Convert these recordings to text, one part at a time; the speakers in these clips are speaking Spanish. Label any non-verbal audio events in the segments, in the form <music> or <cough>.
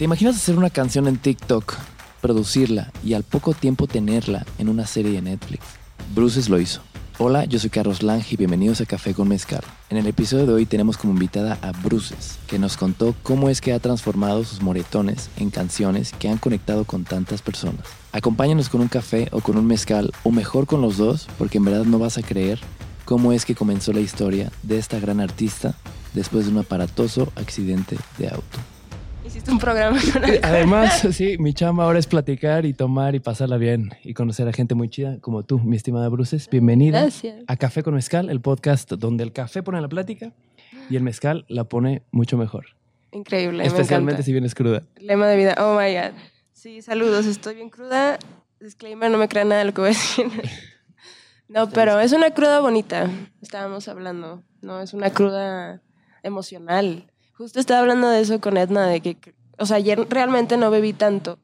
¿Te imaginas hacer una canción en TikTok, producirla y al poco tiempo tenerla en una serie de Netflix? Bruces lo hizo. Hola, yo soy Carlos Lange y bienvenidos a Café con Mezcal. En el episodio de hoy tenemos como invitada a Bruces, que nos contó cómo es que ha transformado sus moretones en canciones que han conectado con tantas personas. Acompáñanos con un café o con un mezcal, o mejor con los dos, porque en verdad no vas a creer cómo es que comenzó la historia de esta gran artista después de un aparatoso accidente de auto. Hiciste un programa con Además, <laughs> sí, mi chamba ahora es platicar y tomar y pasarla bien y conocer a gente muy chida como tú, mi estimada Bruces. Bienvenida Gracias. a Café con Mezcal, el podcast donde el café pone la plática y el mezcal la pone mucho mejor. Increíble. Especialmente me si vienes cruda. Lema de vida. Oh my God. Sí, saludos. Estoy bien cruda. Disclaimer, no me crean nada de lo que voy a decir. <laughs> No, pero es una cruda bonita. Estábamos hablando. No, es una cruda emocional. Justo estaba hablando de eso con Edna, de que, o sea, ayer realmente no bebí tanto,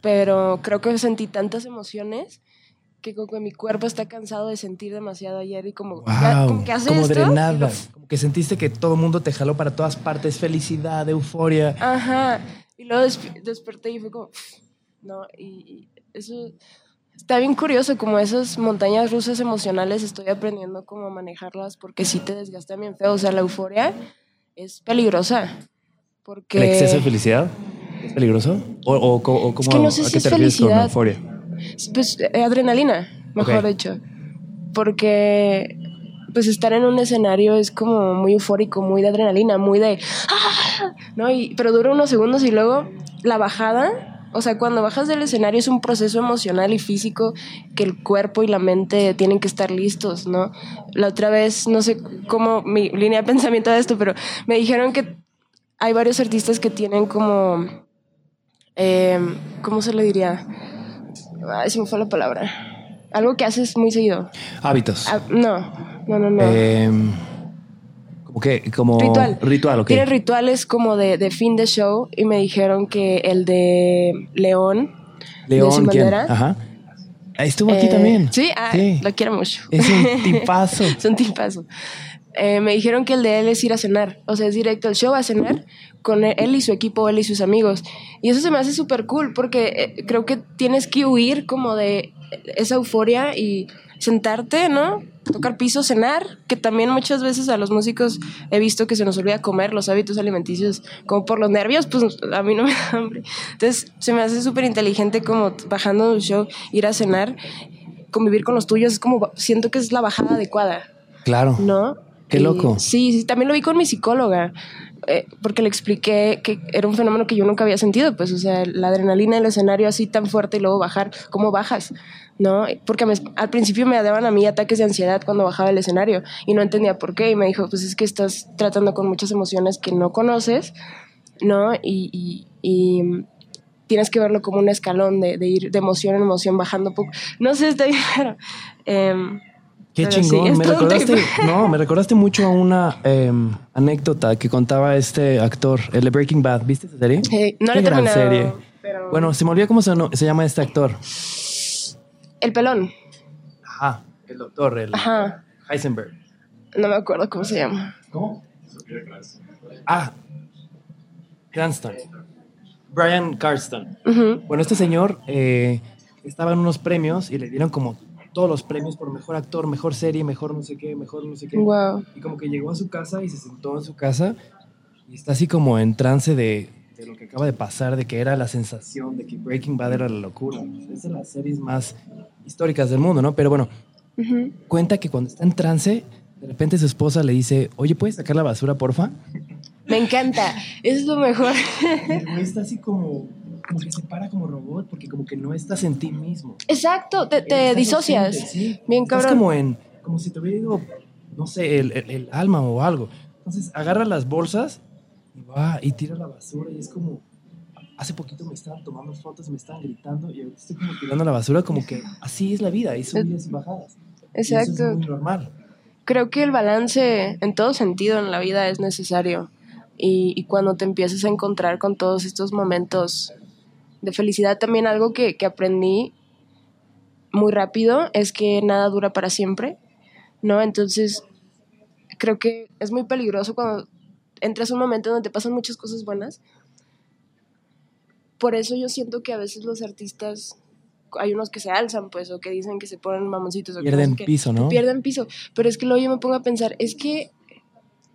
pero creo que sentí tantas emociones que como que mi cuerpo está cansado de sentir demasiado ayer y como, ya- como que hace como esto. drenada. lo- Como que sentiste que todo el mundo te jaló para todas partes. Felicidad, euforia. Ajá. Y luego desp- desperté y fue como, no, y, y eso está bien curioso, como esas montañas rusas emocionales estoy aprendiendo cómo manejarlas porque sí te desgastan bien feo, o sea, la euforia es peligrosa. Porque ¿El exceso de felicidad? ¿Es peligroso? ¿O, o, o cómo, que no sé a si qué es te refieres con euforia? pues eh, adrenalina, mejor dicho. Porque pues estar en un escenario es como muy eufórico, muy de adrenalina, muy de ¡ah! ¿no? Y, pero dura unos segundos y luego la bajada, o sea, cuando bajas del escenario es un proceso emocional y físico que el cuerpo y la mente tienen que estar listos, ¿no? La otra vez, no sé cómo mi línea de pensamiento de esto, pero me dijeron que hay varios artistas que tienen como, eh, ¿cómo se le diría? Ay, se me fue la palabra. Algo que haces muy seguido. Hábitos. Ah, no, no, no, no. Em, ¿Cómo qué? Como Ritual. Ritual, ok. Tiene rituales como de, de fin de show y me dijeron que el de León. de León. Bandera, Ajá. Estuvo aquí eh, también. Sí, ah, Sí. lo quiero mucho. Es un <laughs> tipazo. es un tipazo. Eh, me dijeron que el de él es ir a cenar. O sea, es directo al show a cenar con él, él y su equipo, él y sus amigos. Y eso se me hace súper cool porque eh, creo que tienes que huir como de esa euforia y sentarte, ¿no? Tocar piso, cenar, que también muchas veces a los músicos he visto que se nos olvida comer los hábitos alimenticios, como por los nervios, pues a mí no me <laughs> da hambre. Entonces se me hace súper inteligente como bajando un show, ir a cenar, convivir con los tuyos, es como, siento que es la bajada adecuada. Claro. ¿no? Qué Y- loco. sí, sí, también lo vi con mi psicóloga, eh, porque le expliqué que era un fenómeno que yo nunca había sentido, pues, o sea, la adrenalina del escenario así tan fuerte y luego bajar, ¿cómo bajas? ¿No? Porque me- al principio me daban a mí ataques de ansiedad cuando bajaba del escenario y no entendía por qué y me dijo, pues es que estás tratando con muchas emociones que no conoces, ¿no? Y, y- y, tienes que verlo como un escalón de, de ir de emoción en emoción bajando poco. No sé, está bien, pero... em, Qué Pero sí, chingón. es me recordaste, no, me recordaste mucho a una em, anécdota que contaba este actor, el de Breaking Bad. ¿Viste esa serie? Eh, no Qué la he gran terminado. serie. pero- Bueno, se me olvidó cómo se, no- se llama este actor. El pelón. Ajá, el doctor, el Ajá. Heisenberg. No me acuerdo cómo se llama. ¿Cómo? Ah, Cranston. Brian Carston. Bueno, este señor eh, estaba en unos premios y le dieron como todos los premios por mejor actor, mejor serie, mejor no sé qué, mejor no sé qué. Wow. Y como que llegó a su casa y se sentó en su casa y está así como en trance de, de lo que acaba de pasar, de que era la sensación, de que Breaking Bad era la locura. Es de las series más históricas del mundo, ¿no? Pero bueno, Ujú. cuenta que cuando está en trance, de repente su esposa le dice, oye, ¿puedes sacar la basura, porfa? Me encanta. Es lo mejor. Güey está así como, como que se para como robot porque como que no estás en ti mismo. Exacto. Te, te disocias. ausente, sí. Bien cabrón. como en, como si te hubiera ido, no sé, el, el- el alma o algo. Entonces agarra las bolsas y va y tira la basura y es como, hace poquito me estaban tomando fotos me estaban gritando y ahorita estoy como tirando la basura como que así es la vida, hay subidas y bajadas. Y eso Exacto. es muy normal. Creo que el balance en todo sentido en la vida es necesario. Y, y cuando te empiezas a encontrar con todos estos momentos de felicidad, también algo que, que aprendí muy rápido es que nada dura para siempre, ¿no? Entonces, creo que es muy peligroso cuando entras a un momento donde te pasan muchas cosas buenas por eso yo siento que a veces los artistas hay unos que se alzan, pues, o que dicen que se ponen mamoncitos. O pierden que, piso, ¿no? Pierden piso. Pero es que luego yo me pongo a pensar, es que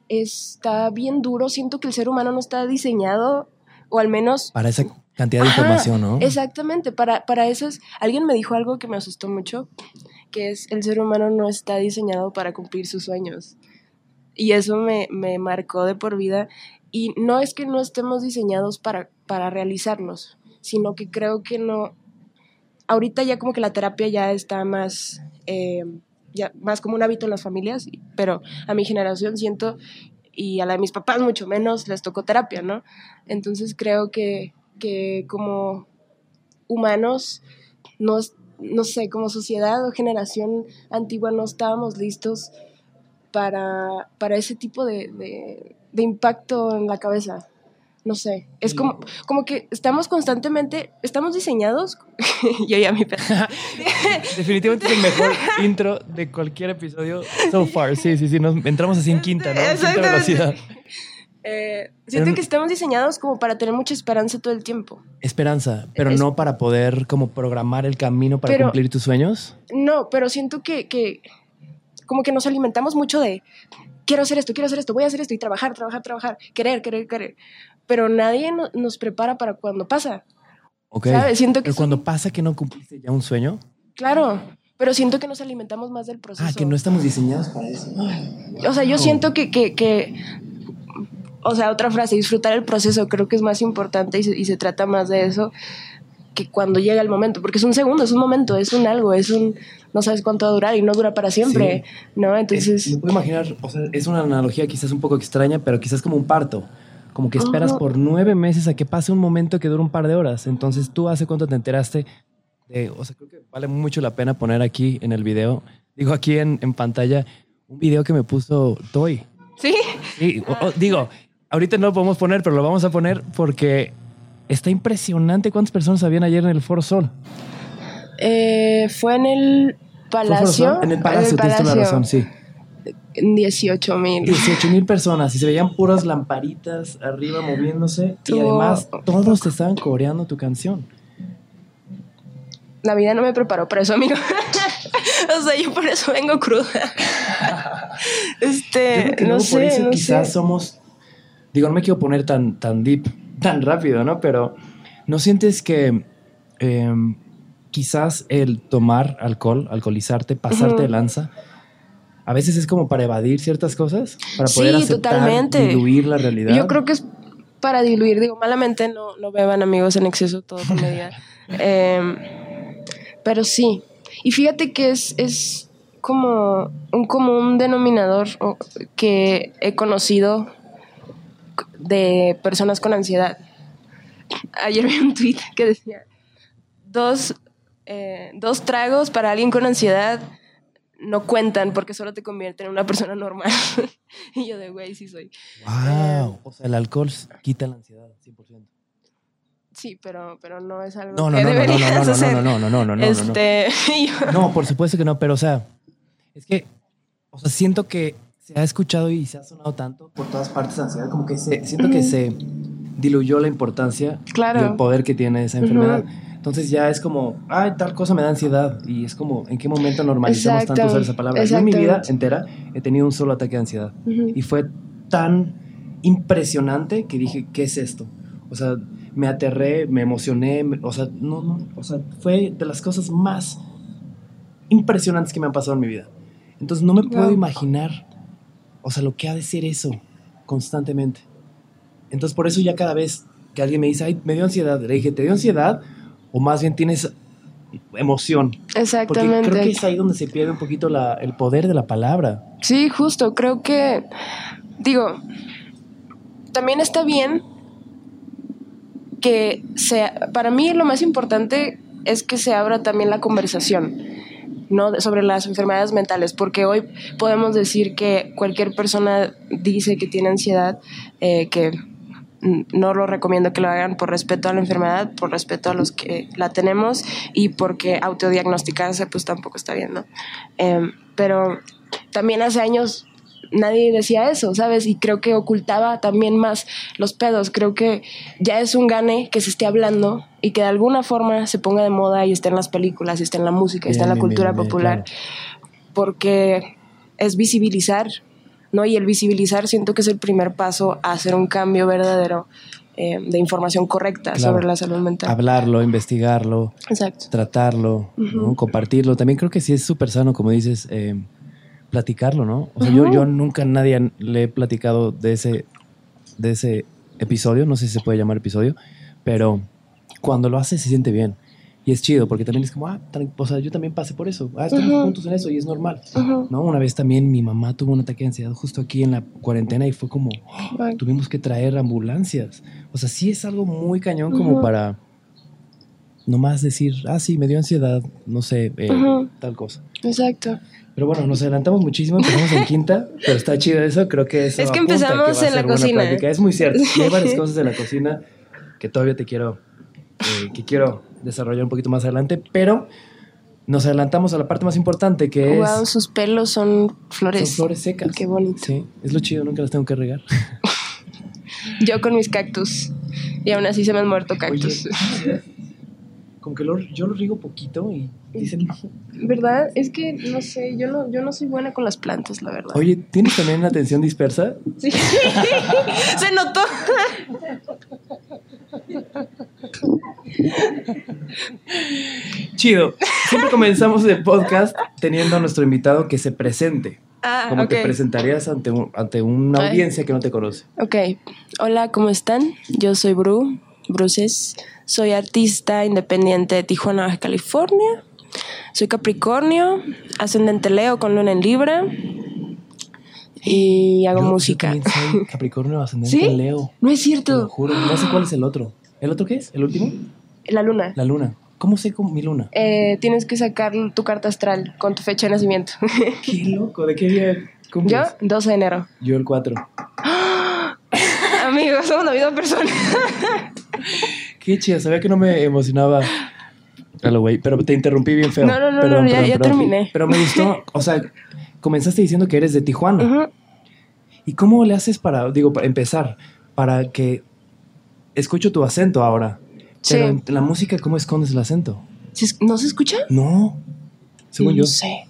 está bien duro, siento que el ser humano no está diseñado, o al menos... Para esa cantidad de información, ¿no? Exactamente, para, para esas... Alguien me dijo algo que me asustó mucho, que es el ser humano no está diseñado para cumplir sus sueños. Y eso me, me marcó de por vida. Y no es que no estemos diseñados para, para realizarlos, sino que creo que no... Ahorita ya como que la terapia ya está más... Eh, ya más como un hábito en las familias, pero a mi generación siento, y a la de mis papás mucho menos, les tocó terapia, ¿no? Entonces creo que, que como humanos, no, no sé, como sociedad o generación antigua no estábamos listos para, para ese tipo de, de, de impacto en la cabeza no sé, es como, como que estamos constantemente, estamos diseñados, <laughs> yo ya mi <laughs> Definitivamente es el mejor <laughs> intro de cualquier episodio so far, sí, sí, sí, nos entramos así en quinta, ¿no? Quinta velocidad. Eh, siento que estamos diseñados como para tener mucha esperanza todo el tiempo. Esperanza, pero no para poder como programar el camino para cumplir tus sueños. No, pero siento que, que como que nos alimentamos mucho de quiero hacer esto, quiero hacer esto, voy a hacer esto y trabajar, trabajar, trabajar, querer, querer, querer pero nadie nos prepara para cuando pasa. Ok. ¿Sabes? Siento que pero cuando pasa que no cumpliste ya un sueño. Claro, pero siento que nos alimentamos más del proceso. Ah, que no estamos diseñados para eso. O sea, yo siento que, que, que, o sea, otra frase, disfrutar el proceso creo que es más importante y se, y se trata más de eso que cuando llega el momento, porque es un segundo, es un momento, es un algo, es un, no sabes cuánto va a durar y no dura para siempre, ¿no? Entonces... me puedo imaginar, o sea, es una analogía quizás un poco extraña, pero quizás como un parto como que esperas por nueve meses a que pase un momento que dura un par de horas. Entonces, ¿tú hace cuánto te enteraste? De, o sea, creo que vale mucho la pena poner aquí en el video, digo aquí en, en pantalla, un video que me puso Toy. ¿Sí? Sí, digo, ahorita no lo podemos poner, pero lo vamos a poner porque está impresionante cuántas personas habían ayer en el Foro Sol. Eh, fue en el Palacio. En el Palacio, tienes toda la razón, sí. 18 mil. 18 mil personas y se veían puras lamparitas arriba moviéndose y además todos te estaban coreando tu canción. La vida no me preparó para eso, amigo. <laughs> o sea, yo por eso vengo cruda. <laughs> este, no sé. quizás somos. Digo, no me quiero poner tan, tan deep, tan rápido, ¿no? Pero ¿no sientes que em, quizás el tomar alcohol, alcoholizarte, pasarte de lanza, a veces es como para evadir ciertas cosas, para poder aceptar, diluir la realidad. Yo creo que es para diluir, digo, malamente no, no beban amigos en exceso todo con medida. <laughs> Em, pero sí. Y fíjate que es, es como un común denominador que he conocido de personas con ansiedad. Ayer vi un tweet que decía, dos, eh, dos tragos para alguien con ansiedad no cuentan porque solo te convierten en una persona normal. y yo de, güey, sí soy. Wow. o sea, el alcohol quita la ansiedad, 100%. Sí, pero, pero no es algo no, no, que no, deberías no, hacer. No, no, no, no, no, no, este, no. No, por supuesto que no, pero o sea, es que, o sea, siento que se ha escuchado y se ha sonado tanto por todas partes de ansiedad, como que se, siento que se diluyó la importancia claro. del poder que tiene esa enfermedad. Entonces ya es como, ay, tal cosa me da ansiedad. Y es como, ¿en qué momento normalizamos tanto usar esa palabra? Yo en mi vida entera he tenido un solo ataque de ansiedad. Y fue tan impresionante que dije, ¿qué es esto? O sea, me aterré, me emocioné, o sea, no, no, o sea, fue de las cosas más impresionantes que me han pasado en mi vida. Entonces no me puedo imaginar, o sea, lo que ha de ser eso constantemente. Entonces por eso ya cada vez que alguien me dice, ay, me dio ansiedad, le dije, ¿te dio ansiedad? o más bien tienes emoción. Exactamente. Porque creo que es ahí donde se pierde un poquito el poder de la palabra. Sí, justo, creo que, digo, también está bien que sea, para mí lo más importante es que se abra también la conversación. ¿No? sobre las enfermedades mentales, porque hoy podemos decir que cualquier persona dice que tiene ansiedad, eh, que no lo recomiendo que lo hagan por respeto a la enfermedad, por respeto a los que la tenemos y porque autodiagnosticarse pues tampoco está bien, ¿no? Em, pero también hace años nadie decía eso, ¿sabes? Y creo que ocultaba también más los pedos. Creo que ya es un gane que se esté hablando y que de alguna forma se ponga de moda y esté en las películas, y esté en la música, y esté en la Bien, cultura bien, popular, porque es visibilizar, ¿no? Y el visibilizar siento que es el primer paso a hacer un cambio verdadero eh, de información correcta Claro. sobre la salud mental. Hablarlo, investigarlo, Exacto. tratarlo, compartirlo. También creo que sí es súper sano, como dices, eh, platicarlo, ¿no? O sea, yo, nunca a nadie le he platicado de ese, de ese episodio, no sé si se puede llamar episodio, pero cuando lo hace se siente bien. Y es chido, porque también es como, ah, o sea, yo también pasé por eso. Ah, estamos juntos en eso y es normal. ¿No? Una vez también mi mamá tuvo un ataque de ansiedad justo aquí en la cuarentena y fue como, tuvimos que traer ambulancias. O sea, sí es algo muy cañón como Ujú. para nomás decir, ah, sí, me dio ansiedad, no sé, eh, tal cosa. Exacto. Pero bueno, nos adelantamos muchísimo, empezamos en quinta, pero está chido eso, creo que eso Es que empezamos a en la cocina. plática. Es muy cierto, y hay varias cosas de la cocina que todavía te quiero, eh, que quiero desarrollar un poquito más adelante, pero nos adelantamos a la parte más importante que Wow, es... sus pelos son flores. Son flores secas. Qué bonito. Sí, es lo chido, nunca las tengo que regar. <laughs> Yo con mis cactus. Y aún así se me han muerto cactus. Oye, <laughs> como que lo- yo lo riego poquito y dicen, ¿Verdad? Es que no sé, yo no, yo no soy buena con las plantas, la verdad. oye, ¿tienes también atención dispersa? Sí. <laughs> se notó. Chido. Siempre comenzamos el podcast teniendo a nuestro invitado que se presente. Ah, Como ok. te presentarías ante, un- ante una Ay. audiencia que no te conoce. Ok. Hola, ¿cómo están? Yo soy Bru, Bruces. Soy artista independiente de Tijuana, Baja California. Soy Capricornio, ascendente Leo con luna en Libra. Y hago Yo- yo música. también soy <laughs> Capricornio ascendente ¿Sí? Leo. No es Te lo cierto. juro. No sé cuál es el otro. ¿El otro qué es? ¿El último? La luna. La luna. ¿Cómo sé con mi luna? Eh, tienes que sacar tu carta astral con tu fecha de nacimiento. <laughs> Qué loco. ¿De qué día? Yo, 12 de enero. Yo el 4. <gasps> Amigos, somos la misma persona. Qué chido. Sabía que no me emocionaba. <laughs> Güey, pero te interrumpí bien feo. No, no, no, no, ya- ya terminé. Pero me gustó, o sea, comenzaste diciendo que eres de Tijuana. Ujú. ¿Y cómo le haces para, digo, para empezar, para que escucho tu acento ahora? Sí. Pero en la música, ¿cómo escondes el acento? ¿Se es- ¿No se escucha? No, según no yo. sé.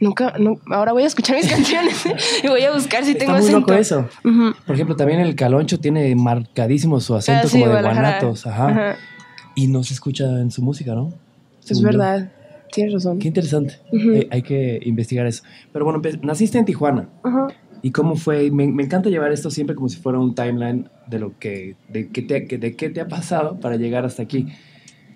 Nunca, no, ahora voy a escuchar mis <laughs> canciones y voy a buscar si Está tengo muy acento. loco eso. Ujú. Por ejemplo, también el caloncho tiene marcadísimo su acento Ah, sí, como de guanatos, ajá. Ajá. Y no se escucha en su música, ¿no? Es Según yo. verdad. Tienes razón. Qué interesante. Ujú. Eh, hay que investigar eso. Pero bueno, naciste en Tijuana. Ujú. ¿Y cómo fue? Me, me encanta llevar esto siempre como si fuera un timeline de lo que, de qué te, de qué te ha pasado para llegar hasta aquí.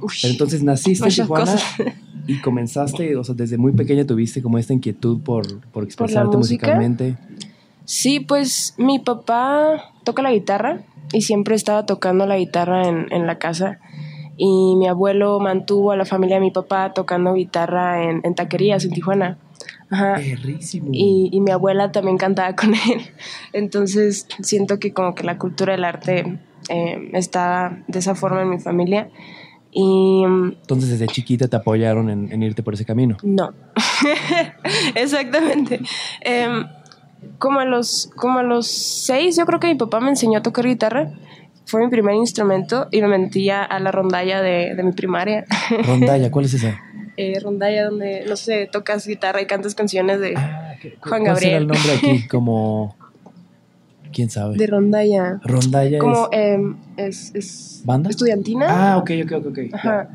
Uy. Pero entonces naciste en Tijuana cosas. <laughs> y comenzaste, o sea, desde muy pequeña tuviste como esta inquietud por, por expresarte música? musicalmente. Sí, pues mi papá toca la guitarra y siempre estaba tocando la guitarra en, en la casa. Y mi abuelo mantuvo a la familia de mi papá tocando guitarra en, en taquerías en Tijuana. Ajá. Y, y mi abuela también cantaba <laughs> con él. Entonces siento que como que la cultura del arte eh, está de esa forma en mi familia. Y Entonces desde chiquita te apoyaron en, en irte por ese camino. no, <laughs> exactamente. Em, como, a los, como a los seis, yo creo que mi papá me enseñó a tocar guitarra. Fue mi primer instrumento y me metí a, la rondalla de, de mi primaria. <laughs> Rondalla, ¿cuál es esa? Eh, rondalla donde, no sé, tocas guitarra y cantas canciones de, Ah, ¿qué- cu- Juan ¿Cuál será Gabriel. el nombre aquí? <laughs> Como... ¿Quién sabe? de rondalla. Rondalla Como es... em, es, es ¿Banda? estudiantina. Ah, ok, ok, ok. ok. Ajá.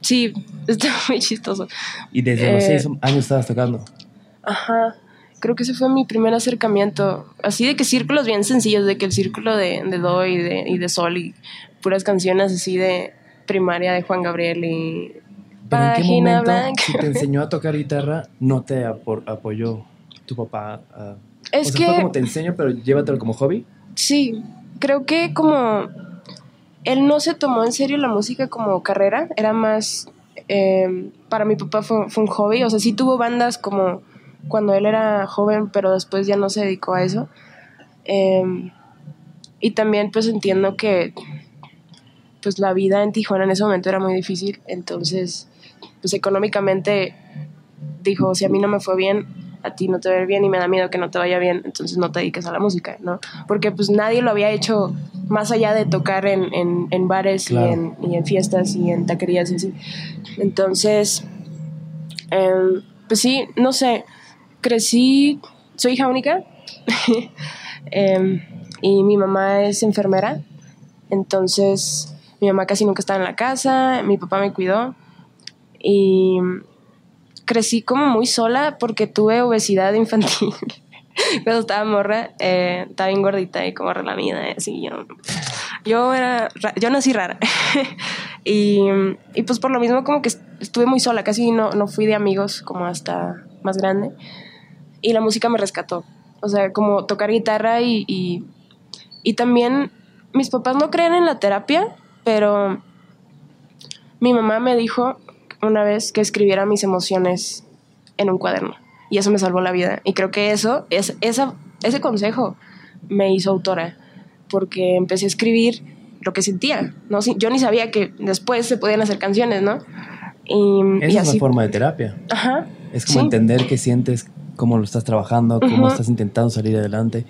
Sí, <laughs> está muy chistoso. Y desde los Eh, seis años estabas tocando. Ajá. Creo que ese fue mi primer acercamiento. Así de que círculos bien sencillos, de que el círculo de, de Do y de, y de Sol y puras canciones así de primaria de Juan Gabriel y Pero ¿en qué momento, Blanca. si te <laughs> enseñó a tocar guitarra, no te apoyó tu papá? a- Es o sea, que fue como te enseño, pero llévatelo como hobby. sí, creo que como él no se tomó en serio la música como carrera, era más, eh, para mi papá fue, fue un hobby, o sea, sí tuvo bandas como cuando él era joven, pero después ya no se dedicó a eso. Eh, y también pues entiendo que pues la vida en Tijuana en ese momento era muy difícil, entonces pues económicamente dijo, si a mí no me fue bien, a ti no te va a ir bien y me da miedo que no te vaya bien, entonces no te dediques a la música, ¿no? Porque pues nadie lo había hecho más allá de tocar en, en, en bares Claro. y, en, y en fiestas y en taquerías y así. Entonces, em, pues sí, no sé, crecí, soy hija única <laughs> em, y mi mamá es enfermera, entonces mi mamá casi nunca estaba en la casa, mi papá me cuidó y crecí como muy sola porque tuve obesidad infantil. <laughs> Cuando estaba morra, eh, estaba bien gordita y como relamida, y así yo. Yo era, ra- yo nací rara. <laughs> y, y pues por lo mismo como que est- estuve muy sola, casi no, no fui de amigos como hasta más grande. Y la música me rescató. O sea, como tocar guitarra y, y, y también mis papás no creen en la terapia, pero mi mamá me dijo una vez que escribiera mis emociones en un cuaderno. Y eso me salvó la vida. Y creo que eso, es, esa, ese consejo me hizo autora. Porque empecé a escribir lo que sentía. ¿no? Yo ni sabía que después se podían hacer canciones, ¿no? Y, y Esa es la forma de terapia. Ajá. Es como Sí. entender qué sientes, cómo lo estás trabajando, cómo estás intentando salir adelante.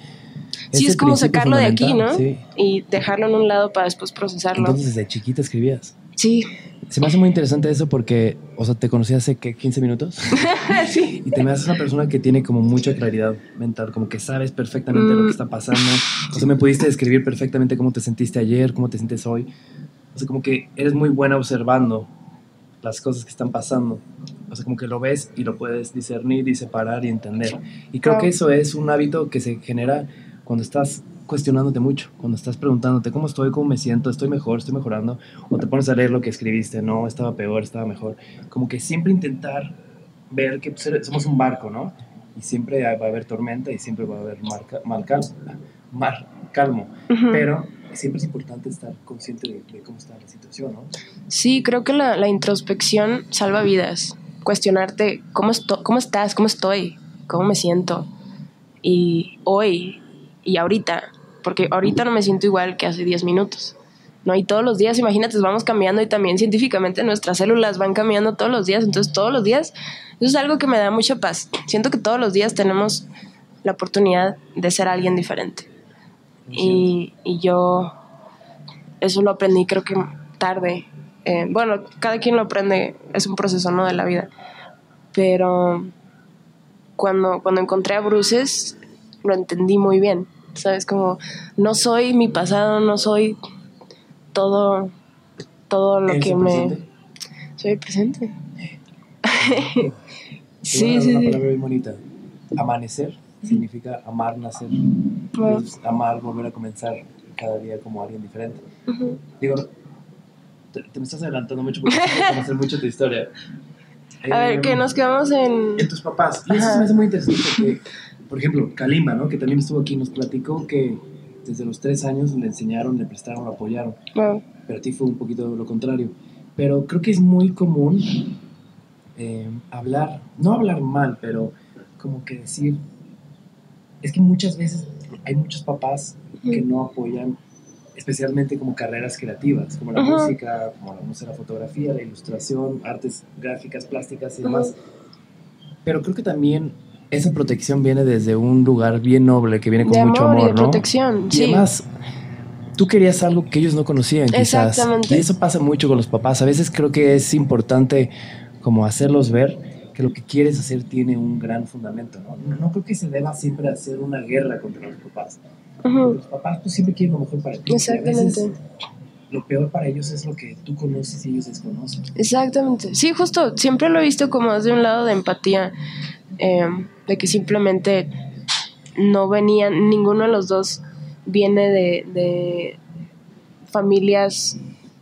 Sí, Ese es como sacarlo de aquí, ¿no? Sí. Y dejarlo en un lado para después procesarlo. Entonces desde chiquita escribías. sí. Se me hace muy interesante eso porque, o sea, te conocí hace ¿qué? 15 minutos <laughs> sí. y te me haces una persona que tiene como mucha claridad mental, como que sabes perfectamente lo Mm. que está pasando. O sea, me pudiste describir perfectamente cómo te sentiste ayer, cómo te sientes hoy. O sea, como que eres muy buena observando las cosas que están pasando. Sea, como que lo ves y lo puedes discernir y separar y entender. Y creo que eso es un hábito que se genera cuando estás cuestionándote mucho, cuando estás preguntándote cómo estoy, cómo me siento, estoy mejor, estoy mejorando, o te pones a leer lo que escribiste, no, estaba peor, estaba mejor. Como que siempre intentar ver que pues, somos un barco, ¿no? Y siempre va a haber tormenta y siempre va a haber mar, cal- mar calmo, Ujú. pero siempre es importante estar consciente de, de cómo está la situación, ¿no? Sí, creo que la, la introspección salva vidas. Cuestionarte cómo, esto- cómo estás, cómo estoy, cómo me siento. Y hoy y ahorita, porque ahorita no me siento igual que hace 10 minutos. ¿no? Y todos los días, imagínate, vamos cambiando y también científicamente nuestras células van cambiando todos los días. Entonces, todos los días, eso es algo que me da mucha paz. Siento que todos los días tenemos la oportunidad de ser alguien diferente. Y, y yo eso lo aprendí creo que tarde. Eh, bueno, cada quien lo aprende, es un proceso ¿no? de la vida. Pero cuando, cuando encontré a Bruces, lo entendí muy bien. ¿Sabes? Como no soy mi pasado, no soy todo, todo lo ¿Eres que me... Soy el presente. Te <laughs> sí, dar sí, una sí. palabra bien bonita. Amanecer significa amar, nacer. Amar, volver a comenzar cada día como alguien diferente. Digo, te, te me estás adelantando mucho porque quiero <laughs> conocer mucho tu historia. A ver, Eh, que nos quedamos en... En tus papás. Y eso hace muy interesante porque, por ejemplo, Kalima, ¿no? que también estuvo aquí, nos platicó que desde los tres años le enseñaron, le prestaron, lo apoyaron. Wow. Pero a ti fue un poquito lo contrario. Pero creo que es muy común eh, hablar, no hablar mal, pero como que decir, es que muchas veces hay muchos papás que no apoyan, especialmente como carreras creativas, como la música, como la música, la fotografía, la ilustración, artes gráficas, plásticas y demás. Pero creo que también esa protección viene desde un lugar bien noble, que viene con De mucho amor y amor, de ¿no? protección, Y sí. además, tú querías algo que ellos no conocían, quizás. Exactamente. Y eso pasa mucho con los papás. A veces creo que es importante como hacerlos ver que lo que quieres hacer tiene un gran fundamento, ¿no? No, no creo que se deba siempre hacer una guerra contra los papás. Los papás pues siempre quieren lo mejor para ti. Exactamente. lo peor para ellos es lo que tú conoces y ellos desconocen. Exactamente. Sí, justo, siempre lo he visto como desde un lado de empatía, eh, de que simplemente no venían, ninguno de los dos viene de, de familias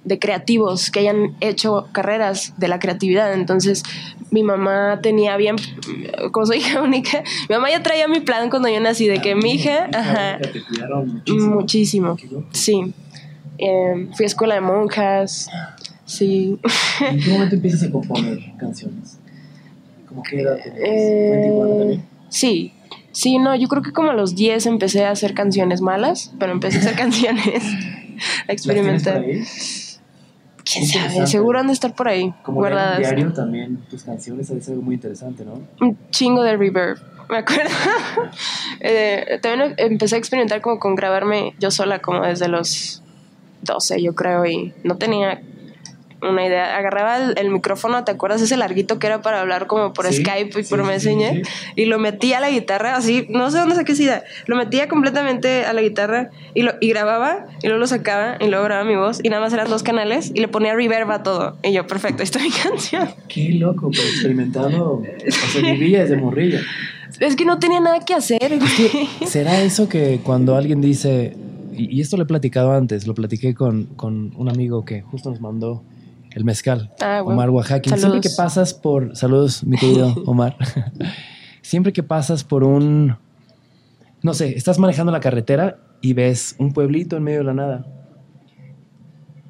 de creativos que hayan hecho carreras de la creatividad. Entonces, mi mamá tenía bien, como soy <laughs> hija única, mi mamá ya traía mi plan cuando yo nací, de que mi hija, ajá, Te cuidaron muchísimo. muchísimo, sí. Eh, fui a escuela de monjas, sí. ¿En qué momento empiezas a componer canciones? ¿Cómo qué edad tenías? Eh, ¿Fue en Tijuana también? Sí, sí, no, yo creo que como a los 10 empecé a hacer canciones malas, pero empecé a hacer <laughs> canciones, a ¿Las tienes por experimentar. ¿Quién sabe? Seguro han de estar por ahí, Como leer un guardadas. diario también, tus canciones, es algo muy interesante, ¿no? Un chingo de reverb. me acuerdo. <laughs> Eh, también empecé a experimentar como con grabarme yo sola, como desde los 12, yo creo, y no tenía una idea. Agarraba el, micrófono, ¿te acuerdas? Ese larguito que era para hablar como por Skype y por Messenger. y lo metía a la guitarra, así, no sé dónde saqué esa idea. Lo metía completamente a la guitarra y, lo, y grababa y luego lo sacaba y luego grababa mi voz y nada más eran dos canales y le ponía reverb a todo. Y yo, perfecto, esta es mi <laughs> canción. Qué loco, pero experimentado. O sea, vivía desde morrilla. Es que no tenía nada que hacer. <laughs> ¿Será eso que cuando alguien dice, y, esto lo he platicado antes, lo platiqué con, con un amigo que justo nos mandó el mezcal, ah, Omar Oaxaca. Siempre que pasas por, saludos mi querido <laughs> Omar, <laughs> siempre que pasas por un, no sé, estás manejando la carretera y ves un pueblito en medio de la nada.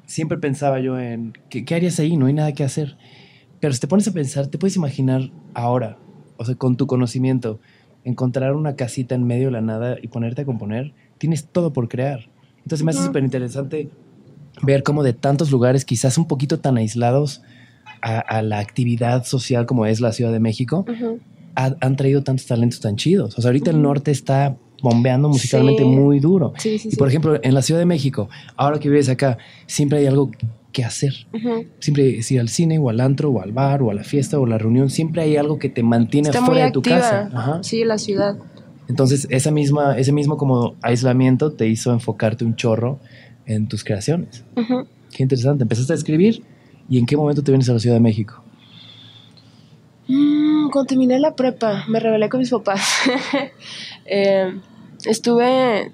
Siempre pensaba yo en, ¿qué, qué harías ahí? No hay nada que hacer. Pero si te pones a pensar, te puedes imaginar ahora, o sea, con tu conocimiento, encontrar una casita en medio de la nada y ponerte a componer, tienes todo por crear. Entonces me hace súper interesante ver cómo de tantos lugares, quizás un poquito tan aislados a, la actividad social como es la Ciudad de México, han traído tantos talentos tan chidos. O sea, ahorita el norte está bombeando musicalmente muy duro. y por ejemplo, en la Ciudad de México, ahora que vives acá, siempre hay algo que hacer. Siempre es ir al cine o al antro o al bar o a la fiesta o a la reunión, siempre hay algo que te mantiene fuera de tu casa. Sí, la ciudad. Entonces, esa misma, ese mismo como aislamiento te hizo enfocarte un chorro en tus creaciones. Qué interesante. Empezaste a escribir y en qué momento te vienes a la Ciudad de México. Mm, cuando terminé la prepa, me rebelé con mis papás. <laughs> Eh, estuve,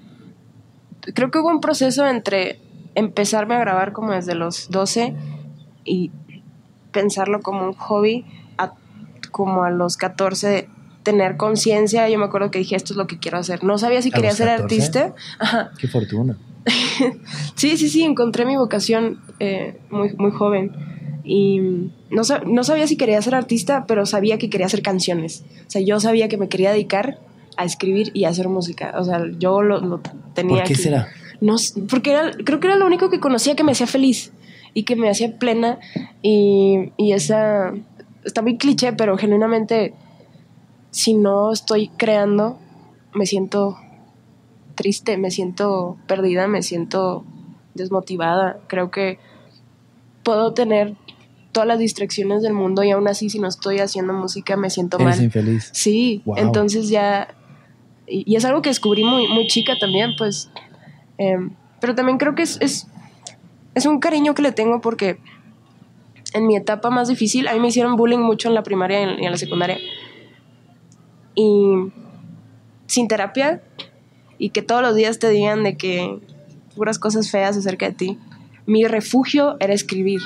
creo que hubo un proceso entre empezarme a grabar como desde los 12 y pensarlo como un hobby, como a los 14 tener conciencia. Yo me acuerdo que dije, esto es lo que quiero hacer. No sabía si quería ser artista. Qué fortuna. Sí, sí, sí, encontré mi vocación eh, muy, muy joven. Y no, no, sabía si quería ser artista, pero sabía que quería hacer canciones. O sea, yo sabía que me quería dedicar a escribir y a hacer música. O sea, yo lo, tenía. ¿Por qué será? No, porque era, creo que era lo único que conocía que me hacía feliz y que me hacía plena. Y, y esa. Está muy cliché, pero genuinamente, si no estoy creando, me siento triste, me siento perdida, me siento desmotivada. Creo que puedo tener todas las distracciones del mundo y aún así si no estoy haciendo música me siento Eres mal. infeliz. Sí, entonces ya... Y, es algo que descubrí muy, muy chica también, pues... Em, pero también creo que es, es, es un cariño que le tengo porque en mi etapa más difícil, a mí me hicieron bullying mucho en la primaria y en la secundaria. Y sin terapia y que todos los días te digan de que puras cosas feas acerca de ti. Mi refugio era escribir.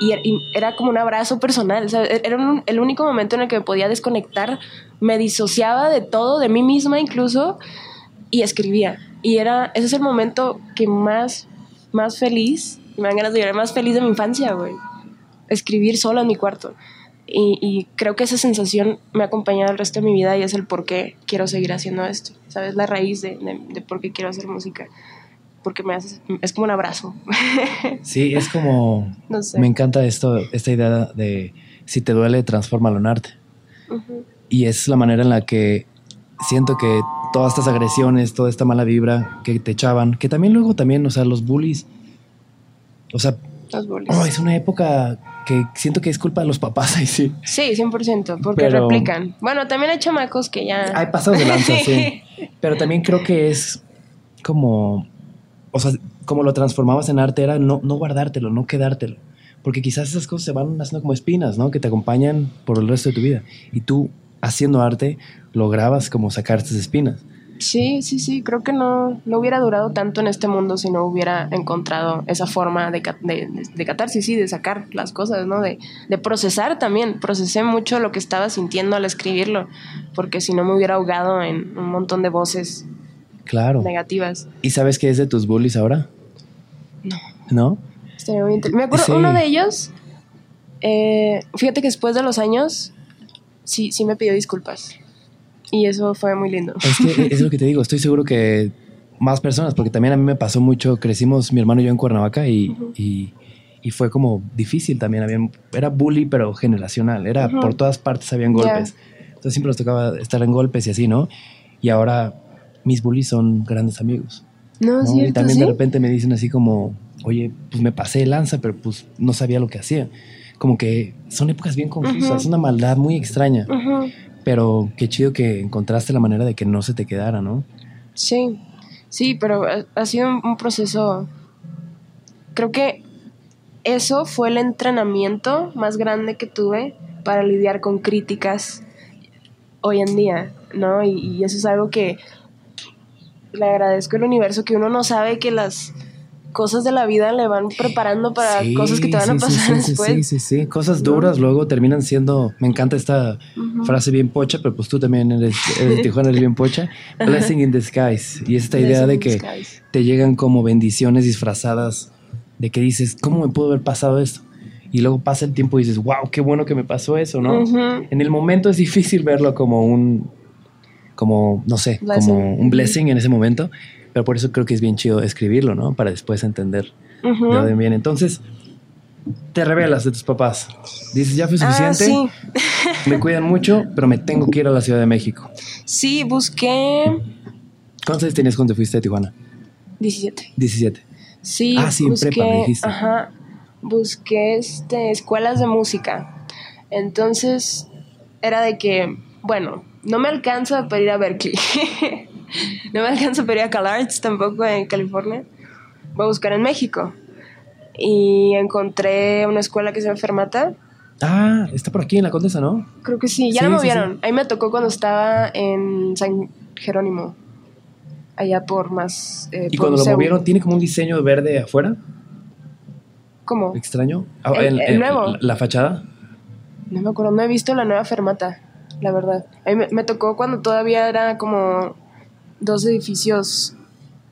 Y, era como un abrazo personal. era el único momento en el que me podía desconectar. Me disociaba de todo, de mí misma incluso, y escribía. Y era, ese es el momento que más, más feliz, me dan ganas de llorar, más feliz de mi infancia, güey. Escribir sola en mi cuarto. Y, creo que esa sensación me ha acompañado el resto de mi vida y es el por qué quiero seguir haciendo esto. ¿Sabes? La raíz de, de, por qué quiero hacer música. Porque me hace, es como un abrazo. <laughs> Sí, es como... No sé. Me encanta esto, esta idea de si te duele, transfórmalo en arte. Y es la manera en la que siento que todas estas agresiones, toda esta mala vibra que te echaban, que también luego también, o sea, los bullies, o sea, Oh, es una época que siento que es culpa de los papás <laughs> ahí sí. Sí, 100%, porque replican. Bueno, también hay chamacos que ya... Hay pasados de lanza, <laughs> sí. Pero también creo que es como... O sea, como lo transformabas en arte era no, no guardártelo, no quedártelo. Porque quizás esas cosas se van haciendo como espinas, ¿no? Que te acompañan por el resto de tu vida. Y tú, haciendo arte, lograbas como sacar estas espinas. Sí, sí, sí, creo que no, no hubiera durado tanto en este mundo si no hubiera encontrado esa forma de, de, de catarsis, sí, de sacar las cosas, ¿no? De, de, procesar también. Procesé mucho lo que estaba sintiendo al escribirlo, porque si no me hubiera ahogado en un montón de voces claro. negativas. ¿Y sabes qué es de tus bullies ahora? No. ¿No? me acuerdo, uno de ellos, eh, fíjate que después de los años, sí, sí me pidió disculpas. Y eso fue muy lindo. Es que es lo que te digo, estoy seguro que más personas, porque también a mí me pasó mucho, crecimos mi hermano y yo en Cuernavaca y, y, fue como difícil también, había, era bully pero generacional, era por todas partes habían golpes. Entonces Entonces siempre nos tocaba estar en golpes y así, ¿no? Y ahora mis bullies son grandes amigos. No, ¿no? cierto, y también ¿sí? de repente me dicen así como, oye, pues me pasé de lanza, pero pues no sabía lo que hacía. Como que son épocas bien confusas, Ujú. es una maldad muy extraña. Pero qué chido que encontraste la manera de que no se te quedara, ¿no? Sí, sí, pero ha, sido un, proceso. Creo que eso fue el entrenamiento más grande que tuve para lidiar con críticas hoy en día, ¿no? Y eso es algo que le agradezco al universo, que uno no sabe que las cosas de la vida le van preparando para Sí, cosas que te van a sí, sí, pasar sí, sí, después. Sí, sí, sí, cosas duras luego terminan siendo, me encanta esta Ujú. frase bien pocha, pero pues tú también eres, eres <laughs> Tijuana, eres bien pocha, blessing in disguise, y esta idea de Blessing que disguise. te llegan como bendiciones disfrazadas, de que dices, ¿cómo me pudo haber pasado esto? Y luego pasa el tiempo y dices, wow, qué bueno que me pasó eso, ¿no? Ujú. En el momento es difícil verlo como un, como, no sé, Blessing. como un blessing en ese momento, pero por eso creo que es bien chido escribirlo, ¿no? Para después entender Ujú. de dónde viene. Entonces, te revelas de tus papás. Dices, ya fue Ah, suficiente, sí. me cuidan mucho, pero me tengo que ir a la Ciudad de México. Sí, busqué ¿Cuántos años tenías cuando te fuiste a Tijuana? 17. 17. Sí, Ah, sí, en busqué, prepa, me dijiste. Ajá, busqué este, escuelas de música. Entonces, era de que, bueno, no me alcanza para ir a Berkeley. <laughs> <laughs> no me alcanza para ir a CalArts tampoco en California. Voy a buscar en México. Y encontré una escuela que se llama Fermata. Ah, está por aquí en la Condesa, ¿no? Creo que sí, ya Sí, la sí, movieron. Ahí me tocó cuando estaba en San Jerónimo. Allá por más... eh, Y por cuando lo movieron, ¿tiene como un diseño verde afuera? ¿Cómo? Extraño. Ah, El- el nuevo. La, la fachada. No me acuerdo, no he visto la nueva fermata, la verdad. A mí me, me tocó cuando todavía era como dos edificios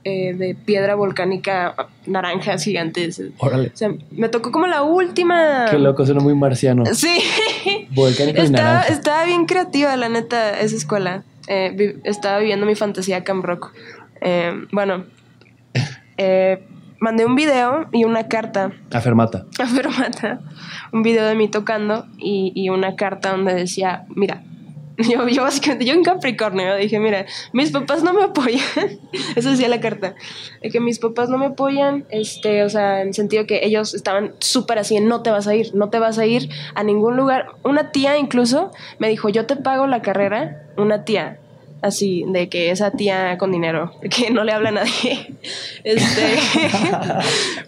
eh, de piedra volcánica naranjas gigantes. Órale. O sea, me tocó como la última. Qué loco, suena muy marciano. Sí. Volcánico y estaba, naranja. estaba bien creativa, la neta, esa escuela. Eh, vi- estaba viviendo mi fantasía Camp Rock. Eh, bueno, mandé un video y una carta A Fermata. a Fermata un video de mí tocando y, y una carta donde decía, mira, <laughs> yo, yo básicamente, yo en Capricornio, dije, mira, mis papás no me apoyan, <laughs> eso decía la carta, que mis papás no me apoyan, este, o sea, en el sentido que ellos estaban súper así, no te vas a ir, no te vas a ir a ningún lugar. Una tía incluso me dijo, yo te pago la carrera, una tía, así, de que esa tía con dinero, <laughs> que no le habla a nadie, este,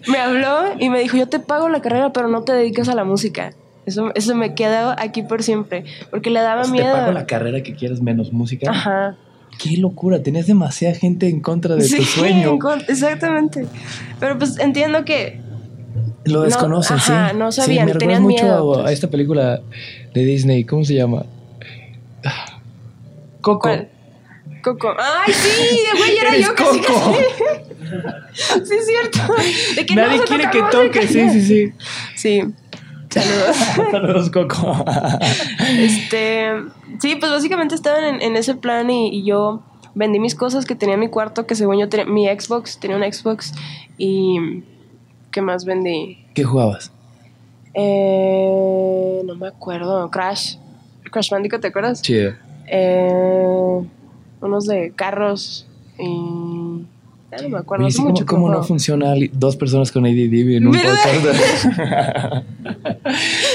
me habló y me dijo, yo te pago la carrera, pero no te dedicas a la música. Eso, eso me quedó aquí por siempre, porque le daba Pues miedo. Te pago la carrera que quieres menos música. Ajá. Qué locura, tenías demasiada gente en contra de tu sueño. exactamente. Pero pues entiendo que Lo No, desconocen, ajá, sí. no Sí, sabían, me recuerda tenían mucho miedo, a, a pues. esta película de Disney, ¿cómo se llama? Coco. ¿Cuál? Coco. Ay, sí, güey, era yo Coco. casi. <laughs> Sí, es cierto. De que no Nadie quiere que toque, sí, sí, sí. Sí. Saludos. <laughs> Saludos, Coco. Este, sí, pues básicamente estaban en, en ese plan y, y yo vendí mis cosas que tenía en mi cuarto, que según yo tenía mi Xbox, tenía una Xbox y ¿qué más vendí? ¿Qué jugabas? Eh, no me acuerdo, Crash, Crash Bandicoot, ¿te acuerdas? Chido. Eh, unos de carros y ya no me acuerdo. Oye, hace ¿cómo, mucho que cómo no funciona dos personas con ADD en un podcast? <laughs> <laughs>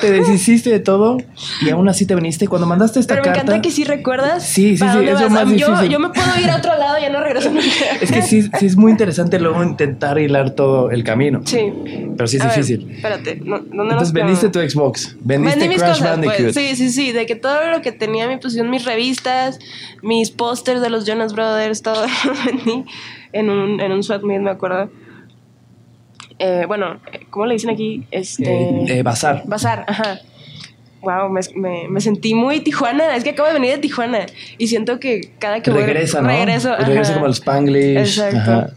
Te deshiciste de todo y aún así te viniste. Cuando mandaste esta Pero me carta... encanta que sí recuerdas. Sí, sí, sí, dónde es lo vas. más difícil. yo me puedo ir a otro lado, ya no regreso nunca. Es que sí, sí es muy interesante luego intentar hilar todo el camino. Sí. Pero sí es A ver, difícil. espérate, no, ¿dónde nos Entonces vendiste tu Xbox, vendiste Vendí Crash cosas, Bandicoot. pues. Sí, sí, sí. De que todo lo que tenía mi posición, mis revistas, mis pósters de los Jonas Brothers, todo <laughs> lo vendí en un, en un swap meet, me acuerdo. Eh, bueno, eh, ¿cómo le dicen aquí? Este. Eh, eh, bazar. Bazar, ajá. Wow, me, me, me sentí muy Tijuana. Es que acabo de venir de Tijuana y siento que cada que voy Regresa, ¿no? regreso, ajá. Regresa como el Spanglish. Exacto. Ajá.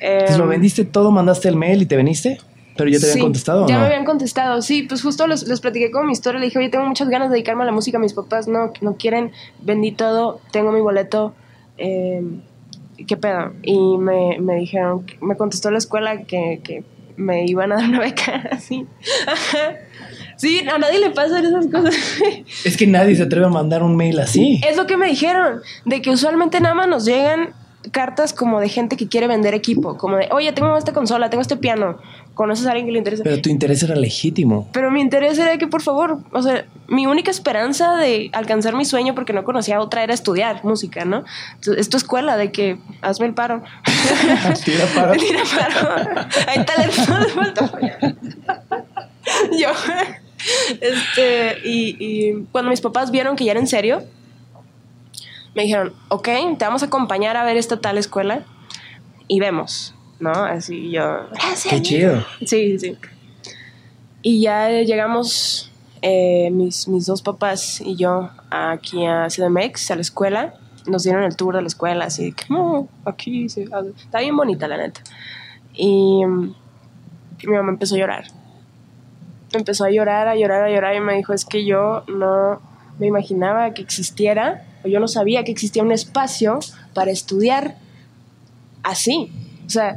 Entonces lo Em, vendiste todo, mandaste el mail y te veniste. Pero ya te habían Sí, contestado o Ya no? me habían contestado, sí. Pues justo les, les platiqué como mi historia. Le dije, oye, tengo muchas ganas de dedicarme a la música. Mis papás no, no quieren. Vendí todo, tengo mi boleto. eh, ¿Qué pedo? Y me, me dijeron, me contestó la escuela que, que me iban a dar una beca <laughs> así. Sí, a nadie le pasan esas cosas. Es que nadie se atreve a mandar un mail así. Es lo que me dijeron, de que usualmente nada más nos llegan cartas como de gente que quiere vender equipo, como de, oye, tengo esta consola, tengo este piano, ¿conoces a alguien que le interesa? Pero tu interés era legítimo. Pero mi interés era que, por favor, o sea, mi única esperanza de alcanzar mi sueño, porque no conocía otra, era estudiar música, ¿no? Entonces, es tu escuela de que hazme el paro. <laughs> Tira paro. <laughs> Tira paro. Hay talento, le falta Yo. Este, y, y cuando mis papás vieron que ya era en serio, me dijeron, ok, te vamos a acompañar a ver esta tal escuela y vemos, ¿no? Así yo, Qué chido. Sí, sí. Y ya llegamos eh, mis, mis dos papás y yo aquí a CDMX, a la escuela. Nos dieron el tour de la escuela, así que, "Oh, aquí, sí, ah, está bien bonita, la neta. Y mi mamá empezó a llorar. Empezó a llorar, a llorar, a llorar y me dijo, es que yo no me imaginaba que existiera, o yo no sabía que existía un espacio para estudiar así. O sea,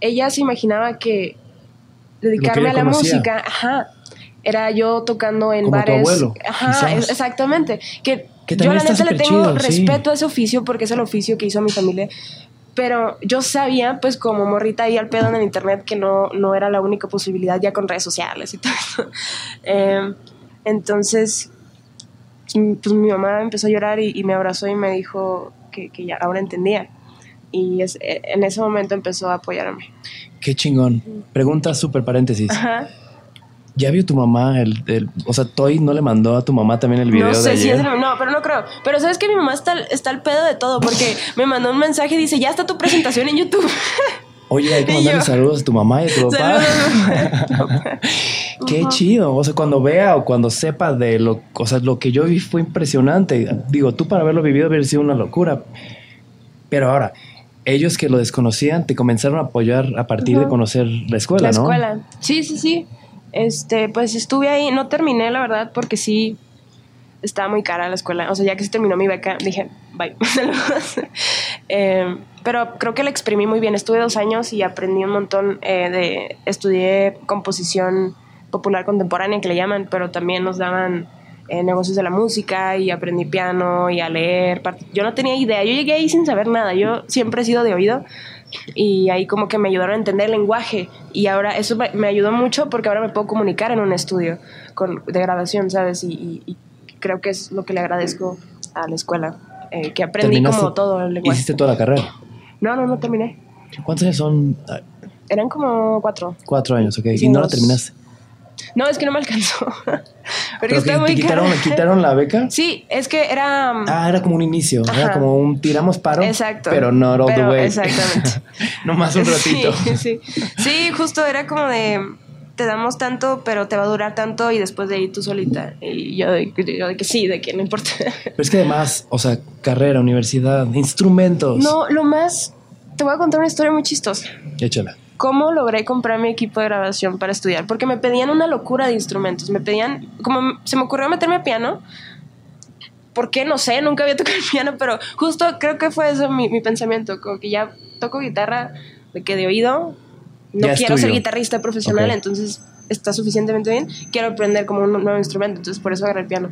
ella se imaginaba que dedicarme a la conocía. música, ajá, era yo tocando en Como tu bares. abuelo, ajá, es- exactamente. Que, Que yo la neta le tengo chido, sí. respeto a ese oficio porque es el oficio que hizo mi familia. Pero yo sabía, pues como morrita ahí al pedo en el internet, que no, no era la única posibilidad ya con redes sociales y <laughs> todo eso. Eh, entonces, pues mi mamá empezó a llorar y, y me abrazó y me dijo que, que ya ahora entendía. Y es- eh, en ese momento empezó a apoyarme. Qué chingón. Pregunta súper paréntesis. Ajá. ¿Ya vio tu mamá el, el- O sea, Toy no le mandó a tu mamá también el video No de sé si ayer? es el- no, pero no creo. Pero sabes que mi mamá está, está al pedo de todo porque me mandó un mensaje y dice, ya está tu presentación en YouTube. <laughs> Oye, hay que mandarle saludos a tu mamá y a tu papá. <laughs> Qué chido. O sea, cuando vea o cuando sepa de lo, o sea, lo que yo vi fue impresionante. Digo, tú para haberlo vivido hubiera sido una locura. Pero ahora, ellos que lo desconocían te comenzaron a apoyar a partir de conocer la escuela, la ¿no? escuela. Sí, sí, sí. Este, pues estuve ahí, no terminé la verdad porque sí estaba muy cara la escuela. O sea, ya que se terminó mi beca, dije, bye. <laughs> Eh, pero creo que la exprimí muy bien. Estuve dos años y aprendí un montón eh, de... Estudié composición popular contemporánea, que le llaman, pero también nos daban eh, negocios de la música y aprendí piano y a leer. Yo no tenía idea. Yo llegué ahí sin saber nada. Yo siempre he sido de oído y ahí como que me ayudaron a entender el lenguaje y ahora eso me, ayudó mucho porque ahora me puedo comunicar en un estudio con, de grabación, ¿sabes? Y, y- y creo que es lo que le agradezco a la escuela, eh, que aprendí como todo el lenguaje. Hiciste toda la carrera. No, no, no terminé. ¿Cuántos años son? Eran como cuatro. Cuatro años, ok. y no la terminaste. No, es que no me alcanzó. <laughs> Porque te muy quitaron, cara. quitaron la beca. Sí, es que era... Ah, era como un inicio. Era como un tiramos paro. Exacto. Pero no all the way. exactamente. <laughs> no más un ratito. Sí, sí. Sí, justo era como de te damos tanto, pero te va a durar tanto y después de ahí tú solita. Y yo de, yo de que sí, de que no importa. Pero es que además, o sea, carrera, universidad, instrumentos. No, lo más, te voy a contar una historia muy chistosa. Échala. ¿Cómo logré comprar mi equipo de grabación para estudiar? Porque me pedían una locura de instrumentos. Me pedían, como se me ocurrió meterme a piano. ¿Por qué? No sé, nunca había <laughs> tocado el piano, pero justo creo que fue eso mi, mi pensamiento. Como que ya toco guitarra de que de oído. No Ya quiero ser guitarrista profesional, entonces está suficientemente bien. Quiero aprender como un nuevo instrumento, entonces por eso agarré el piano.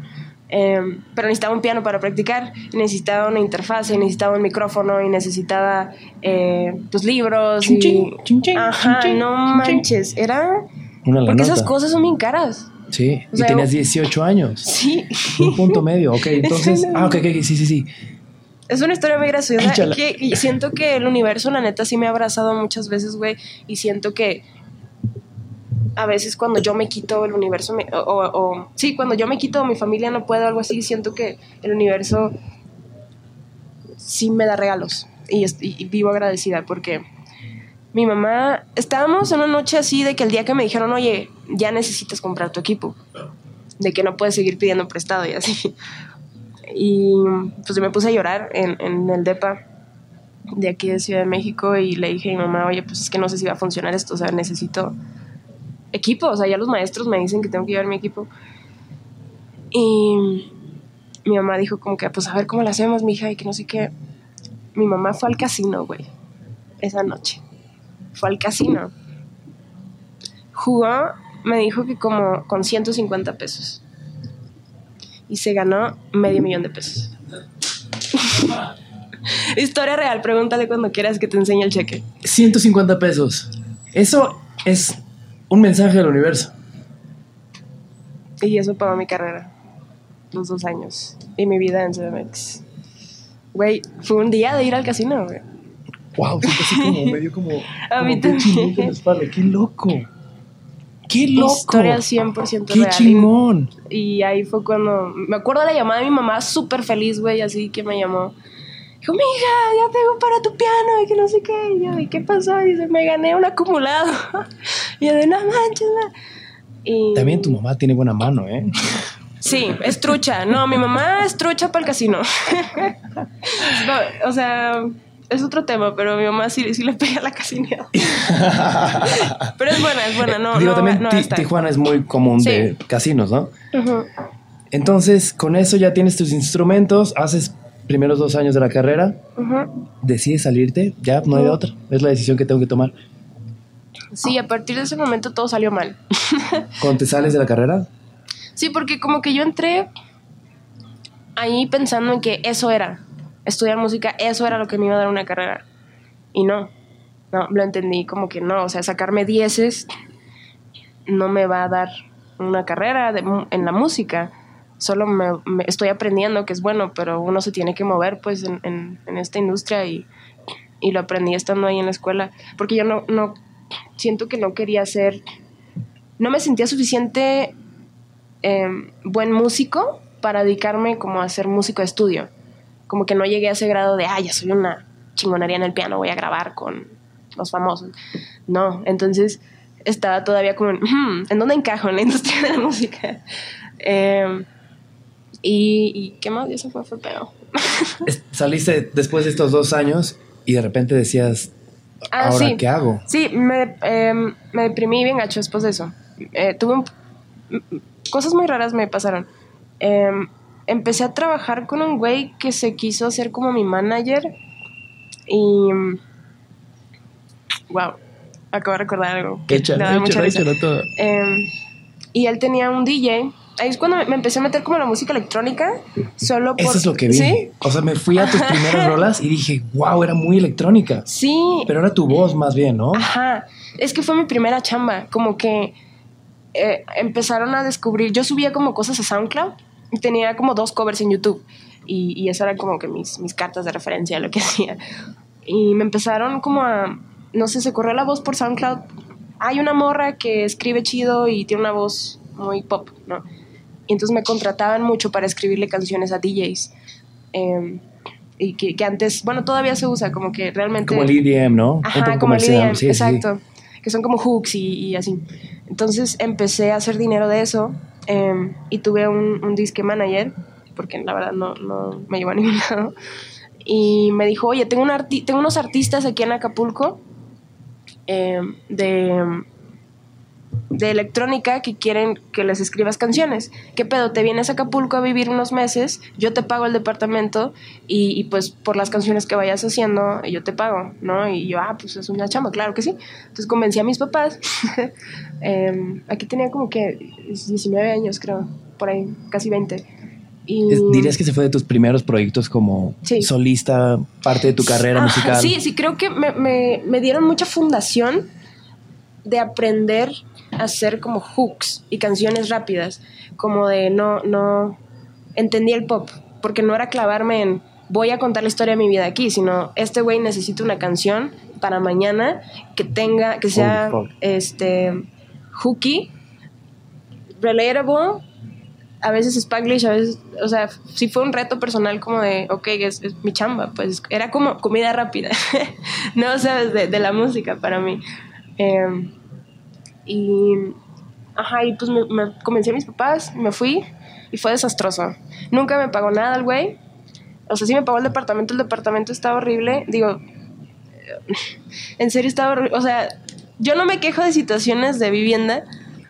Eh, pero necesitaba un piano para practicar, necesitaba una interfaz, y necesitaba un micrófono, y necesitaba eh, pues libros. Chin, y... chin, chin, chin, Ajá, no manches, era... Una Porque esas cosas son bien caras. Sí, O y tenías 18 años. Sí. Un punto medio. Ok, <laughs> entonces. Ah, ok, ok, sí, sí, sí. Es una historia muy graciosa. Que, y siento que el universo, la neta, sí me ha abrazado muchas veces, güey. Y siento que a veces cuando yo me quito el universo, me- o, o- sí, cuando yo me quito mi familia no puedo, algo así, siento que el universo sí me da regalos. Y- y vivo agradecida porque mi mamá, estábamos en una noche así de que el día que me dijeron, oye, ya necesitas comprar tu equipo, de que no puedes seguir pidiendo prestado y así. Y pues yo me puse a llorar en, en el DEPA de aquí de Ciudad de México y le dije a mi mamá, oye, pues es que no sé si va a funcionar esto, o sea, necesito equipo, o sea, ya los maestros me dicen que tengo que llevar mi equipo. Y mi mamá dijo como que, pues a ver cómo lo hacemos, mi hija, y que no sé qué. Mi mamá fue al casino, güey, esa noche. Fue al casino. jugó, me dijo que como con 150 pesos. Y se ganó medio millón de pesos. <laughs> Historia real, pregúntale cuando quieras que te enseñe el cheque. 150 pesos. Eso es un mensaje del universo. Y eso pagó mi carrera. Los dos años. Y mi vida en CDMX. Güey, fue un día de ir al casino, güey. Wow, así como <laughs> medio como. A mí como pinche también. en la espalda. ¡Qué loco! ¡Qué loco! Historia 100% ¡Qué real. chingón! Y ahí fue cuando. Me acuerdo de la llamada de mi mamá, súper feliz, güey, así que me llamó. Dijo, mija, ya tengo para tu piano, y que no sé qué. Y yo, ¿y qué pasó? Y dice, me gané un acumulado. <laughs> y yo, de no manches, ma". Y... También tu mamá tiene buena mano, ¿eh? Sí, es trucha. No, mi mamá es trucha para el casino. <laughs> No, o sea, es otro tema, pero mi mamá sí, sí le pega la casinera. <laughs> pero es buena, es buena. No, Digo, no, también no. Tijuana es muy común Sí. de casinos, ¿no? Entonces, con eso ya tienes tus instrumentos, haces primeros dos años de la carrera, decides salirte, ya no hay de otra. Es la decisión que tengo que tomar. Sí, a partir de ese momento todo salió mal. <laughs> Cuando te sales de la carrera, Sí, porque como que yo entré ahí pensando en que eso era, estudiar música, eso era lo que me iba a dar una carrera. Y no, no, lo entendí como que no, o sea, sacarme dieces no me va a dar una carrera de en la música. Solo me, me- estoy aprendiendo que es bueno, pero uno se tiene que mover pues en, en- en esta industria y, y lo aprendí estando ahí en la escuela. Porque yo no, no siento que no quería ser, no me sentía suficiente eh, buen músico para dedicarme como a ser músico de estudio. Como que no llegué a ese grado de, ah, ya soy una chingonería en el piano, voy a grabar con los famosos. No, entonces estaba todavía como, "Hmm, ¿en dónde encajo en la <laughs> industria de la música? Eh, y, y qué más, y eso fue, fue peor. <laughs> saliste después de estos dos años y de repente decías, Ah, ¿ahora sí. qué hago? Sí, me, eh, me deprimí bien gacho después de eso. Eh, tuve un- cosas muy raras me pasaron. Eh, empecé a trabajar con un güey que se quiso hacer como mi manager y wow, acabo de recordar algo. que me da mucha risa. todo. Eh, y él tenía un DJ. Ahí es cuando me, empecé a meter como la música electrónica, solo por... Eso es lo que vi. ¿Sí? O sea, me fui a tus primeras rolas y dije, wow, era muy electrónica. Sí, Pero era tu voz más bien, ¿no? Ajá, es que fue mi primera chamba, como que eh, empezaron a descubrir, yo subía como cosas a SoundCloud y tenía como dos covers en YouTube y, y eso eran como que mis, mis cartas de referencia, lo que <laughs> hacía. Y me empezaron como a, no sé, se corrió la voz por SoundCloud. Hay una morra que escribe chido y tiene una voz muy pop, ¿no? Y entonces me contrataban mucho para escribirle canciones a DJs. eh, y que, que antes, bueno, todavía se usa, como que realmente... Como el EDM, ¿no? Ajá, como el. EDM, Sí, sí, sí. exacto. Que son como hooks y, y así. Entonces empecé a hacer dinero de eso eh, y tuve un, un disque manager, porque la verdad no, no me llevó a ningún <laughs> lado. Y me dijo, oye, tengo, un arti- tengo unos artistas aquí en Acapulco eh, de, de electrónica que quieren que les escribas canciones. ¿Qué pedo? Te vienes a Acapulco a vivir unos meses, yo te pago el departamento y, y, pues por las canciones que vayas haciendo yo te pago, ¿no? Y yo, ah, pues es una chamba, claro que sí. Entonces convencí a mis papás. <laughs> Eh, aquí tenía como que 19 años, creo, por ahí, casi 20. Y... ¿Dirías que se fue de tus primeros proyectos como Sí. solista, parte de tu carrera Ajá, musical? Sí, sí, creo que me, me- me dieron mucha fundación de aprender hacer como hooks y canciones rápidas, como de no, no, entendí el pop, porque no era clavarme en voy a contar la historia de mi vida aquí, sino este güey necesita una canción para mañana que tenga, que sea, este, hooky, relatable, a veces Spanglish, a veces, o sea, sí fue un reto personal como de, ok, es, es mi chamba, pues era como comida rápida, <laughs> no sabes, de, de la música para mí. Eh, y, ajá, y pues me, me convencí a mis papás, me fui y fue desastroso. Nunca me pagó nada el güey. O sea, sí me pagó el departamento, el departamento estaba horrible. Digo, <laughs> en serio estaba horrible. O sea, yo no me quejo de situaciones de vivienda,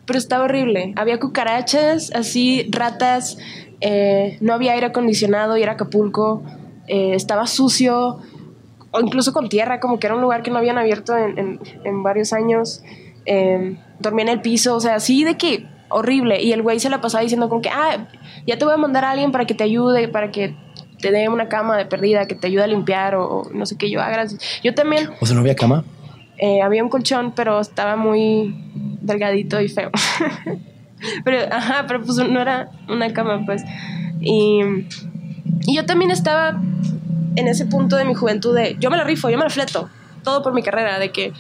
pero estaba horrible. Había cucarachas, así, ratas, eh, no había aire acondicionado y era Acapulco, eh, estaba sucio, o incluso con tierra, como que era un lugar que no habían abierto en, en- en varios años. Eh, dormía en el piso, o sea, así de que horrible. Y el güey se la pasaba diciendo como que, ah, ya te voy a mandar a alguien para que te ayude, para que te dé una cama de perdida, que te ayude a limpiar o, o no sé qué yo haga. Yo también, O sea, no había cama. eh, había un colchón, pero estaba muy delgadito y feo. <laughs> pero, ajá, pero pues no era una cama, pues. Y, y yo también estaba en ese punto de mi juventud de, yo me la rifo, yo me la fleto, todo por mi carrera, de que...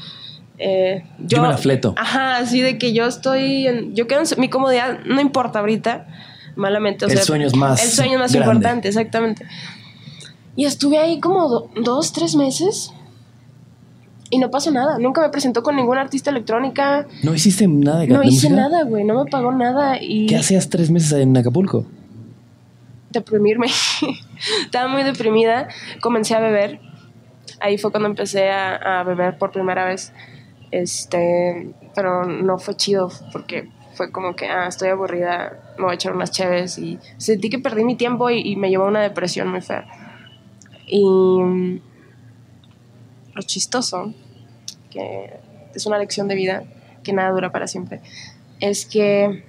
eh, Yo me la fleto. Ajá, así de que yo estoy, en, yo quedo en mi comodidad, no importa ahorita, malamente. O El sea, sueño es más El sueño es más grande. importante, exactamente. Y estuve ahí como do- dos, tres meses y no pasó nada. Nunca me presentó con ninguna artista electrónica. No hiciste nada de No de hice música? nada, güey. No me pagó nada y ¿Qué hacías tres meses en Acapulco? deprimirme. <laughs> Estaba muy deprimida. Comencé a beber. Ahí fue cuando empecé a, a beber por primera vez. Este, pero no fue chido porque fue como que, ah, estoy aburrida, me voy a echar unas cheves y sentí que perdí mi tiempo y, y me llevó a una depresión muy fea. Y lo chistoso, que es una lección de vida que nada dura para siempre, es que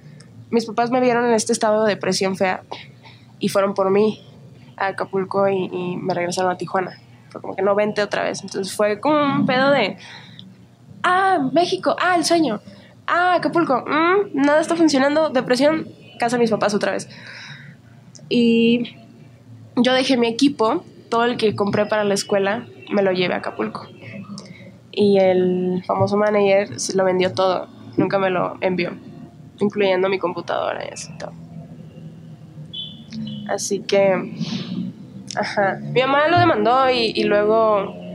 mis papás me vieron en este estado de depresión fea y fueron por mí a Acapulco y, y me regresaron a Tijuana. Fue como que no vente otra vez. Entonces fue como un pedo de, ah, México, ah, el sueño, ah, Acapulco, mm, nada está funcionando, depresión, casa mis papás otra vez. Y yo dejé mi equipo, todo el que compré para la escuela, me lo llevé a Acapulco. Y el famoso manager lo vendió todo, nunca me lo envió, incluyendo mi computadora y así todo. Así que, ajá, mi mamá lo demandó y luego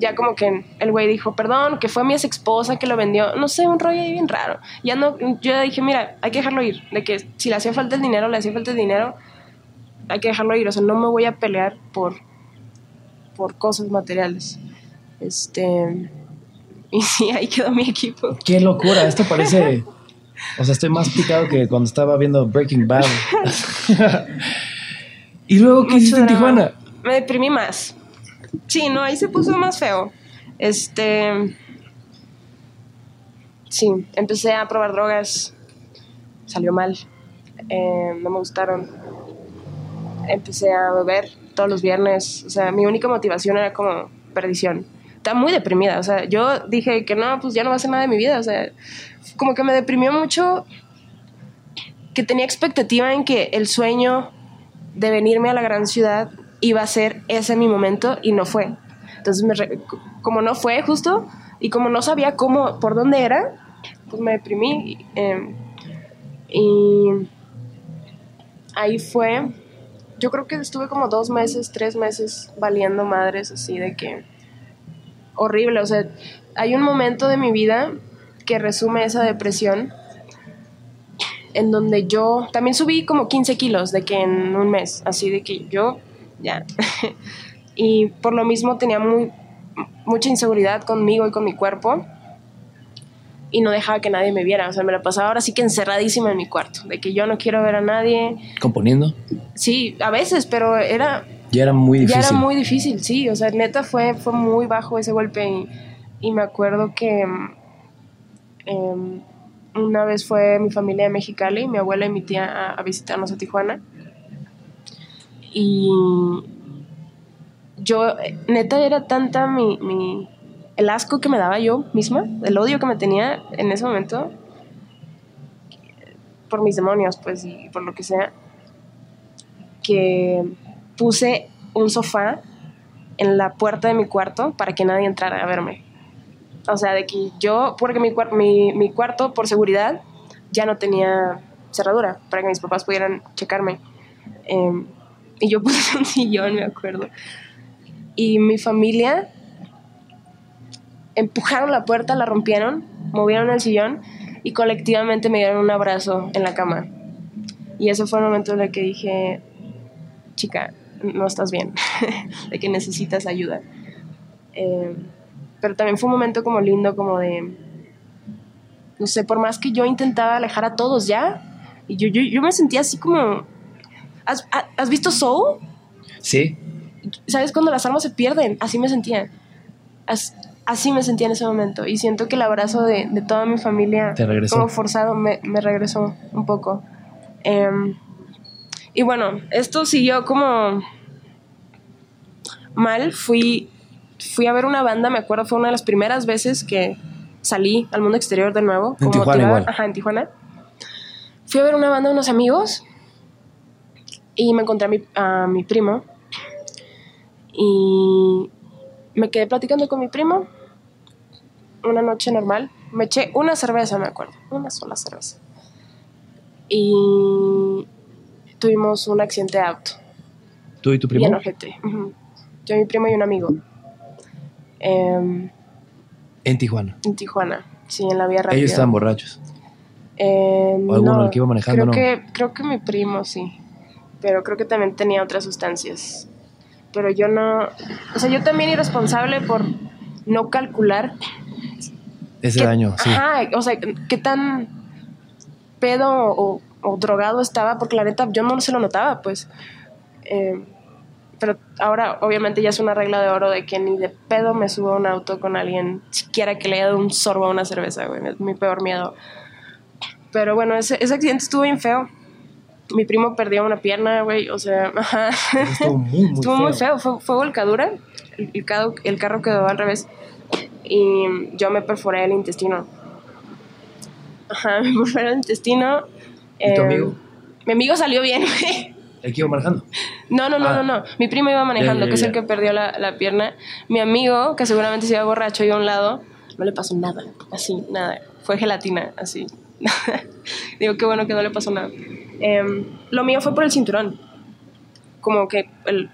ya como que el güey dijo, perdón, que fue mi ex esposa que lo vendió, no sé, un rollo ahí bien raro. Ya no, yo ya dije, mira, hay que dejarlo ir, de que si le hacía falta el dinero, le hacía falta el dinero, hay que dejarlo ir, o sea, no me voy a pelear por, por cosas materiales. Este, <laughs> y sí, ahí quedó mi equipo. ¡Qué locura! Esto parece... O sea, estoy más picado que cuando estaba viendo Breaking Bad. <laughs> <laughs> ¿Y luego qué hiciste en Mucho drama. Tijuana? Me deprimí más. Sí, no, ahí se puso más feo. Este. Sí, empecé a probar drogas. Salió mal. Eh, no me gustaron. Empecé a beber todos los viernes. O sea, mi única motivación era como perdición. Estaba muy deprimida. O sea, yo dije que no, pues ya no va a ser nada de mi vida. O sea, como que me deprimió mucho que tenía expectativa en que el sueño de venirme a la gran ciudad iba a ser ese mi momento y no fue. Entonces, me re- como no fue justo y como no sabía cómo, por dónde era, pues me deprimí. eh, y ahí fue, yo creo que estuve como dos meses, tres meses valiendo madres así de que horrible. O sea, hay un momento de mi vida que resume esa depresión en donde yo también subí como 15 kilos de que en un mes, así de que yo ya. <laughs> y por lo mismo tenía muy, mucha inseguridad conmigo y con mi cuerpo y no dejaba que nadie me viera, o sea, me la pasaba ahora sí que encerradísima en mi cuarto, de que yo no quiero ver a nadie. ¿Componiendo? Sí, a veces, pero era Ya era muy difícil. ya era muy difícil, sí. O sea, neta fue, fue muy bajo ese golpe. Y, y me acuerdo que em, una vez fue mi familia de Mexicali, mi abuela y mi tía a, a visitarnos a Tijuana. Y yo, neta, era tanta mi, mi- el asco que me daba yo misma, el odio que me tenía en ese momento, por mis demonios, pues, y por lo que sea, que puse un sofá en la puerta de mi cuarto para que nadie entrara a verme. O sea, de que yo, porque mi, mi, mi cuarto, por seguridad, ya no tenía cerradura para que mis papás pudieran checarme. Em, y yo <laughs> puse un sillón, me acuerdo. Y mi familia empujaron la puerta, la rompieron, movieron el sillón y colectivamente me dieron un abrazo en la cama. Y ese fue el momento en el que dije, chica, no estás bien, <laughs> de que necesitas ayuda. Eh, pero también fue un momento como lindo, como de, no sé, por más que yo intentaba alejar a todos ya, y yo, yo, yo me sentía así como, ¿has, ha- ¿has visto Soul? Sí. ¿Sabes cuando las almas se pierden? Así me sentía. As- así me sentía en ese momento. Y siento que el abrazo de, de toda mi familia, Te como forzado, me, me regresó un poco. Em, y bueno, esto siguió como mal. Fui, fui a ver una banda, me acuerdo, fue una de las primeras veces que salí al mundo exterior de nuevo. En como Tijuana igual. Ajá, en Tijuana. Fui a ver una banda de unos amigos y me encontré a mi, a mi primo y me quedé platicando con mi primo una noche normal. Me eché una cerveza, me acuerdo, una sola cerveza. Y tuvimos un accidente de auto. ¿Tú y tu primo? Bien ojete. Ujú. Yo, mi primo y un amigo. Em, En Tijuana. en Tijuana, sí, en la vía rápida. Ellos estaban borrachos. Eh, ¿O alguno no, el que iba manejando, creo no? Que, creo que mi primo, sí. Pero creo que también tenía otras sustancias. Pero yo no... O sea, yo también irresponsable por no calcular... Ese daño, sí. Ajá, o sea, qué tan pedo o, o drogado estaba, porque la neta yo no se lo notaba, pues. Eh, pero ahora, obviamente, ya es una regla de oro de que ni de pedo me subo a un auto con alguien, siquiera que le haya dado un sorbo a una cerveza, güey. Es mi peor miedo. Pero bueno, ese, ese accidente estuvo bien feo. Mi primo perdió una pierna, güey. O sea, <laughs> ajá. Estuvo muy, muy Estuvo feo. muy feo. Fue, fue volcadura. El, el carro, el carro quedó al revés. Y yo me perforé el intestino. Ajá, <laughs> me perforé el intestino. ¿Y tu Eh, amigo? Mi amigo salió bien, <laughs> güey. ¿El que iba manejando? No, no, no, Ah. no, no. Mi primo iba manejando, Ya, ya, que es el que perdió la, la pierna. Mi amigo, que seguramente se iba borracho, iba a un lado, no le pasó nada. Así, nada. Fue gelatina, así. <laughs> Digo, qué bueno que no le pasó nada. Em, lo mío fue por el cinturón. Como que el,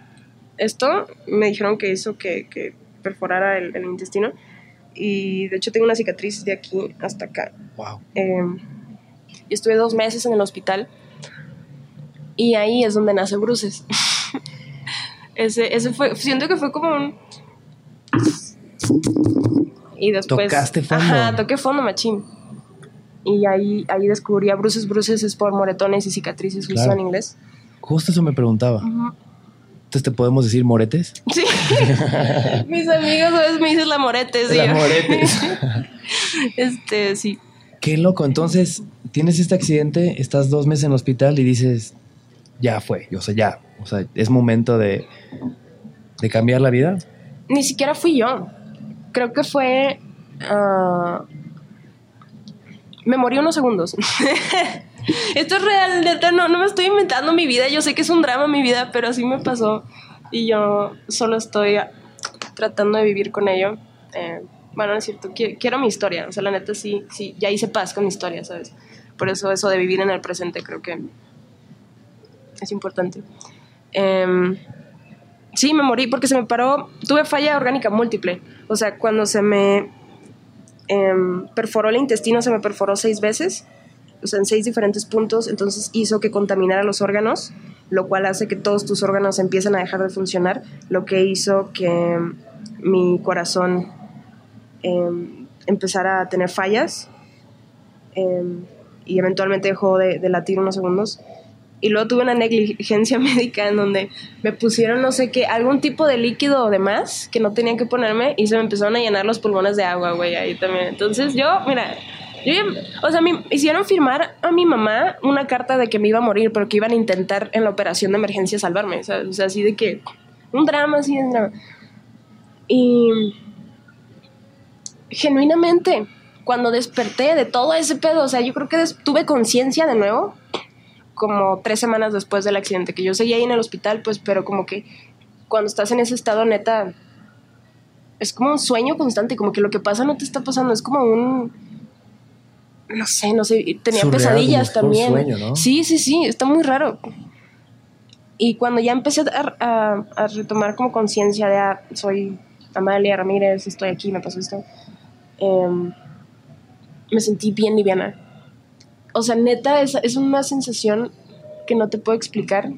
esto me dijeron que hizo que, que perforara el, el intestino. Y de hecho tengo una cicatriz de aquí hasta acá. Wow. Eh, y estuve dos meses en el hospital. Y ahí es donde nace Bruces. <laughs> ese, ese fue, siento que fue como un... Y después... Tocaste fondo. Ajá, toqué fondo, machín. Y ahí, ahí descubrí a Bruces. Bruces es por moretones y cicatrices, Claro. en inglés. Justo eso me preguntaba. Entonces, ¿te podemos decir moretes? Sí. <laughs> Mis amigos a veces me dicen la moretes. La moretes. <laughs> este, sí. Qué loco. Entonces, tienes este accidente, estás dos meses en el hospital y dices, ya fue. O sea, ya. O sea, es momento de, de cambiar la vida. Ni siquiera fui yo. Creo que fue. ah, me morí unos segundos. <laughs> Esto es real, neta. No, no me estoy inventando mi vida. Yo sé que es un drama mi vida, pero así me pasó. Y yo solo estoy tratando de vivir con ello. Eh, bueno, no es cierto. qui- Quiero mi historia. O sea, la neta sí, sí. Ya hice paz con mi historia, ¿sabes? Por eso, eso de vivir en el presente creo que es importante. Em, Sí, me morí porque se me paró, tuve falla orgánica múltiple. O sea, cuando se me em, perforó el intestino, se me perforó seis veces, o sea, en seis diferentes puntos, entonces hizo que contaminara los órganos, lo cual hace que todos tus órganos empiecen a dejar de funcionar, lo que hizo que mi corazón em, empezara a tener fallas em, y eventualmente dejó de, de latir unos segundos y luego tuve una negligencia <laughs> médica en donde me pusieron no sé qué, algún tipo de líquido o demás que no tenían que ponerme y se me empezaron a llenar los pulmones de agua, güey, ahí también. Entonces yo, mira, yo o sea, me hicieron firmar a mi mamá una carta de que me iba a morir, pero que iban a intentar en la operación de emergencia salvarme, ¿sabes? O sea, así de que un drama, así un drama. Y genuinamente, cuando desperté de todo ese pedo, o sea, yo creo que tuve conciencia de nuevo como tres semanas después del accidente, que yo seguía ahí en el hospital, pues, pero como que cuando estás en ese estado, neta, es como un sueño constante, como que lo que pasa no te está pasando, es como un, no sé, no sé, tenía Surreal, pesadillas también. sueño, ¿no? Sí, sí, sí, está muy raro. Y cuando ya empecé a, a- a retomar como conciencia de, ah, soy Amalia Ramírez, estoy aquí, me pasó esto, em, me sentí bien liviana. O sea, neta, es, es una sensación que no te puedo explicar,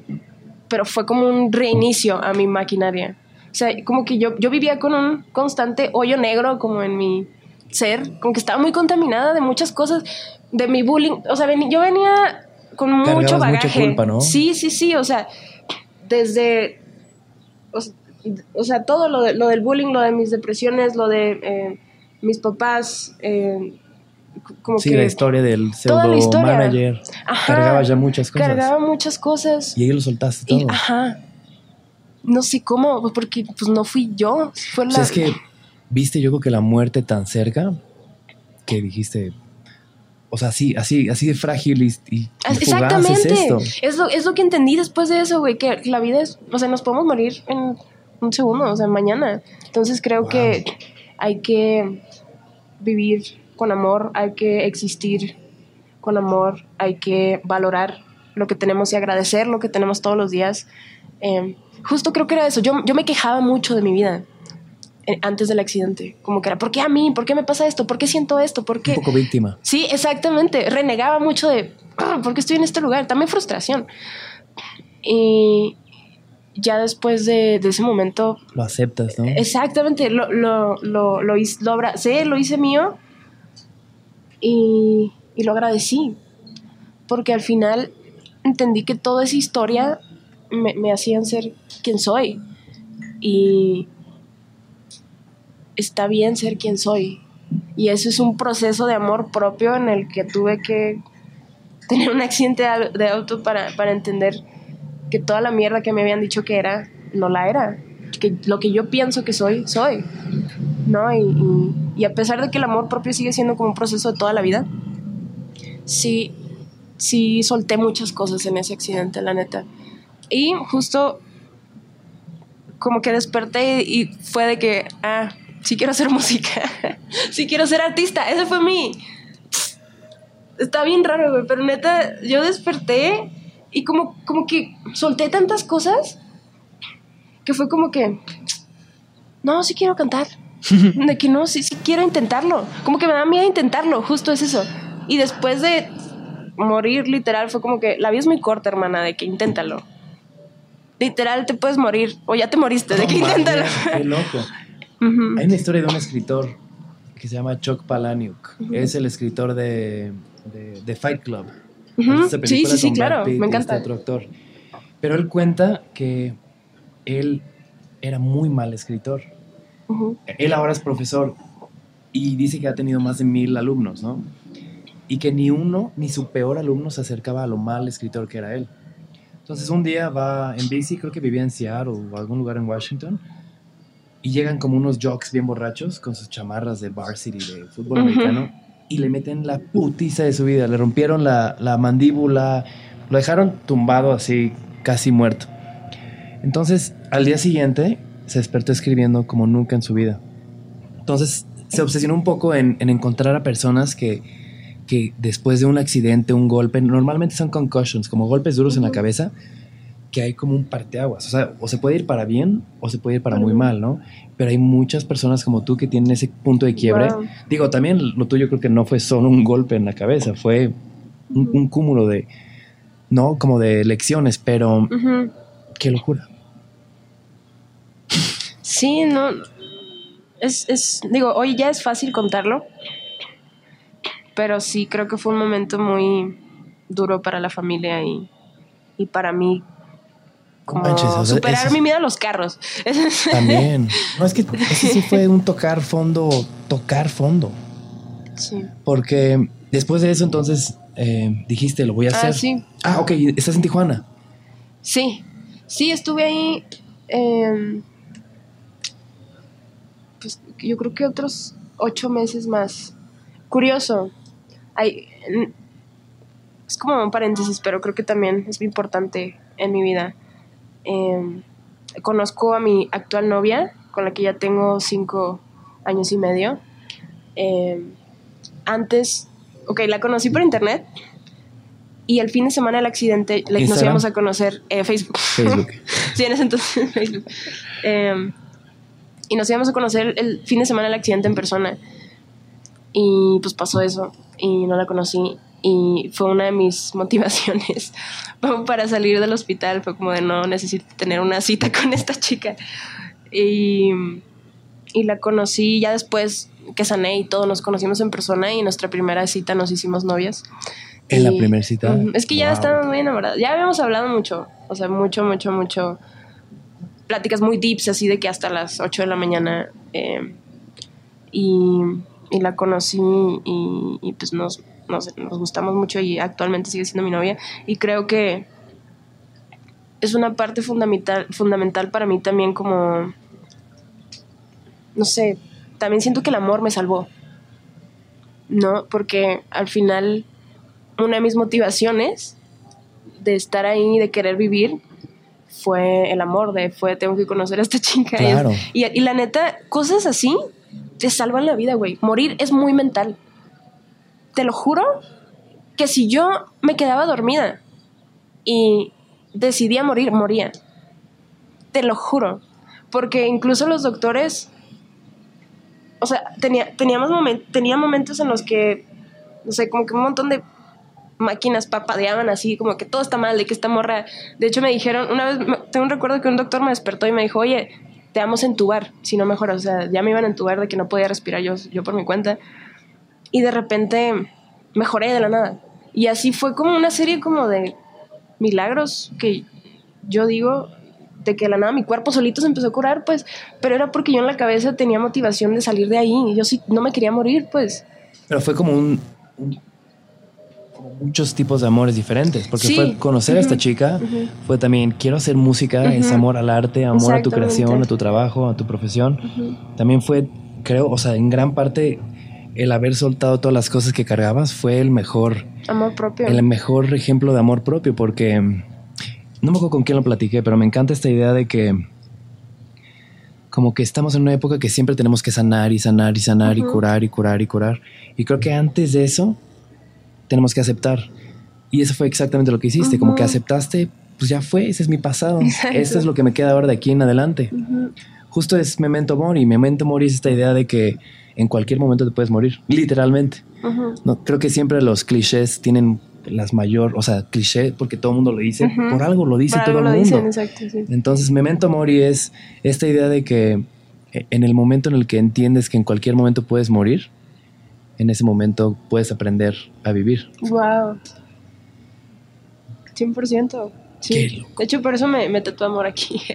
pero fue como un reinicio a mi maquinaria. O sea, como que yo, yo vivía con un constante hoyo negro como en mi ser, como que estaba muy contaminada de muchas cosas, de mi bullying. O sea, veni- yo venía con mucho Cargabas mucha bagaje. culpa, ¿no? Sí, sí, sí. O sea, desde. o sea, o sea, todo lo, de, lo del bullying, lo de mis depresiones, lo de eh, mis papás, eh, como Sí, que la historia del Toda la pseudo historia. manager. Ajá. Cargaba ya muchas cosas. cargaba muchas cosas. Y ahí lo soltaste Y, todo. ajá. No sé cómo, porque pues no fui yo. Fue O la. sea, es que viste yo creo que la muerte tan cerca que dijiste, o sea, así, así, así de frágil y, Exactamente. es esto. Es lo, es lo que entendí después de eso, güey, que la vida es, o sea, nos podemos morir en un segundo, o sea, mañana. Entonces creo Wow. que hay que vivir con amor, hay que existir con amor, hay que valorar lo que tenemos y agradecer lo que tenemos todos los días. Eh, justo creo que era eso. Yo, yo me quejaba mucho de mi vida eh, antes del accidente. Como que era, ¿por qué a mí? ¿Por qué me pasa esto? ¿Por qué siento esto? ¿Por qué? Un poco víctima. Sí, exactamente. Renegaba mucho de "Ah, por qué estoy en este lugar. También frustración. Y ya después de, de ese momento, Lo aceptas, ¿no? exactamente, lo, lo, lo, lo, hice, lo lo hice mío y, y lo agradecí. Porque al final entendí que toda esa historia me, me hacían ser quien soy. Y está bien ser quien soy. Y eso es un proceso de amor propio en el que tuve que tener un accidente de au- de auto para, para entender que toda la mierda que me habían dicho que era, no la era. Que lo que yo pienso que soy, soy. ¿No? Y, y- a pesar de que el amor propio sigue siendo como un proceso de toda la vida, sí, sí solté muchas cosas en ese accidente, la neta. Y justo como que desperté y fue de que, ah, sí quiero hacer <laughs> música, sí quiero ser artista, ese fue mi... Está bien raro, güey, pero neta, yo desperté y como, como que solté tantas cosas que fue como que, no, sí quiero cantar. <laughs> De que no, sí, sí quiero intentarlo. Como que me da miedo intentarlo, justo es eso. Y después de morir, literal, fue como que la vida es muy corta, hermana, de que inténtalo. Literal, te puedes morir, o ya te moriste, de que No inténtalo. Qué loco. <laughs> Hay una historia de un escritor que se llama Chuck Palahniuk. Es el escritor de, de, de Fight Club. Ujú. Esta Sí, sí, sí, claro, Pitt me y encanta. este otro actor. Pero él cuenta que él era muy mal escritor. Ujú. Él ahora es profesor y dice que ha tenido más de mil alumnos, ¿no? Y que ni uno, ni su peor alumno se acercaba a lo mal escritor que era él. Entonces un día va en bici, creo que vivía en Seattle o algún lugar en Washington, y llegan como unos jocks bien borrachos con sus chamarras de varsity de fútbol Ujú. americano y le meten la putiza de su vida, le rompieron la, la mandíbula, lo dejaron tumbado así, casi muerto. Entonces, al día siguiente, se despertó escribiendo como nunca en su vida. Entonces, se obsesionó un poco en, en encontrar a personas que, que después de un accidente, un golpe, normalmente son concussions, como golpes duros en la cabeza, que hay como un parteaguas. O sea, o se puede ir para bien o se puede ir para muy mal, ¿no? Pero hay muchas personas como tú que tienen ese punto de quiebre. Wow. Digo, también lo tuyo creo que no fue solo un golpe en la cabeza, fue un, un cúmulo de, no como de lecciones, pero Ujú. qué locura. Sí, no. Es, es, digo, hoy ya es fácil contarlo, pero sí creo que fue un momento muy duro para la familia y, y para mí como manches, o sea, superar mi miedo a los carros. <laughs> También. No, es que ese sí fue un tocar fondo, tocar fondo. sí. Porque después de eso, entonces eh, dijiste, lo voy a hacer. Ah, sí. Ah, ok, estás en Tijuana. Sí, sí, estuve ahí. pues yo creo que otros ocho meses más. Curioso. Hay, es como un paréntesis, pero creo que también es muy importante en mi vida. Em, conozco a mi actual novia, con la que ya tengo cinco años y medio. Em, antes, ok, la conocí por internet. Y el fin de semana del accidente le- nos íbamos a conocer eh, Facebook. Facebook. <laughs> sí, en ese entonces <laughs> Facebook. Eh, y nos íbamos a conocer el fin de semana del accidente en persona. Y pues pasó eso. Y no la conocí. Y fue una de mis <laughs> motivaciones <laughs> para salir del hospital. Fue como de no necesito tener una cita <laughs> con esta chica. Y, y la conocí ya después que sané y todo. Nos conocimos en persona y nuestra primera cita nos hicimos novias. En la primera cita. Es que ya estábamos muy enamorados. Ya habíamos hablado mucho. O sea, mucho, mucho, mucho. Pláticas muy deeps, así de que hasta las 8 de la mañana. eh, y, y la conocí y, y, pues nos, nos, gustamos mucho y actualmente sigue siendo mi novia. Y creo que es una parte fundamental, fundamental para mí también como, no sé, también siento que el amor me salvó, ¿no? Porque al final una de mis motivaciones de estar ahí, de querer vivir, fue el amor, de fue tengo que conocer a esta chica. Claro. Y, y la neta, cosas así te salvan la vida, güey. Morir es muy mental. Te lo juro que si yo me quedaba dormida y decidía morir, moría. Te lo juro. Porque incluso los doctores, o sea, tenía, teníamos momen- tenía momentos en los que, no sé, como que un montón de máquinas papadeaban así, como que todo está mal, de que esta morra... De hecho me dijeron, una vez, tengo un recuerdo que un doctor me despertó y me dijo, oye, te vamos a entubar, si no mejoras. O sea, ya me iban a entubar de que no podía respirar yo, yo por mi cuenta. Y de repente mejoré de la nada. Y así fue como una serie como de milagros que yo digo de que de la nada mi cuerpo solito se empezó a curar, pues, pero era porque yo en la cabeza tenía motivación de salir de ahí yo sí no me quería morir, pues. Pero fue como un, muchos tipos de amores diferentes, porque Sí. fue conocer a esta chica, Ujú. fue también quiero hacer música, es Ujú. amor al arte, amor a tu creación, a tu trabajo, a tu profesión. También fue, creo, o sea, en gran parte el haber soltado todas las cosas que cargabas fue el mejor, Amor propio. el mejor ejemplo de amor propio, porque no me acuerdo con quién lo platiqué, pero me encanta esta idea de que como que estamos en una época que siempre tenemos que sanar y sanar y sanar y curar y curar y curar. Y creo que antes de eso tenemos que aceptar. Y eso fue exactamente lo que hiciste, como que aceptaste, pues ya fue, ese es mi pasado. <laughs> Exacto. Esto es lo que me queda ahora de aquí en adelante. Ujú. Justo es memento mori. Memento mori es esta idea de que en cualquier momento te puedes morir, literalmente. No, creo que siempre los clichés tienen las mayor, o sea, cliché porque todo el mundo lo dice, por algo lo dice Por todo algo el lo mundo. dicen, exacto, sí. Entonces, memento mori es esta idea de que eh, en el momento en el que entiendes que en cualquier momento puedes morir, en ese momento puedes aprender a vivir. Wow. 100%. Sí. Qué loco. De hecho, por eso me, me tatué amor aquí. <laughs>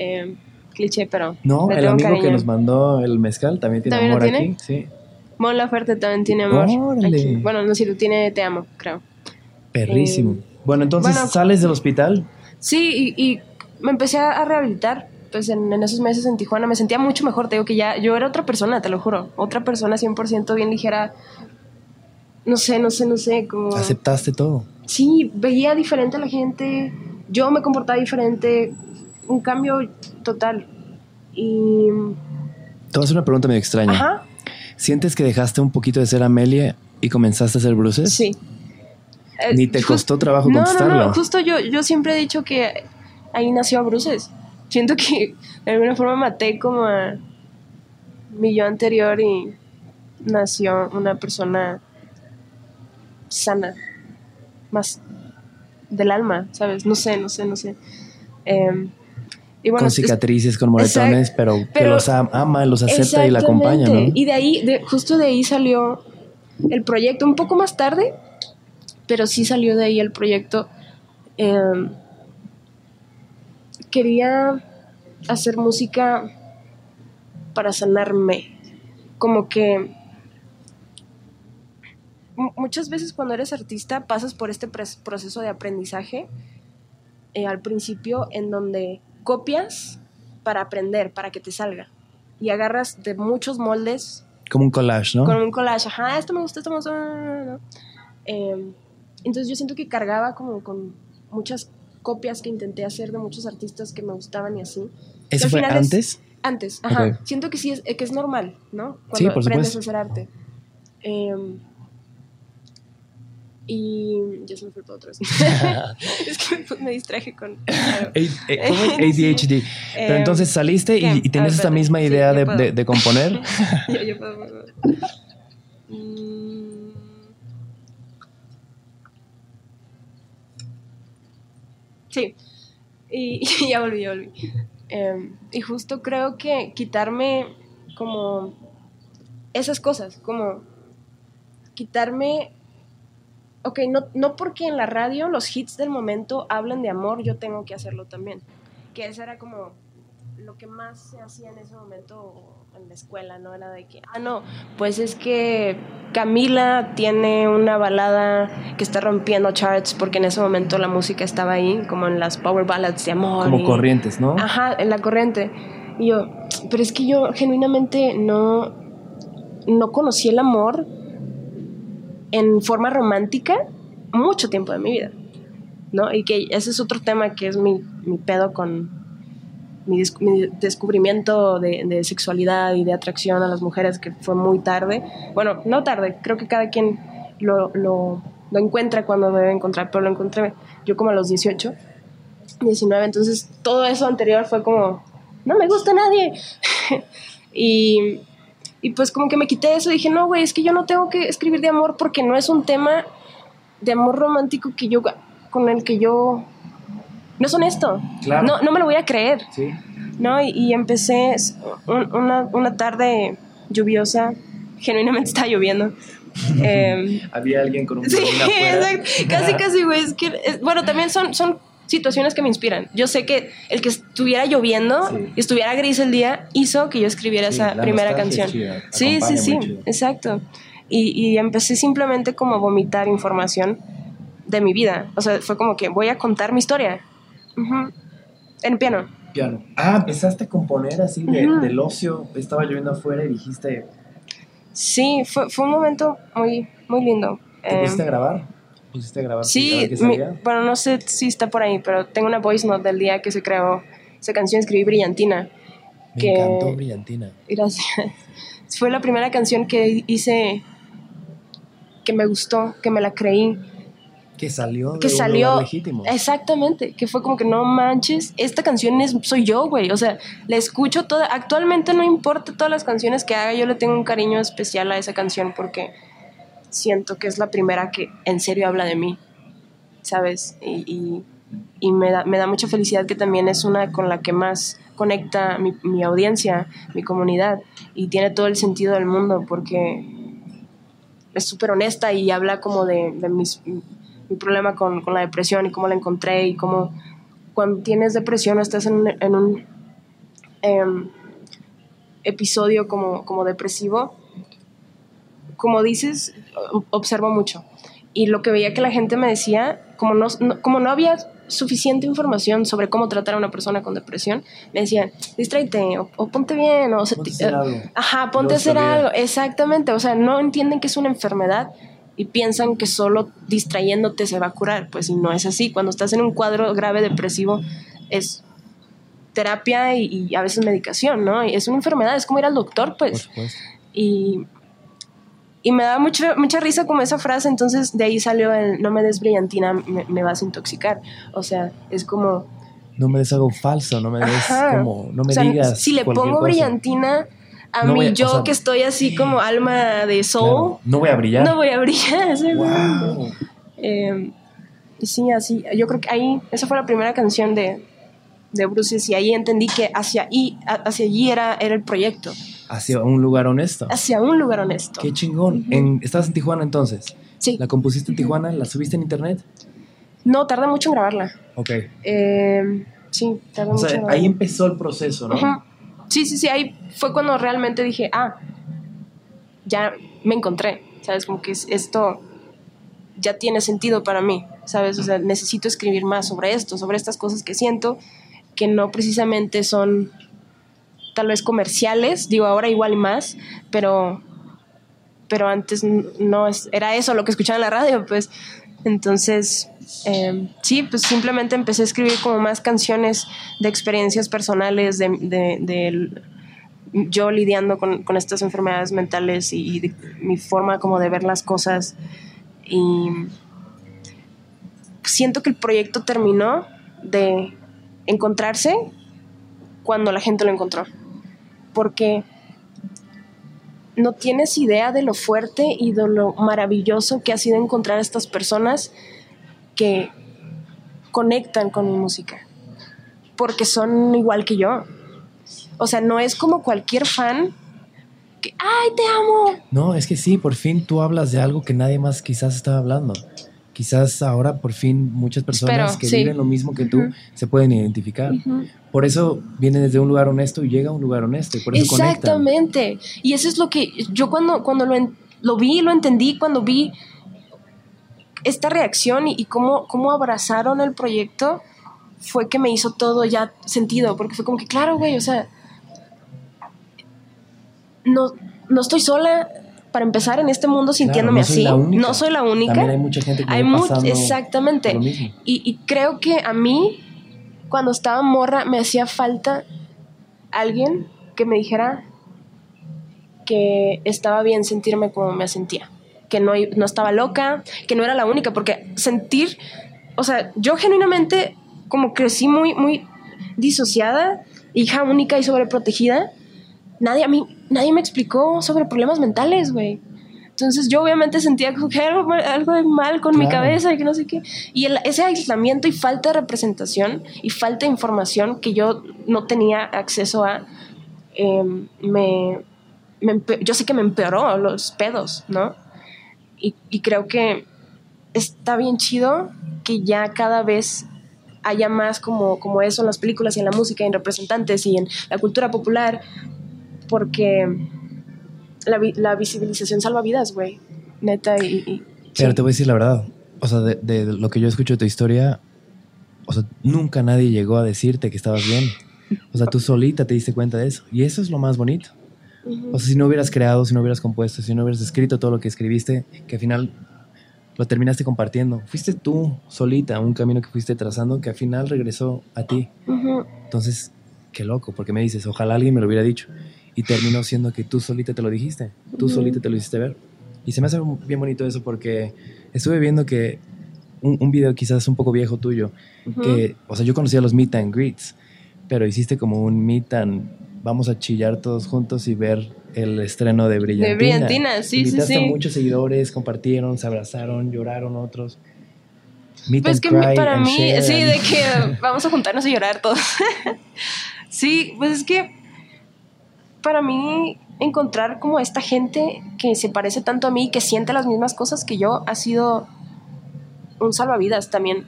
Eh, cliché, pero. No, el amigo que cariño. nos mandó el mezcal también tiene ¿También lo amor tiene? aquí. Sí, Mon Laferte también tiene amor. Órale. aquí. Bueno, no sé si lo tiene Te amo, creo. perrísimo. Eh, bueno, entonces bueno. sales del hospital. Sí, y, y me empecé a rehabilitar. Pues en, en esos meses en Tijuana me sentía mucho mejor. Te digo que ya yo era otra persona, te lo juro. Otra persona 100% bien ligera. No sé, no sé, no sé. Como... Aceptaste todo. Sí, veía diferente a la gente. Yo me comportaba diferente. Un cambio total. Y. Te voy a hacer una pregunta medio extraña. Ajá, ¿Sientes que dejaste un poquito de ser Amelia y comenzaste a hacer bruces? sí. Eh, Ni te just- costó trabajo No, no, contestarlo. no. Justo yo, yo siempre he dicho que ahí nació Bruces. Siento que <laughs> de alguna forma maté como a mi yo anterior y nació una persona sana, más del alma, ¿sabes? No sé, no sé, no sé. Em, y bueno, con es- cicatrices, con moretones, pero, que los am- ama, los acepta y la acompaña, ¿no? Y de ahí, de, justo de ahí salió el proyecto, un poco más tarde, pero sí salió de ahí el proyecto. Em, quería hacer música para sanarme. Como que mu- muchas veces cuando eres artista pasas por este proceso de aprendizaje eh, al principio en donde copias para aprender, para que te salga. Y agarras de muchos moldes Como un collage, ¿no? con un collage. Ajá, esto me gusta, esto me gusta. no, no, no. Eh, entonces yo siento que cargaba como con muchas copias que intenté hacer de muchos artistas que me gustaban y así. ¿Eso fue es- antes? Antes, ajá. Siento que sí es, que es normal, ¿no? Cuando Sí, por aprendes supuesto. a hacer arte. Eh, y ya se me fue todo otra vez. <laughs> <laughs> es que me, me distraje con. <laughs> A- eh, ¿cómo es? ADHD. Pero Eh, entonces saliste y, y tenías A ver, esta espérate. misma idea de, de- de componer. yo, yo puedo- Mm. Sí, y, <laughs> ya volví. Em, y justo creo que quitarme como esas cosas, como quitarme, ok, no, no porque en la radio los hits del momento hablan de amor, yo tengo que hacerlo también. que ese era como lo que más se hacía en ese momento en la escuela, ¿no? Era de que, ah, no, pues es que Camila tiene una balada que está rompiendo charts porque en ese momento la música estaba ahí, como en las power ballads de amor. Como y- corrientes, ¿no? Ajá, en la corriente. Y yo, pero es que yo genuinamente no, no conocí el amor en forma romántica mucho tiempo de mi vida, ¿no? Y que ese es otro tema que es mi, mi pedo con mi, mi descubrimiento de, sexualidad y de atracción a las mujeres, que fue muy tarde. Bueno, no tarde, creo que cada quien lo, lo, encuentra cuando debe encontrar, pero lo encontré yo como a los 18, 19, entonces todo eso anterior fue como, no me gusta nadie. <laughs> y, y pues como que me quité eso dije, no, güey, es que yo no tengo que escribir de amor porque no es un tema de amor romántico que yo, con el que yo... No es honesto. Claro. No, no me lo voy a creer. Sí. ¿no? Y, y empecé un- una, una tarde lluviosa, genuinamente <laughs> estaba lloviendo. Em, <laughs> Había alguien con un sí, afuera. exacto. casi, <laughs> casi, güey. Es que, es- bueno, también son, son situaciones que me inspiran. Yo sé que el que estuviera lloviendo Sí. y estuviera gris el día hizo que yo escribiera Sí, esa primera canción. chida, Sí, sí, sí, exacto. Y, y empecé simplemente como a vomitar información de mi vida. O sea, fue como que voy a contar mi historia. En piano. Piano. Ah, empezaste a componer así de, del ocio. Estaba lloviendo afuera y dijiste, Sí, fue, fue un momento muy, muy lindo. ¿te Em, pusiste a grabar? ¿Pusiste a grabar? sí, mi- bueno, no sé si está por ahí, pero tengo una voice note del día que se creó. Esa canción escribí Brillantina. Me que- encantó Brillantina. Gracias. <laughs> Fue la primera canción que hice que me gustó, que me la creí, Que salió de que un salió lugar legítimo. exactamente, que fue como que no manches, esta canción es soy yo, güey, o sea, la escucho toda, actualmente no importa todas las canciones que haga, yo le tengo un cariño especial a esa canción porque siento que es la primera que en serio habla de mí, ¿sabes? Y, y- y me, da, me da mucha felicidad que también es una con la que más conecta mi, mi audiencia, mi comunidad, y tiene todo el sentido del mundo porque es súper honesta y habla como de, de mis, mi problema con, con la depresión y cómo la encontré y cómo cuando tienes depresión o estás en, un- en un em, episodio como, como depresivo, como dices, observo mucho. Y lo que veía que la gente me decía, como no, no- como no había suficiente información sobre cómo tratar a una persona con depresión, me decían, distráete o, o ponte bien, o, se- Ponte a hacer algo. Ajá, ponte Luego a se hacer olvida. algo. Exactamente. O sea, no entienden que es una enfermedad y piensan que solo distrayéndote se va a curar. Pues y no es así. Cuando estás en un cuadro grave depresivo, es terapia y, y a veces medicación, ¿no? Y es una enfermedad, es como ir al doctor, Por pues. supuesto. Y, y me da mucha, mucha risa como esa frase, entonces de ahí salió el no me des brillantina, me, me vas a intoxicar. O sea, es como... No me des algo falso, no me des Ajá. como, no me O sea, digas. Si le pongo cosa. brillantina a No voy a- o yo sea, que estoy así como alma de soul, Claro, no voy a brillar. no voy a brillar. <laughs> Wow. Eh, y sí, así. Yo creo que ahí, esa fue la primera canción de, de Bruces y ahí entendí que hacia, ahí, hacia allí era, era el proyecto, Hacia un lugar honesto. hacia un lugar honesto. Qué chingón. en, ¿Estabas en Tijuana entonces? Sí, ¿La compusiste en Tijuana? ¿La subiste en internet? no, tarda mucho en grabarla. Ok. Eh, sí, tarda O mucho sea, en ahí empezó el proceso, ¿no? Ujú. Sí, sí, sí, ahí fue cuando realmente dije, ah, ya me encontré, ¿sabes? Como que es- esto ya tiene sentido para mí, ¿sabes? O sea, necesito escribir más sobre esto, sobre estas cosas que siento, que no precisamente son tal vez comerciales, digo ahora igual y más, pero, pero antes no es, era eso lo que escuchaba en la radio, pues. Entonces, eh, sí, pues simplemente empecé a escribir como más canciones de experiencias personales, de, de- de yo lidiando con, con estas enfermedades mentales y, y de mi forma como de ver las cosas. Y siento que el proyecto terminó de encontrarse cuando la gente lo encontró. Porque no tienes idea de lo fuerte y de lo maravilloso que ha sido encontrar a estas personas que conectan con mi música. Porque son igual que yo. O sea, no es como cualquier fan que, ¡ay, te amo! No, es que sí, por fin tú hablas de algo que nadie más quizás estaba hablando. quizás ahora por fin muchas personas que viven lo mismo que tú se pueden identificar. Por eso viene desde un lugar honesto y llega a un lugar honesto. por eso Exactamente. Y eso es lo que yo cuando, cuando lo, lo vi, lo entendí, cuando vi esta reacción y, cómo, cómo abrazaron el proyecto, fue que me hizo todo ya sentido. Porque fue como que, claro, güey, o sea, no, no estoy sola, para empezar en este mundo sintiéndome así. No soy la única. hay mucha gente que hay Exactamente. Y, y, creo que a mí, cuando estaba morra, me hacía falta alguien que me dijera que estaba bien sentirme como me sentía. Que no, no estaba loca, que no era la única, porque sentir, o sea, yo genuinamente como crecí muy, muy disociada, hija única y sobreprotegida, nadie a mí, nadie me explicó sobre problemas mentales, güey. Entonces yo obviamente sentía que algo, algo de mal con mi cabeza y que no sé qué. Y ese aislamiento y falta de representación y falta de información que yo no tenía acceso a, em, me, yo sé que me empeoró los pedos, ¿no? Y, y creo que está bien chido que ya cada vez haya más como, como eso en las películas y en la música y en representantes y en la cultura popular porque la, visibilización salva vidas, güey. Neta y... Pero te voy a decir la verdad. O sea, de, lo que yo escucho de tu historia, o sea, nunca nadie llegó a decirte que estabas bien. O sea, tú solita te diste cuenta de eso. Y eso es lo más bonito. O sea, si no hubieras creado, si no hubieras compuesto, si no hubieras escrito todo lo que escribiste, que al final lo terminaste compartiendo. Fuiste tú solita, un camino que fuiste trazando que al final regresó a ti. Entonces, qué loco, porque me dices, ojalá alguien me lo hubiera dicho y terminó siendo que tú solita te lo dijiste, tú solita te lo hiciste ver. Y se me hace bien bonito eso porque estuve viendo que un, video quizás un poco viejo tuyo, que, o sea, yo conocía los meet and greets, pero hiciste como un meet and vamos a chillar todos juntos y ver el estreno de Brillantina. De Brillantina, sí, sí, sí. a muchos seguidores, compartieron, se abrazaron, lloraron otros. Meet pues que para mí, sí, de que <laughs> vamos a juntarnos y llorar todos. sí, pues es que para mí encontrar como esta gente que se parece tanto a mí, que siente las mismas cosas que yo, ha sido un salvavidas también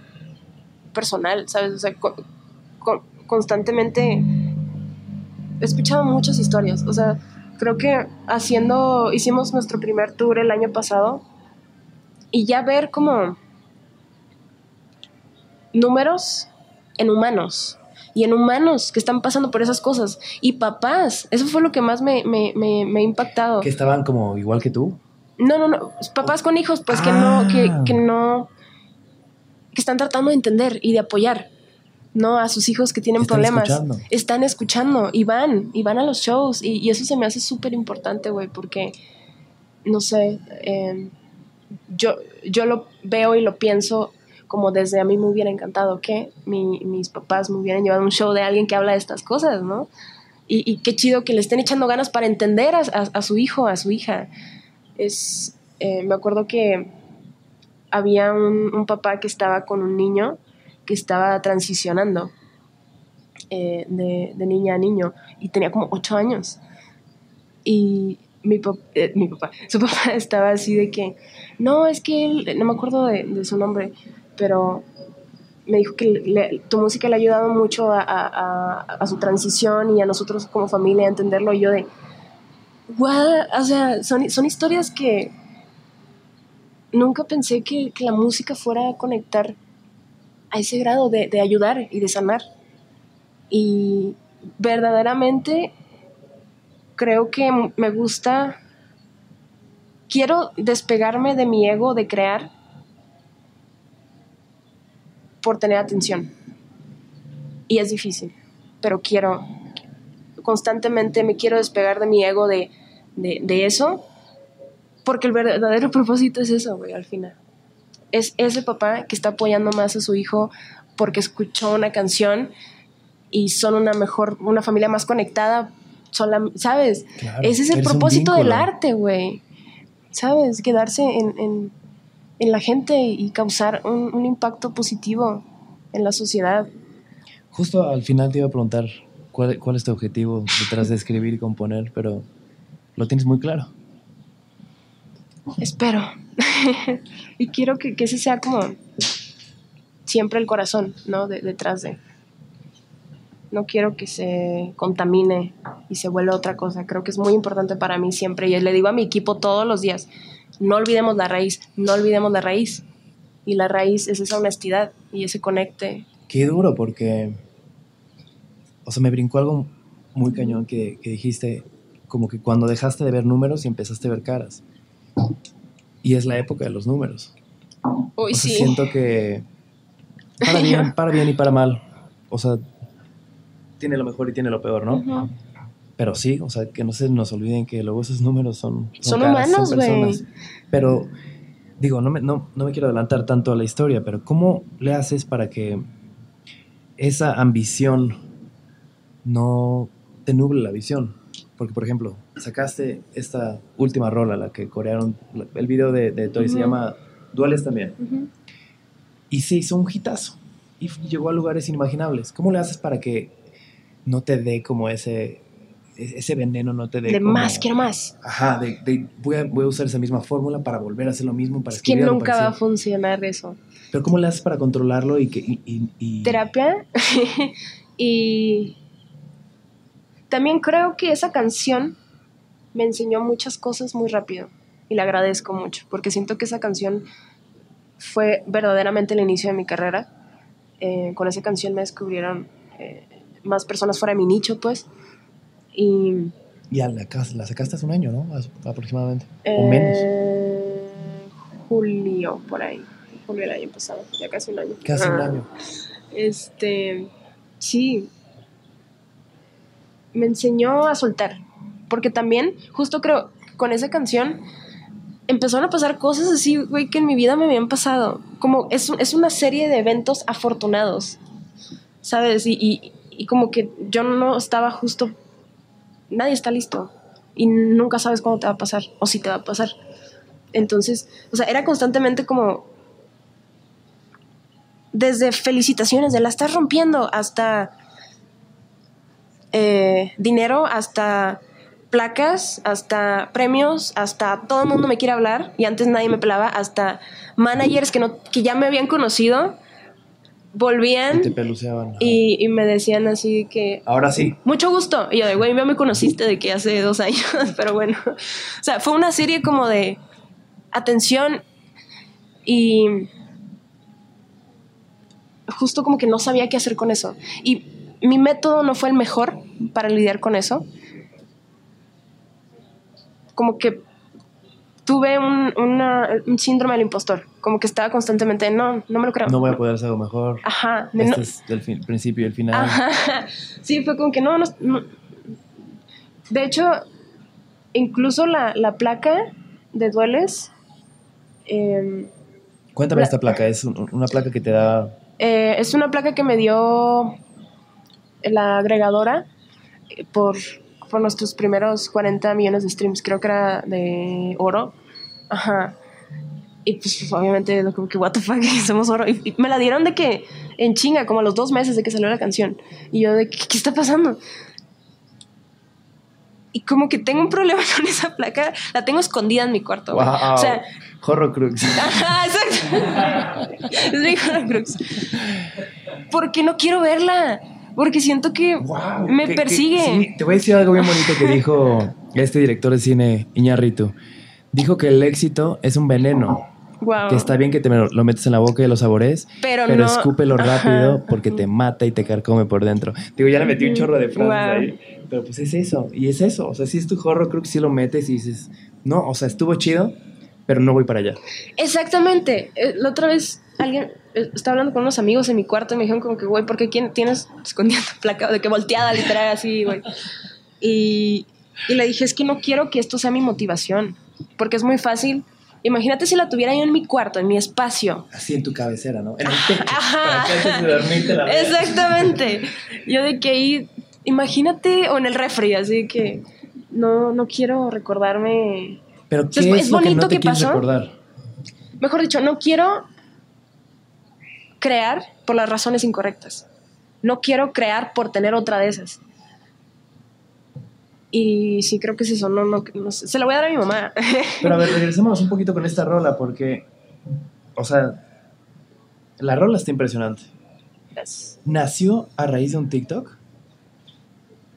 personal, ¿sabes? O sea, constantemente escuchado muchas historias, o sea, creo que haciendo, hicimos nuestro primer tour el año pasado y ya ver como números en humanos, y en humanos que están pasando por esas cosas. Y papás, eso fue lo que más me, me, me, ha impactado. ¿Que estaban como igual que tú? No, no, no. Papás con hijos, pues que no, que, que, no, que están tratando de entender y de apoyar. ¿No? A sus hijos que tienen problemas. Están escuchando y van, y van a los shows. Y, y eso se me hace súper importante, güey, porque, no sé, em, yo, yo lo veo y lo pienso como desde a mí me hubiera encantado que mis papás me hubieran llevado un show de alguien que habla de estas cosas, ¿no? Y, qué chido que le estén echando ganas para entender a, su hijo, a su hija. Es, eh, me acuerdo que había un, papá que estaba con un niño que estaba transicionando eh, de, niña a niño y tenía como ocho años. Y mi, eh, mi papá, <laughs> su papá estaba así de que, no, es que él, no me acuerdo de su nombre, pero me dijo que tu música le ha ayudado mucho a, su transición y a nosotros como familia a entenderlo. Y yo de, what? O sea, son, son historias que nunca pensé que, la música fuera a conectar a ese grado de, de ayudar y de sanar. Y verdaderamente creo que me gusta, quiero despegarme de mi ego de crear por tener atención. Y es difícil, pero quiero, constantemente me quiero despegar de mi ego de, eso, porque el verdadero <laughs> propósito es eso, güey, al final. Es ese papá que está apoyando más a su hijo porque escuchó una canción y son una mejor, una familia más conectada, ¿sabes? ese es el propósito del arte, güey. ¿Sabes? Quedarse en en la gente y causar un, impacto positivo en la sociedad. Justo al final te iba a preguntar cuál, cuál es tu objetivo detrás de escribir y componer, pero lo tienes muy claro. Espero. <laughs> y quiero que, que, ese sea como siempre el corazón, ¿no? De, detrás de. No quiero que se contamine y se vuelva otra cosa. Creo que es muy importante para mí siempre. Y le digo a mi equipo todos los días, no olvidemos la raíz, no olvidemos la raíz. Y la raíz es esa honestidad y ese conecte. Qué duro, porque. O sea, me brincó algo muy cañón que, que dijiste, como que cuando dejaste de ver números y empezaste a ver caras. Y es la época de los números. Uy, sí. Siento que <laughs> para bien, para bien y para mal. O sea, tiene lo mejor y tiene lo peor, ¿no? Pero sí, o sea, que no se nos olviden que luego esos números son... Son, humanos, güey. Pero, digo, no me, no, no me quiero adelantar tanto a la historia, pero ¿cómo le haces para que esa ambición no te nuble la visión? Porque, por ejemplo, sacaste esta última rola, la que corearon, el video de, de Toy se llama Duales también. Y se hizo un hitazo. Y llegó a lugares inimaginables. ¿Cómo le haces para que no te dé como ese, ese veneno, no te dé... De más, quiero más. Ajá, de, voy, a, voy, a, usar esa misma fórmula para volver a hacer lo mismo, para Es que nunca va a funcionar eso. Pero ¿cómo le haces para controlarlo y que... y... Terapia. <laughs> y también creo que esa canción me enseñó muchas cosas muy rápido y le agradezco mucho porque siento que esa canción fue verdaderamente el inicio de mi carrera. Eh, con esa canción me descubrieron eh, más personas fuera de mi nicho, pues. Y, y la, la, sacaste hace un año, ¿no? Aproximadamente. o menos. Eh, julio, por ahí. Julio del año pasado, ya casi un año. Casi un año. Este, sí, me enseñó a soltar. Porque también, justo creo, con esa canción empezaron a pasar cosas así, güey, que en mi vida me habían pasado. Como es, es una serie de eventos afortunados, ¿sabes? Y, y, como que yo no estaba justo, nadie está listo. Y nunca sabes cuándo te va a pasar o si te va a pasar. Entonces, o sea, era constantemente como desde felicitaciones de la estás rompiendo hasta eh, dinero hasta placas, hasta premios, hasta todo el mundo me quiere hablar y antes nadie me pelaba, hasta managers que, no, que ya me habían conocido volvían y, y, me decían así que... Ahora sí. Mucho gusto. Y yo de, güey, ya me conociste de que hace dos años, <laughs> pero bueno. O sea, fue una serie como de atención y justo como que no sabía qué hacer con eso. Y mi método no fue el mejor para lidiar con eso. Como que tuve un, un, síndrome del impostor. Como que estaba constantemente, no, no me lo creo. No voy a poder hacer algo mejor. Ajá. Este es el principio y el final. Ajá. <laughs> Sí, fue como que no, no, De hecho, incluso la, la placa de dueles. Eh, Cuéntame esta placa. Es una placa que te da. Eh, es una placa que me dio la agregadora eh, por, por nuestros primeros 40 millones de streams, creo que era de oro. Ajá. Y pues obviamente como que what the fuck, <laughs> somos oro. Y, me la dieron de que en chinga, como a los dos meses de que salió la canción. Y yo de ¿qué, qué está pasando? Y como que tengo un problema <laughs> con esa placa, la tengo escondida en mi cuarto. O sea, Horrocrux. <laughs> Ajá, exacto. es mi Horrocrux. Porque no quiero verla porque siento que me persigue. sí, te voy a decir algo bien bonito que dijo este director de cine, Iñarritu. Dijo que el éxito es un veneno. Que está bien que te lo, metes en la boca y lo sabores, pero, pero escúpelo rápido porque te mata y te carcome por dentro. Digo, ya le metí un chorro de frases ahí, pero pues es eso, y es eso. O sea, si es tu horror, creo que si lo metes y dices, no, o sea, estuvo chido, pero no voy para allá. Exactamente. Eh, la otra vez alguien eh, estaba hablando con unos amigos en mi cuarto y me dijeron como que, güey, ¿por qué tienes escondida tu placa? De que volteada, literal, así, güey. Y, y le dije, es que no quiero que esto sea mi motivación, porque es muy fácil. Imagínate si la tuviera yo en mi cuarto, en mi espacio. Así en tu cabecera, ¿no? En el <laughs> techo. Ajá. Para Exactamente. Yo de que ahí, imagínate, o en el refri, así que no, no quiero recordarme. Pero ¿qué es, bonito que, no te Recordar? Mejor dicho, no quiero crear por las razones incorrectas. No quiero crear por tener otra de esas. Y sí, creo que es eso, no, no, no sé. Se la voy a dar a mi mamá. <laughs> Pero a ver, regresemos un poquito con esta rola, porque, o sea, la rola está impresionante. Yes. ¿Nació a raíz de un TikTok?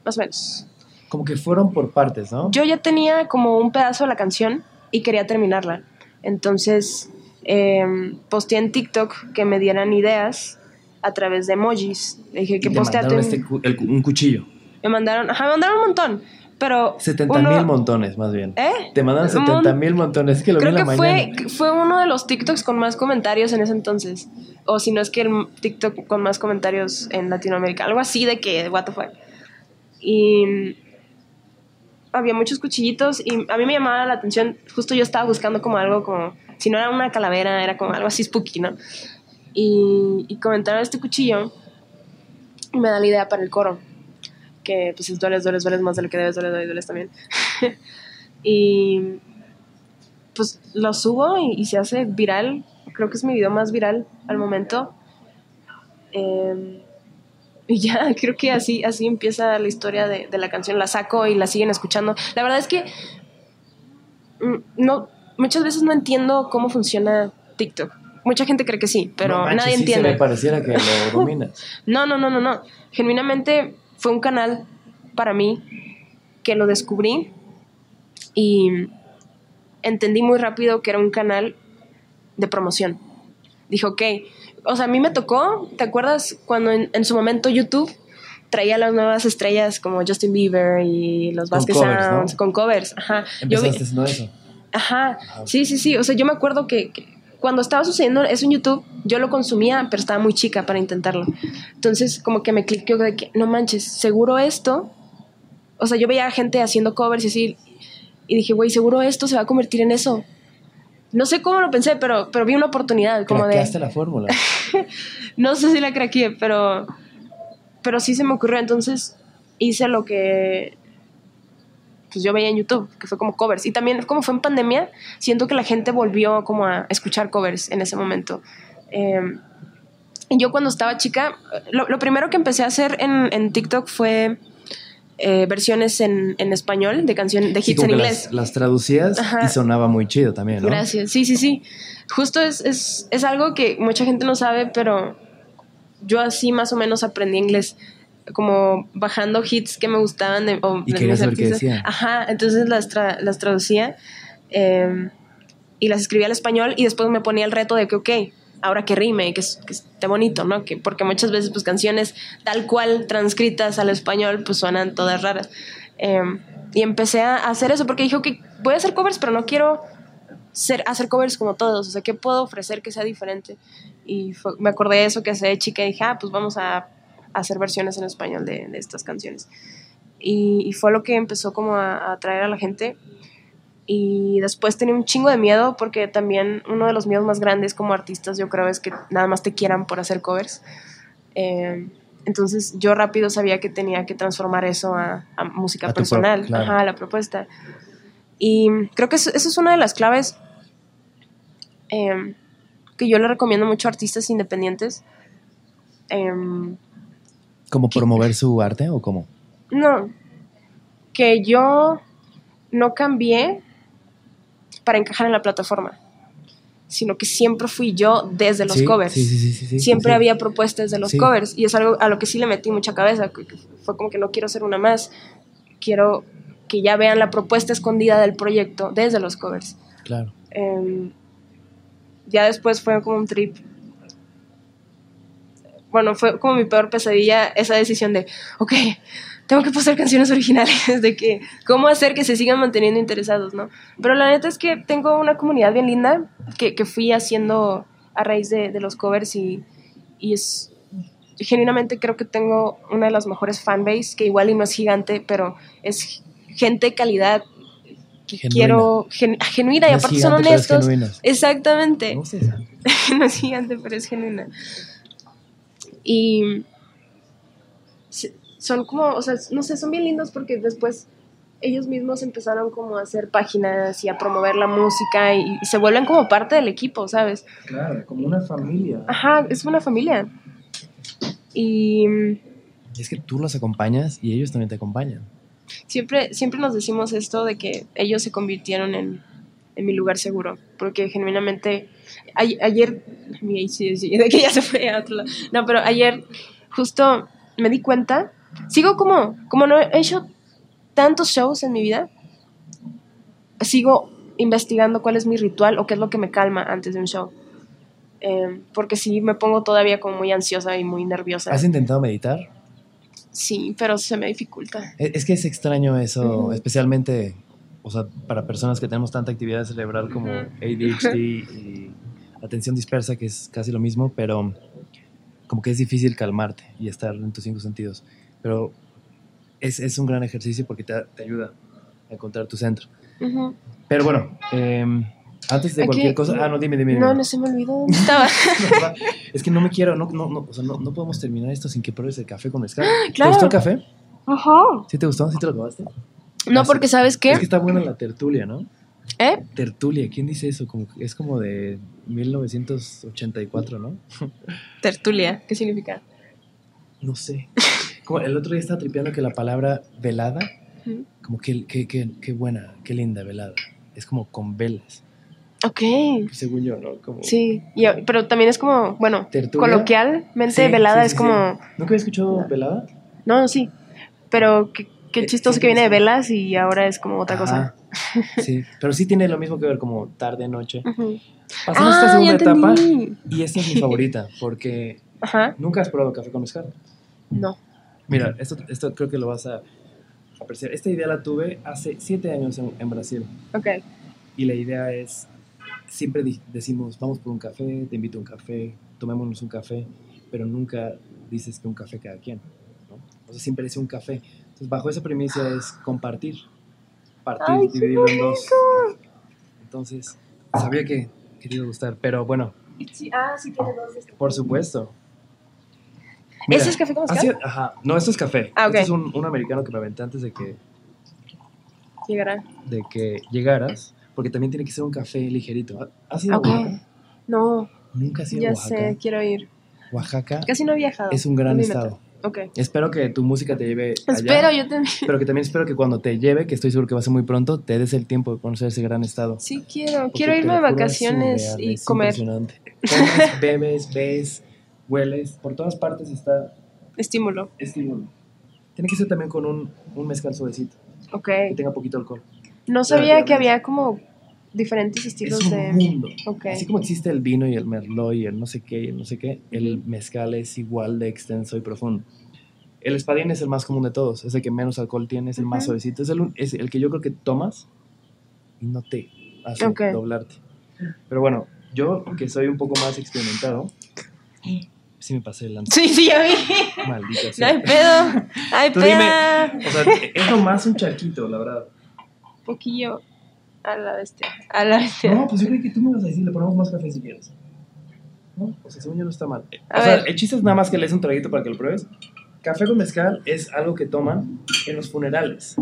Más o menos. Como que fueron por partes, ¿no? Yo ya tenía como un pedazo de la canción y quería terminarla. Entonces, eh, posteé en TikTok que me dieran ideas a través de emojis. Le dije que este cu- un cuchillo. Me mandaron, ajá, me mandaron un montón. Pero. 70 uno- mil montones, más bien. ¿Eh? Te mandaron Un 70 mil montones. Es que lo Creo vi en la fue, mañana. que fue uno de los TikToks con más comentarios en ese entonces. O si no es que el TikTok con más comentarios en Latinoamérica. Algo así de que, what the fuck. Y había muchos cuchillitos y a mí me llamaba la atención. Justo yo estaba buscando como algo como, si no era una calavera, era como algo así spooky, ¿no? Y, y comentaron este cuchillo y me da la idea para el coro. Que pues es dueles, dueles, dueles más de lo que debes, dueles, dueles, dueles también. <laughs> y pues lo subo y, y se hace viral. Creo que es mi video más viral al momento. Eh, y ya, <laughs> creo que así, así empieza la historia de, de la canción. La saco y la siguen escuchando. La verdad es que mm, no, muchas veces no entiendo cómo funciona TikTok. Mucha gente cree que sí, pero No manches, nadie sí entiende. Se me pareciera que lo <laughs> dominas. No, no, no, no, no. Genuinamente fue un canal para mí que lo descubrí y entendí muy rápido que era un canal de promoción. Dije, ok, o sea, a mí me tocó, ¿te acuerdas cuando en, en su momento YouTube traía las nuevas estrellas como Justin Bieber y los Vasquez. Sounds con covers? Ajá. Yo vi- eso. Ajá, sí, sí, sí. O sea, yo me acuerdo que, que cuando estaba sucediendo eso en YouTube, yo lo consumía, pero estaba muy chica para intentarlo. Entonces, como que me cliqueó de que, no manches, seguro esto. O sea, yo veía gente haciendo covers y así, y dije, güey, seguro esto se va a convertir en eso. No sé cómo lo pensé, pero, pero vi una oportunidad, como de. La fórmula. <laughs> No sé si la craqueé, pero, pero sí se me ocurrió. Entonces hice lo que pues yo veía en YouTube, que fue como covers. Y también como fue en pandemia, siento que la gente volvió como a escuchar covers en ese momento. Eh, y yo cuando estaba chica, lo, lo primero que empecé a hacer en, en TikTok fue eh, versiones en, en español de canciones, de Sí, hits como en que inglés. Las, las traducías Ajá. y sonaba muy chido también, ¿no? Gracias, sí, sí, sí. Justo es, es, es algo que mucha gente no sabe, pero yo así más o menos aprendí inglés, como bajando hits que me gustaban. De, o Y de mis qué. Ajá, entonces las, tra- las traducía eh, y las escribía al español y después me ponía el reto de que, ok, ahora que rime, que, que esté bonito, ¿no? Que, porque muchas veces pues canciones tal cual transcritas al español pues suenan todas raras. Eh, y empecé a hacer eso porque dije, ok, voy a hacer covers, pero no quiero hacer covers como todos, o sea, ¿qué puedo ofrecer que sea diferente? Y me acordé de eso que hace chica y dije, ah, pues vamos a, hacer versiones en español de, estas canciones. Y, fue lo que empezó como a atraer a la gente. Y después tenía un chingo de miedo porque también uno de los miedos más grandes como artistas yo creo es que nada más te quieran por hacer covers. Eh, entonces yo rápido sabía que tenía que transformar eso a, a música A tu pro- personal, claro. ajá, a la propuesta. Y creo que eso, eso es una de las claves eh, que yo le recomiendo mucho a artistas independientes. Em, ¿Como promover su arte o cómo? no, que yo no cambié para encajar en la plataforma, sino que siempre fui yo desde los Sí, covers. Sí, sí, siempre había propuestas de los covers y es algo a lo que sí le metí mucha cabeza. Fue como que no quiero ser una más, quiero que ya vean la propuesta escondida del proyecto desde los covers. Claro. Em, ya después fue como un trip. Bueno, fue como mi peor pesadilla esa decisión de, ok, tengo que postear canciones originales, <laughs> de que, cómo hacer que se sigan manteniendo interesados, ¿no? Pero la neta es que tengo una comunidad bien linda que, que fui haciendo a raíz de, de los covers y, y es, genuinamente creo que tengo una de las mejores fanbase, que igual y no es gigante, pero es gente de calidad que Genuina. quiero, gen- genuina y No es aparte son gigante, es honestos. genuina. Exactamente. No es gigante, <laughs> pero es genuina. Y son como, o sea, no sé, son bien lindos porque después ellos mismos empezaron como a hacer páginas y a promover la música y, y se vuelven como parte del equipo, ¿sabes? Claro, como una familia. Ajá, es una familia. Y Y es que tú los acompañas y ellos también te acompañan. Siempre, siempre nos decimos esto de que ellos se convirtieron en, en mi lugar seguro, porque genuinamente a- ayer, mi- sí, sí, de que ya se fue a otro lado. No, pero ayer justo me di cuenta, sigo como, como no he hecho tantos shows en mi vida, sigo investigando cuál es mi ritual o qué es lo que me calma antes de un show. Eh, porque sí me pongo todavía como muy ansiosa y muy nerviosa. ¿Has intentado meditar? Sí, pero se me dificulta. Es es que es extraño eso, Ujú. especialmente, o sea, para personas que tenemos tanta actividad cerebral como Ujú. ADHD <laughs> y atención dispersa, que es casi lo mismo, pero como que es difícil calmarte y estar en tus cinco sentidos. Pero es, es un gran ejercicio porque te, te ayuda a encontrar tu centro. Pero bueno, em, antes de Aquí- cualquier cosa... Ah, no, dime, dime. dime. No, no se me olvidó <laughs> dónde estaba. es que no me quiero, no, no, no, o sea, no, no podemos terminar esto sin que pruebes el café con mezcal. ¿Te Claro. gustó el café? Ajá. ¿Sí te gustó? ¿Sí te lo acabaste? No, Ah, sí. porque ¿sabes qué? Es que está buena la tertulia, ¿no? ¿Eh? Tertulia, ¿quién dice eso? Como, es como de 1984, ¿no? Tertulia. ¿Qué significa? No sé. <laughs> Como el otro día estaba tripeando que la palabra velada, como que, que, que, que buena, qué linda velada. Es como con velas, Ok. según yo, ¿no? Como Sí. Y- pero también es como, bueno, tertulia. coloquialmente Sí, velada sí, es como... ¿Nunca había escuchado velada? No, sí. Pero qué, qué Eh, chistoso que viene de velas y ahora es como otra cosa. Sí, pero sí tiene lo mismo que ver como tarde, noche. Pasamos esta Ah, segunda ya etapa y esta es mi favorita porque <laughs> Ajá. nunca has probado café con mezcal. No. Mira, esto, esto creo que lo vas a apreciar. Esta idea la tuve hace siete años en, en Brasil. Ok. Y la idea es, siempre decimos, vamos por un café, te invito a un café, tomémonos un café, pero nunca dices que un café cada quien. ¿no? O sea, siempre es un café. Entonces, bajo esa premisa es compartir. Partir, Ay, qué dividirlo en dos. Entonces, sabía que, que te iba a gustar, pero bueno, ah, sí tiene dos este. por supuesto. ¿Ese es café con mezcal? ajá, no, esto es café. Ah, ok. Este es un, un americano que me aventé antes de que, Llegará. de que llegaras, porque también tiene que ser un café ligerito. ¿Has ido a Oaxaca? No, Nunca has ido a ya Oaxaca. sé, quiero ir. Oaxaca Casi no he viajado. es un gran estado. meto. Ok. Espero que tu música te lleve allá, Espero, yo también. <laughs> pero que también espero que cuando te lleve, que estoy seguro que va a ser muy pronto, te des el tiempo de conocer ese gran estado. Sí, quiero. Porque quiero irme de vacaciones y comer. impresionante. Comes, <laughs> bebes, ves, hueles, por todas partes está Estímulo. estímulo. Tiene que ser también con un, un mezcal suavecito, Ok. que tenga poquito alcohol. No sabía que había como diferentes estilos es un de. mundo. Ok. Así como existe el vino y el merlot y el no sé qué y el no sé qué, el mezcal es igual de extenso y profundo. El espadín es el más común de todos, es el que menos alcohol tiene, es el más Ujú. suavecito, es el, es el que yo creo que tomas y no te hace Ok. doblarte. Pero bueno, yo que soy un poco más experimentado, sí me pasé el Sí, sí, ya vi. maldita No sea. hay pedo. Tú pedo. dime. O sea, es nomás un charquito, la verdad. Poquillo a la bestia. A la bestia. No, pues yo creí que tú me vas a decir, le ponemos más café si quieres. No, o sea, según yo no está mal. A o sea, ver. el chiste es nada más que le des un traguito para que lo pruebes. Café con mezcal es algo que toman en los funerales.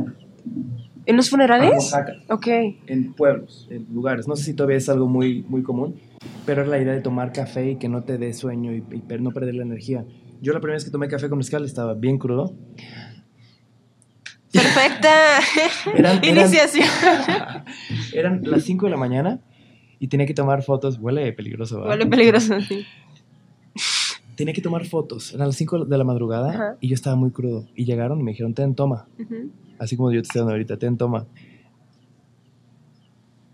¿En los En funerales? Oaxaca, Ok. en pueblos, en lugares. No sé si todavía es algo muy, muy común, pero es la idea de tomar café y que no te dé sueño y, no perder la energía. Yo la primera vez que tomé café con mezcal estaba bien crudo. Perfecta. <laughs> Eran- eran- Iniciación. <laughs> Eran las 5 de la mañana y tenía que tomar fotos. Huele peligroso, ¿verdad? Huele peligroso, sí. Tenía que tomar fotos. Eran las 5 de la madrugada Ajá. y yo estaba muy crudo. Y llegaron y me dijeron, ten, toma. Así como yo te estoy dando ahorita, ten, toma.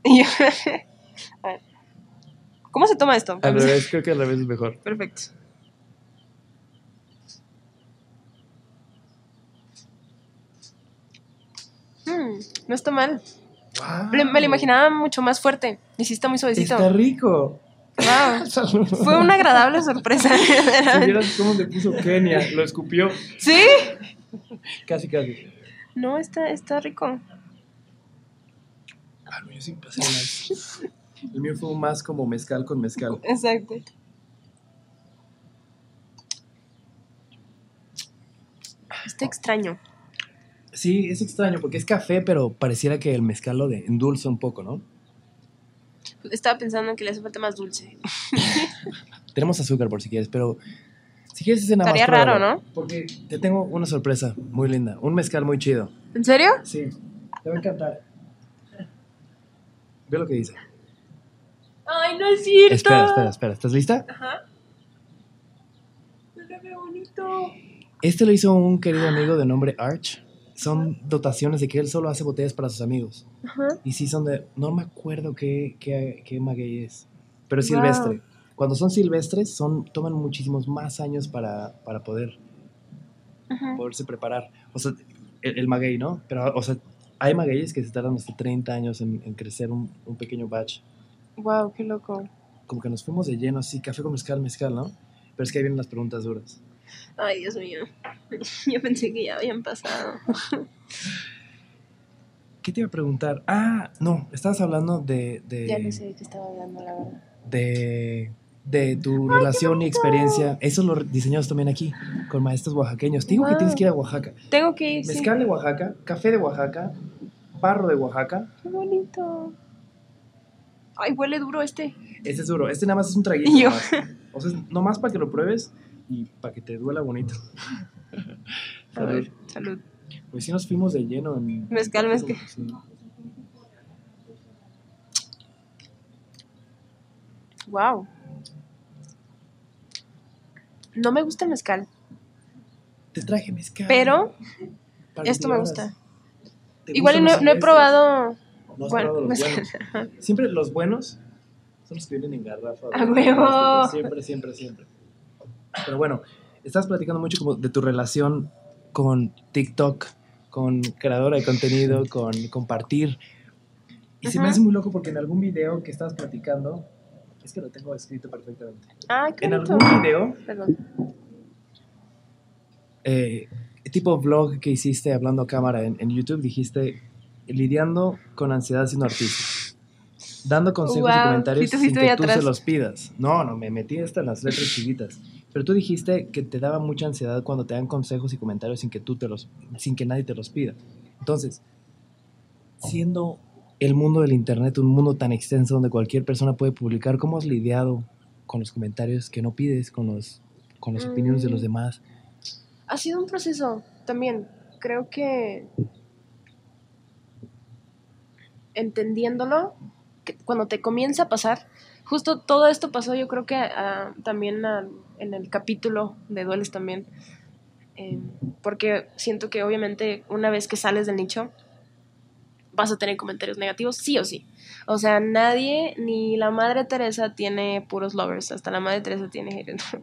Y yo- <laughs> A ver. ¿Cómo se toma esto? Al revés, <laughs> creo que al revés es mejor. Perfecto. Mm, no está mal. Me me lo imaginaba mucho más fuerte. Y sí está muy suavecito. Está rico. Wow. <laughs> Fue una agradable sorpresa. <laughs> Vieras cómo le puso Kenia, lo escupió. ¿Sí? Casi, casi. No, está, está rico. Ah, no, El mío fue más como mezcal con mezcal. <laughs> Exacto. Está extraño. Sí, es extraño porque es café, pero pareciera que el mezcal lo de endulza un poco, ¿no? Estaba pensando que le hace falta más dulce. <laughs> Tenemos azúcar por si quieres, pero Si quieres escena más Estaría raro, ¿no? Porque te tengo una sorpresa muy linda. Un mezcal muy chido. ¿En serio? Sí, te va a encantar. Ve lo que dice. Ay, no es cierto. Espera, espera, espera. ¿Estás lista? Ajá. Mira qué bonito. Este lo hizo un querido amigo de nombre Arch. Son dotaciones de que él solo hace botellas para sus amigos. Ajá. Y sí son de... No me acuerdo qué, qué, qué maguey es. Pero es Wow. silvestre. Cuando son silvestres, son, toman muchísimos más años para, para poder, Ajá. poderse preparar. O sea, el, el maguey, ¿no? Pero, o sea, hay magueyes que se tardan hasta 30 años en, en crecer un, un pequeño batch. Wow, qué loco. Como que nos fuimos de lleno, así, café con mezcal, mezcal, ¿no? Pero es que ahí vienen las preguntas duras. Ay, Dios mío. <laughs> Yo pensé que ya habían pasado. <laughs> ¿Qué te iba a preguntar? Ah, no, estabas hablando de... de Ya no sé de qué estaba hablando, la verdad. de, de tu relación y experiencia. Eso lo diseñamos también aquí, con maestros oaxaqueños. Te digo que Wow. tienes que ir a Oaxaca. Tengo que ir, sí. Mezcal de Oaxaca, café de Oaxaca, barro de Oaxaca. Qué bonito. Ay, huele duro este. Este es duro. Este nada más es un traguito. <laughs> Yo. nomás. O sea, nomás para que lo pruebes y para que te duela bonito. <laughs> A ver, salud. Pues sí nos fuimos de lleno en... Mezcal, mezcal. Sí. Wow. No me gusta el mezcal, Te traje mezcal. pero esto me gusta. ¿Te Igual no, he probado. No has Bueno, probado los mezcal. buenos. <laughs> Siempre los buenos son los que vienen en garrafa. ¡A huevo! Siempre, siempre, siempre. Pero bueno, estás platicando mucho como de tu relación con TikTok, con creadora de contenido, <laughs> con compartir. Y se me hace muy loco porque en algún video que estabas platicando, es que lo tengo escrito perfectamente. Ah, qué En algún video, Perdón. eh, tipo vlog que hiciste hablando a cámara en, en YouTube, dijiste lidiando con ansiedad siendo artista. Dando consejos y Wow, comentarios sí te sin que tú atrás. se los pidas. No, no, me metí hasta en las letras chiquitas. Pero tú dijiste que te daba mucha ansiedad cuando te dan consejos y comentarios sin que tú te los, sin que nadie te los pida. Entonces, siendo el mundo del internet un mundo tan extenso donde cualquier persona puede publicar, ¿cómo has lidiado con los comentarios que no pides, con los, con las opiniones de los Mm. demás? Ha sido un proceso también. Creo que entendiéndolo, que cuando te comienza a pasar, justo todo esto pasó yo creo que ah, también ah, en el capítulo de Dueles también, eh, porque siento que obviamente una vez que sales del nicho, vas a tener comentarios negativos, sí o sí. O sea, nadie, ni la Madre Teresa tiene puros lovers, hasta la Madre Teresa tiene haters. <laughs>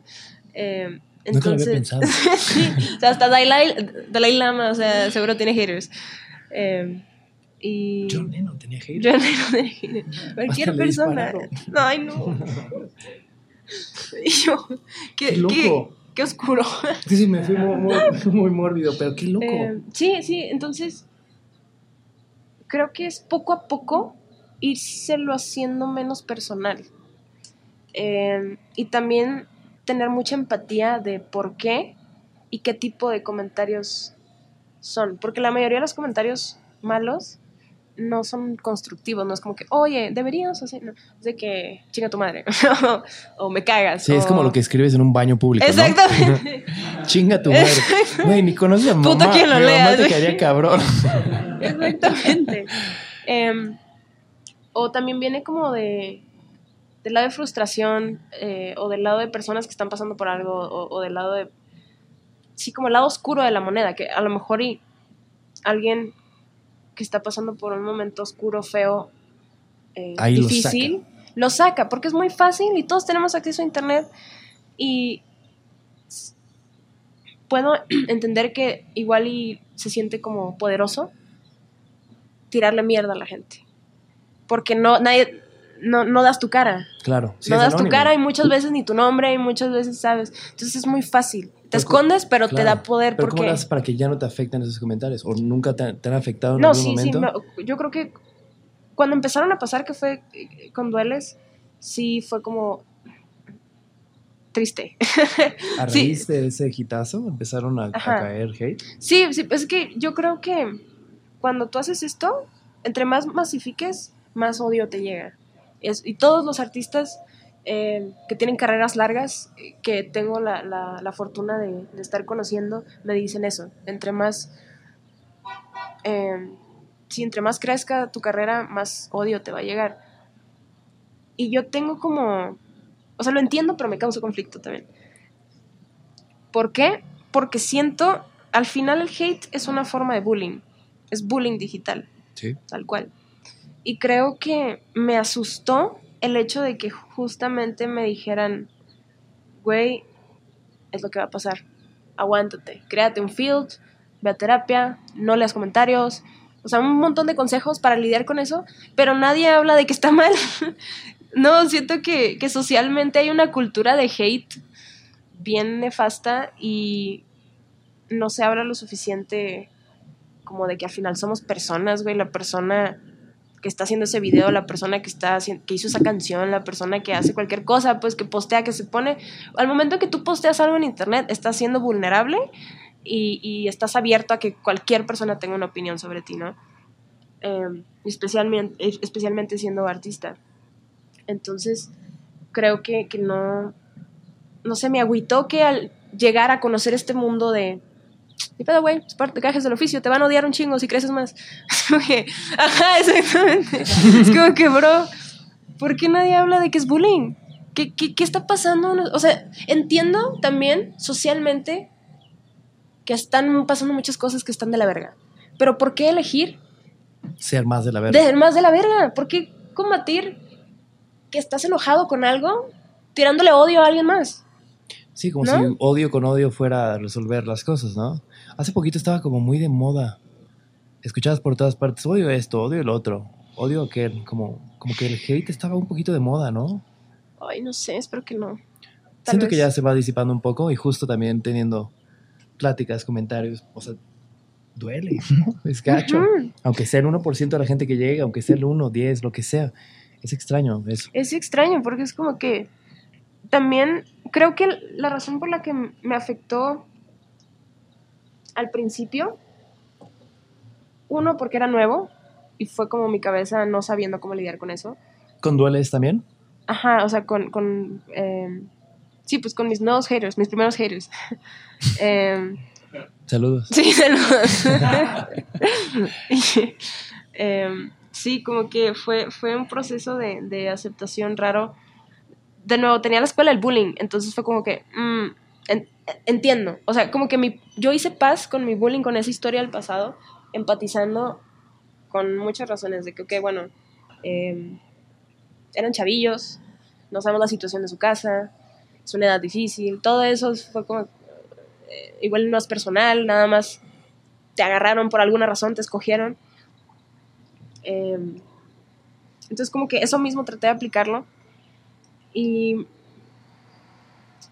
Eh, Nunca lo había entonces, pensado. <laughs> sí, o sea, hasta Dalai, Dalai Lama, o sea, seguro tiene haters. Eh, y John Lennon tenía hate. John Lennon tiene <laughs> haters. Cualquier persona. dispararon. Ay, no. <laughs> Y yo, qué, ¡Qué loco! qué- qué oscuro. <laughs> Sí, sí, me fui muy, muy, muy mórbido, pero qué loco. Eh, sí, sí, entonces creo que es poco a poco írselo haciendo menos personal. Eh, y también tener mucha empatía de por qué y qué tipo de comentarios son. Porque la mayoría de los comentarios malos no son constructivos, no es como que, oye, deberías hacer, no, es de que chinga tu madre, <laughs> o me cagas. sí, es como lo que escribes en un baño público, ¿no? Exactamente. <laughs> Chinga tu madre. <laughs> Güey, ni conoces a mamá. quien lo mi lea, mamá te caería cabrón. Exactamente. Em, o también viene como de del lado de frustración eh, o del lado de personas que están pasando por algo o, o del lado de sí como el lado oscuro de la moneda que a lo mejor y alguien que está pasando por un momento oscuro feo eh, Ahí lo difícil lo saca porque es muy fácil y todos tenemos acceso a internet y puedo <clears throat> entender que igual y se siente como poderoso tirarle mierda a la gente. Porque no, nadie, no, no das tu cara. Claro. sí, no das tu cara y muchas veces ni tu nombre y muchas veces sabes. Entonces es muy fácil. Te escondes, pero te da poder Pero ¿cómo porque... lo haces para que ya no te afecten esos comentarios? ¿O nunca te, te han afectado en No, algún sí, sí. momento? me- yo creo que cuando empezaron a pasar, que fue eh, con dueles, sí fue como triste. <laughs> ¿A sí. de ese hitazo empezaron a, caer hate? Sí, sí, es que yo creo que cuando tú haces esto, entre más masifiques, más odio te llega. Es- y todos los artistas eh, que tienen carreras largas, que tengo la, la, la fortuna de, de, estar conociendo, me dicen eso. Entre más, eh, si entre más crezca tu carrera, más odio te va a llegar. Y yo tengo como, o sea, lo entiendo, pero me causa conflicto también. ¿Por qué? Porque siento, al final el hate es una forma de bullying, es bullying digital, sí. tal cual. Y creo que me asustó el hecho de que justamente me dijeran, güey, es lo que va a pasar, aguántate, créate un field, ve a terapia, no leas comentarios, o sea, un montón de consejos para lidiar con eso, pero nadie habla de que está <laughs> mal. no, siento que, que socialmente hay una cultura de hate bien nefasta y no se habla lo suficiente como de que al final somos personas, güey, la persona que está haciendo ese video, la persona que está que hizo esa canción, la persona que hace cualquier cosa, pues que postea, que se pone, al momento que tú posteas algo en internet, estás siendo vulnerable y, estás abierto a que cualquier persona tenga una opinión sobre ti, ¿no? Eh, especialmente, especialmente siendo artista. Entonces, creo que, que no, no sé, me agüitó que al llegar a conocer este mundo de y pedo, güey, es parte cajes del oficio, te van a odiar un chingo si creces más. <laughs> ajá, exactamente. es como que, bro, ¿por qué nadie habla de que es bullying? ¿Qué, qué, qué está pasando? O sea, entiendo también socialmente que están pasando muchas cosas que están de la verga. Pero ¿por qué elegir? Ser más de la verga. Ser más de la verga. ¿Por qué combatir que estás enojado con algo tirándole odio a alguien más? Sí, como ¿no? si odio con odio fuera a resolver las cosas, ¿no? Hace poquito estaba como muy de moda. Escuchabas por todas partes, odio esto, odio el otro, odio aquel. Como, como que el hate estaba un poquito de moda, ¿no? Ay, no sé, espero que no. Tal Siento vez. que ya se va disipando un poco y justo también teniendo pláticas, comentarios, o sea, duele, ¿no? Es gacho. Uh -huh. Aunque sea el 1% de la gente que llega, aunque sea el 1, 10, lo que sea. Es extraño eso. Es extraño porque es como que también creo que la razón por la que me afectó al principio, uno, porque era nuevo y fue como mi cabeza no sabiendo cómo lidiar con eso. ¿Con dueles también? Ajá, o sea, con... con eh, sí, pues con mis nuevos haters, mis primeros haters. <laughs> eh, saludos. Sí, saludos. <laughs> eh, sí, como que fue, fue un proceso de, de aceptación raro de nuevo, tenía la escuela el bullying, entonces fue como que, en, entiendo, o sea, como que mi, yo hice paz con mi bullying, con esa historia del pasado, empatizando con muchas razones de que, ok, bueno, eh, eran chavillos, no sabemos la situación de su casa, es una edad difícil, todo eso fue como, eh, igual no es personal, nada más te agarraron por alguna razón, te escogieron. Eh, entonces como que eso mismo traté de aplicarlo y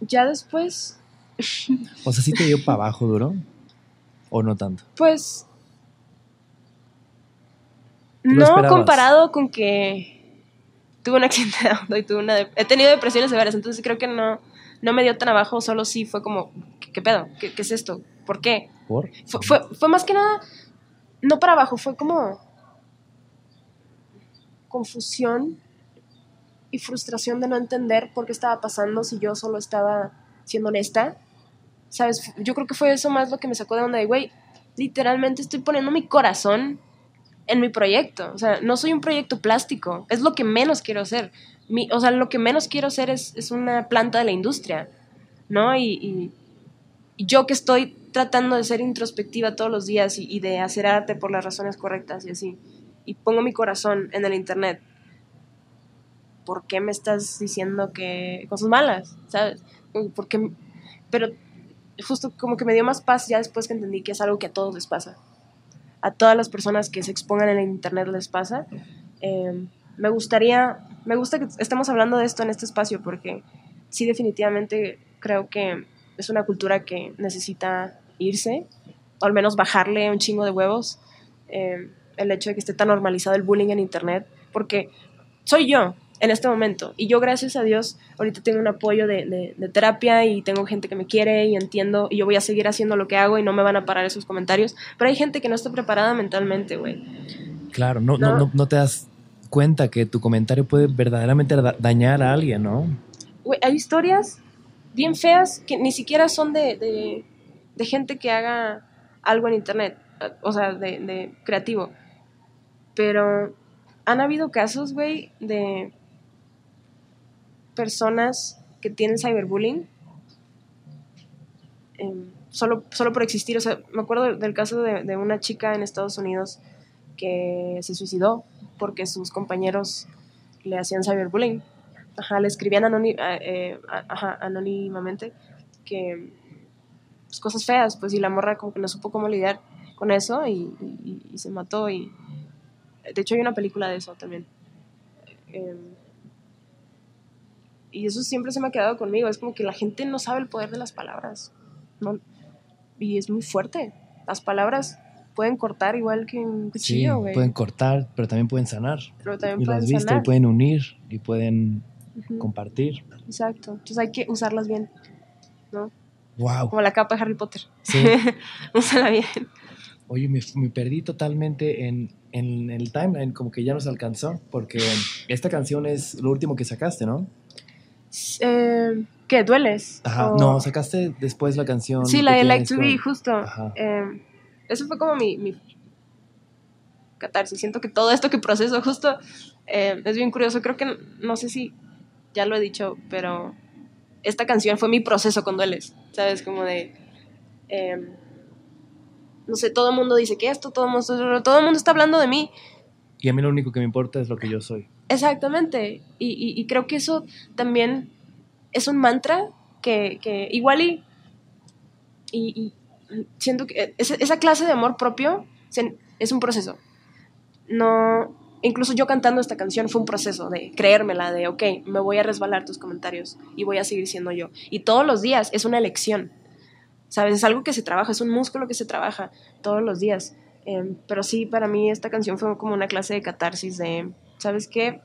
ya después... o sea, ¿sí te dio para abajo duro? ¿O no tanto? Pues... No esperabas? comparado con que tuve un accidente de auto y tuve una... He tenido depresiones severas, entonces creo que no, no me dio tan abajo, solo sí fue como, ¿qué, qué pedo? ¿Qué, ¿Qué, es esto? ¿Por qué? ¿Por? Fue, fue, fue más que nada, no para abajo, fue como confusión y frustración de no entender por qué estaba pasando si yo solo estaba siendo honesta. ¿Sabes? Yo creo que fue eso más lo que me sacó de onda de, güey, literalmente estoy poniendo mi corazón en mi proyecto. O sea, no soy un proyecto plástico. Es lo que menos quiero hacer. Mi, o sea, lo que menos quiero hacer es, es una planta de la industria, ¿no? Y, y, y, yo que estoy tratando de ser introspectiva todos los días y, y de hacer arte por las razones correctas y así. Y pongo mi corazón en el Internet ¿por qué me estás diciendo que cosas malas? ¿Sabes? Porque, pero justo como que me dio más paz ya después que entendí que es algo que a todos les pasa. A todas las personas que se expongan en internet les pasa. Eh, me gustaría, me gusta que estemos hablando de esto en este espacio porque sí definitivamente creo que es una cultura que necesita irse, o al menos bajarle un chingo de huevos. Eh, el hecho de que esté tan normalizado el bullying en internet, porque soy yo, en este momento. Y yo, gracias a Dios, ahorita tengo un apoyo de, de, de, terapia y tengo gente que me quiere y entiendo y yo voy a seguir haciendo lo que hago y no me van a parar esos comentarios. Pero hay gente que no está preparada mentalmente, güey. Claro, no, no, no, no te das cuenta que tu comentario puede verdaderamente da- dañar a alguien, ¿no? Güey, hay historias bien feas que ni siquiera son de, de, de gente que haga algo en internet, o sea, de, de creativo. Pero han habido casos, güey, de personas que tienen cyberbullying em, solo, solo por existir. O sea, me acuerdo del caso de, de una chica en Estados Unidos que se suicidó porque sus compañeros le hacían cyberbullying. Ajá, le escribían eh, ajá, anónimamente que pues, cosas feas, pues y la morra no supo cómo lidiar con eso y se mató y de hecho hay una película de eso también. Em, y eso siempre se me ha quedado conmigo, es como que la gente no sabe el poder de las palabras. ¿no? Y es muy fuerte. Las palabras pueden cortar igual que un Sí, cuchillo, güey. pueden cortar, pero también pueden sanar. pero también Y pueden has visto, y sanar. pueden unir, y pueden compartir. Exacto. Entonces hay que usarlas bien, ¿no? Wow. Como la capa de Harry Potter. Sí. <laughs> Úsala bien. Oye, me, me perdí totalmente en, en el timeline, como que ya nos alcanzó, porque esta canción es lo último que sacaste, ¿no? Eh, ¿Qué? ¿Dueles? Ajá. O- No, sacaste después la canción. Sí, la de Like to Be, justo. Ajá. Eh, eso fue como mi, mi catarsis. Siento que todo esto que proceso justo eh, es bien curioso. Creo que, no sé si ya lo he dicho, pero esta canción fue mi proceso con Dueles. ¿Sabes? Como de... eh, no sé, todo el mundo dice que esto, todo el mundo, todo el mundo está hablando de mí. Y a mí lo único que me importa es lo que yo soy. Exactamente. Y, y- creo que eso también es un mantra que, que igual y, y, siento que esa, esa clase de amor propio es un proceso. No, incluso yo cantando esta canción fue un proceso de creérmela, de, ok, me voy a resbalar tus comentarios y voy a seguir siendo yo. Y todos los días es una elección. ¿Sabes? Es algo que se trabaja, es un músculo que se trabaja todos los días. Em, pero sí, para mí esta canción fue como una clase de catarsis de, ¿sabes qué?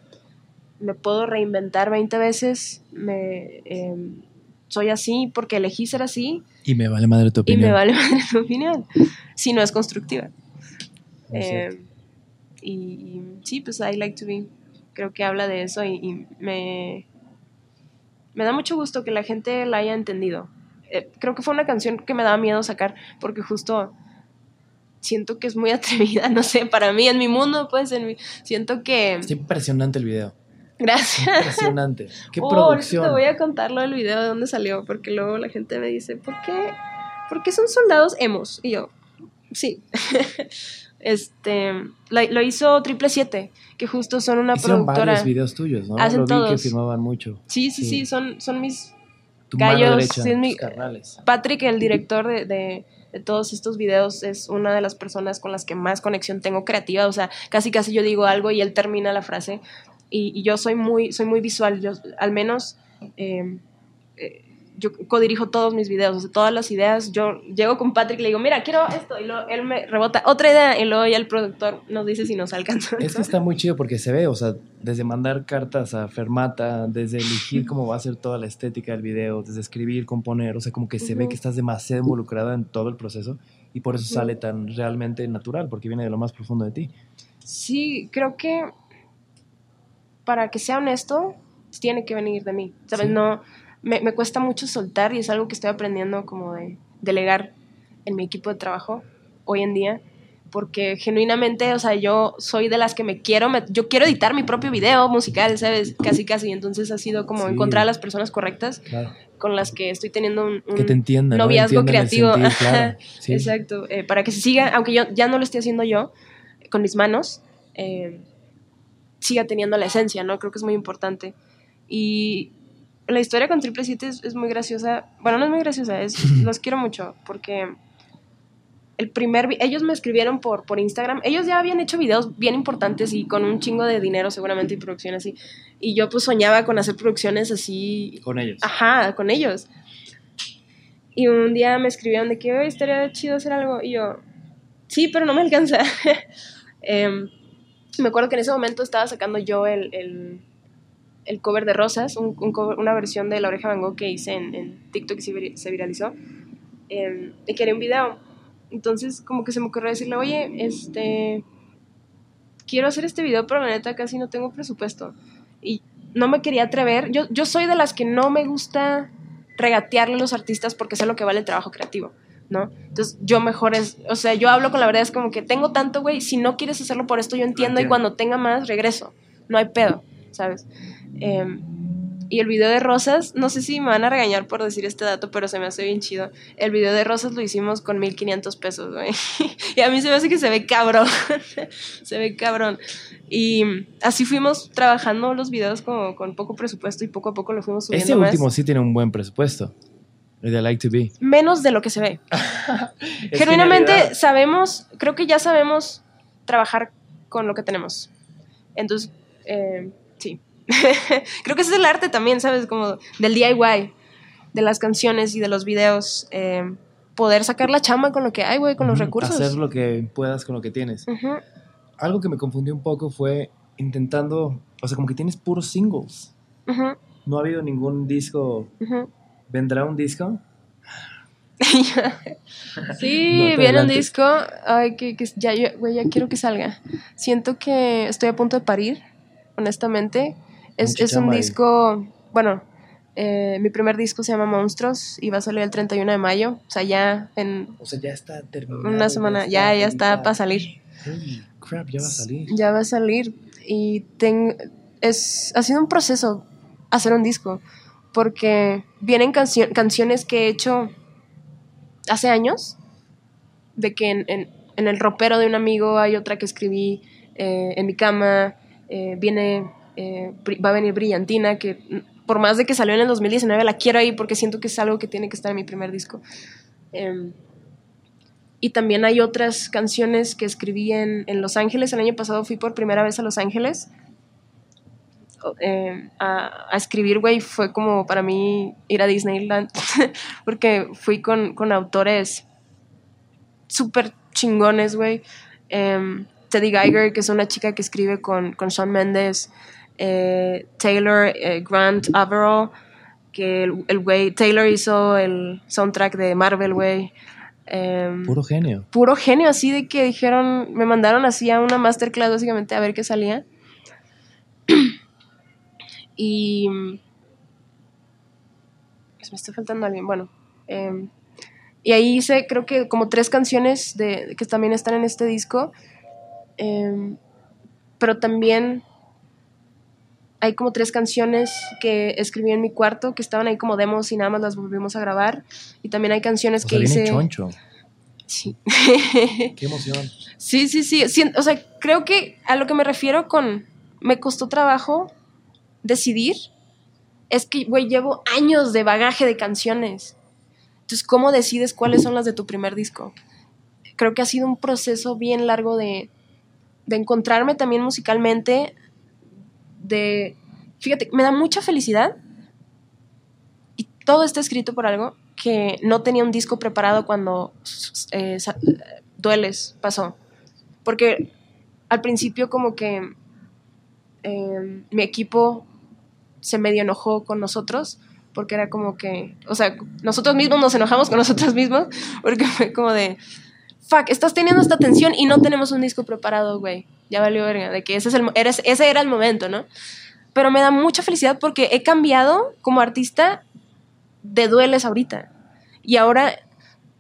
Me puedo reinventar 20 veces, me, em, soy así porque elegí ser así Y me vale madre tu y opinión. me vale madre tu opinión, si no es constructiva. Y, y sí, pues I like to be, creo que habla de eso y, y me, me da mucho gusto que la gente la haya entendido. Eh, creo que fue una canción que me daba miedo sacar porque justo siento que es muy <laughs> atrevida, no sé, para mí, en mi mundo, pues, en mi, siento que... Está impresionante el video. Gracias. Impresionante. <laughs> Qué Oh, producción. Te voy a contar lo del video de dónde salió, porque luego la gente me dice, ¿por qué, ¿por qué son soldados emos? Y yo, sí. <laughs> este, lo hizo Triple Siete, que justo son una Hicieron productora. varios videos tuyos, ¿no? Hacen lo vi que firmaban mucho. Sí, sí, Sí. sí, son, son mis... Tu Gallos, mano derecha, sí, mi-. Patrick, el director de, de- de todos estos videos, es una de las personas con las que más conexión tengo creativa. O sea, casi casi yo digo algo y él termina la frase. Y, yo soy muy, soy muy visual. Yo, al menos eh, eh, yo codirijo todos mis videos. O sea, todas las ideas. Yo llego con Patrick y le digo, mira, quiero esto. Y luego él me rebota otra idea. Y luego ya el productor nos dice si nos alcanza. Es que está muy chido porque se ve, o sea, desde mandar cartas a Fermata, desde elegir cómo va a ser toda la estética del video, desde escribir, componer, o sea, como que se ve que estás demasiado involucrada en todo el proceso y por eso sale tan realmente natural, porque viene de lo más profundo de ti. Sí, creo que para que sea honesto, tiene que venir de mí. ¿Sabes? Sí. No, me, me cuesta mucho soltar y es algo que estoy aprendiendo como de delegar en mi equipo de trabajo hoy en día. Porque genuinamente, o sea, yo soy de las que me quiero, me- yo quiero editar mi propio video musical, ¿sabes? Casi, casi. Entonces ha sido como Sí. encontrar a las personas correctas Claro. con las que estoy teniendo un, un Que te. ¿no? noviazgo el creativo. sentir, Ajá. <laughs> claro. Sí. Exacto, eh, para que se siga, aunque yo ya no lo esté haciendo yo con mis manos, eh, siga teniendo la esencia, ¿no? Creo que es muy importante. Y la historia con Triple Siete es, es muy graciosa. Bueno, no es muy graciosa, es, <laughs> los quiero mucho porque el primer, ellos me escribieron por, por Instagram, ellos ya habían hecho videos bien importantes y con un chingo de dinero seguramente y producción así. Y yo pues soñaba con hacer producciones así Con ellos. Ajá, con ellos. Y un día me escribieron de que "Oye, estaría chido hacer algo. Y yo, sí, pero no me alcanza. <laughs> Em, me acuerdo que en ese momento estaba sacando yo el, el, el cover de Rosas, un, un cover- una versión de La Oreja Van Gogh que hice en, en TikTok y se, vir- se viralizó. Em, y quería un video. Entonces, como que se me ocurrió decirle, oye, este. quiero hacer este video, pero la neta casi no tengo presupuesto. Y no me quería atrever. Yo, yo soy de las que no me gusta regatearle a los artistas porque sé lo que vale el trabajo creativo, ¿no? Entonces yo mejor es, o sea, yo hablo con la verdad, es como que tengo tanto, güey, si no quieres hacerlo por esto, yo entiendo, y cuando tenga más, regreso. No hay pedo, ¿sabes? Em, y el video de Rosas, no sé si me van a regañar por decir este dato, pero se me hace bien chido. El video de Rosas lo hicimos con 1500 pesos, güey. <laughs> y a mí se me hace que se ve cabrón. <laughs> se ve cabrón. Y así fuimos trabajando los videos como con poco presupuesto y poco a poco lo fuimos subiendo Este más. último sí tiene un buen presupuesto. El de Like to Be. Menos de lo que se ve. <laughs> Genuinamente genialidad. sabemos, creo que ya sabemos trabajar con lo que tenemos. Entonces, eh. <laughs> creo que ese es el arte también, ¿sabes? Como del DIY, de las canciones y de los videos. eh, poder sacar la chamba con lo que hay, güey, con los recursos. Hacer lo que puedas con lo que tienes. Algo que me confundió un poco fue intentando, o sea, como que tienes puros singles. No ha habido ningún disco. ¿Vendrá un disco? <laughs> Sí, No viene un disco. Ay, que, que ya, yo- güey, ya quiero que salga. Siento que estoy a punto de parir, honestamente. Es, es un ahí. disco, bueno, eh, mi primer disco se llama Monstruos y va a salir el 31 de mayo. O sea, ya en O sea, ya está terminado. una semana, ya, ya está para salir. Holy crap, ya va a salir. Ya va a salir. Y ten- es, ha sido un proceso hacer un disco. Porque vienen cancio- canciones que he hecho hace años. De que en, en- en el ropero de un amigo hay otra que escribí eh, en mi cama. eh, viene, eh, va a venir Brillantina, que por más de que salió en el 2019, la quiero ahí porque siento que es algo que tiene que estar en mi primer disco. Em, y también hay otras canciones que escribí en, en Los Ángeles. El año pasado fui por primera vez a Los Ángeles eh, a, escribir, güey. Fue como para mí ir a Disneyland. <laughs> porque fui con, con autores súper chingones, güey. Em, Teddy Geiger, que es una chica que escribe con, con Shawn Mendes. Eh, Taylor eh, Grant Averill, que el güey, Taylor hizo el soundtrack de Marvel, güey. Em, Puro genio. puro genio, así de que dijeron, me mandaron así a una masterclass básicamente a ver qué salía. <clears throat> y... pues, me está faltando alguien, bueno. em, y ahí hice creo que como tres canciones de, que también están en este disco. em, pero también hay como tres canciones que escribí en mi cuarto que estaban ahí como demos y nada más las volvimos a grabar. Y también hay canciones O que sea, hice... choncho. Sí. Qué emoción. Sí, sí, sí, sí, O sea, creo que a lo que me refiero con me costó trabajo decidir es que, güey, llevo años de bagaje de canciones. Entonces, ¿cómo decides cuáles son las de tu primer disco? Creo que ha sido un proceso bien largo de, de encontrarme también musicalmente, de... Fíjate, me da mucha felicidad y todo está escrito por algo que no tenía un disco preparado cuando eh, Dueles pasó. Porque al principio como que eh, mi equipo se medio enojó con nosotros porque era como que, o sea, nosotros mismos nos enojamos con nosotros mismos porque fue como de, fuck, estás teniendo esta tensión y no tenemos un disco preparado, güey. Ya valió verga, de que ese, es el, eres- ese era el momento, ¿no? Pero me da mucha felicidad porque he cambiado como artista de dueles ahorita. Y ahora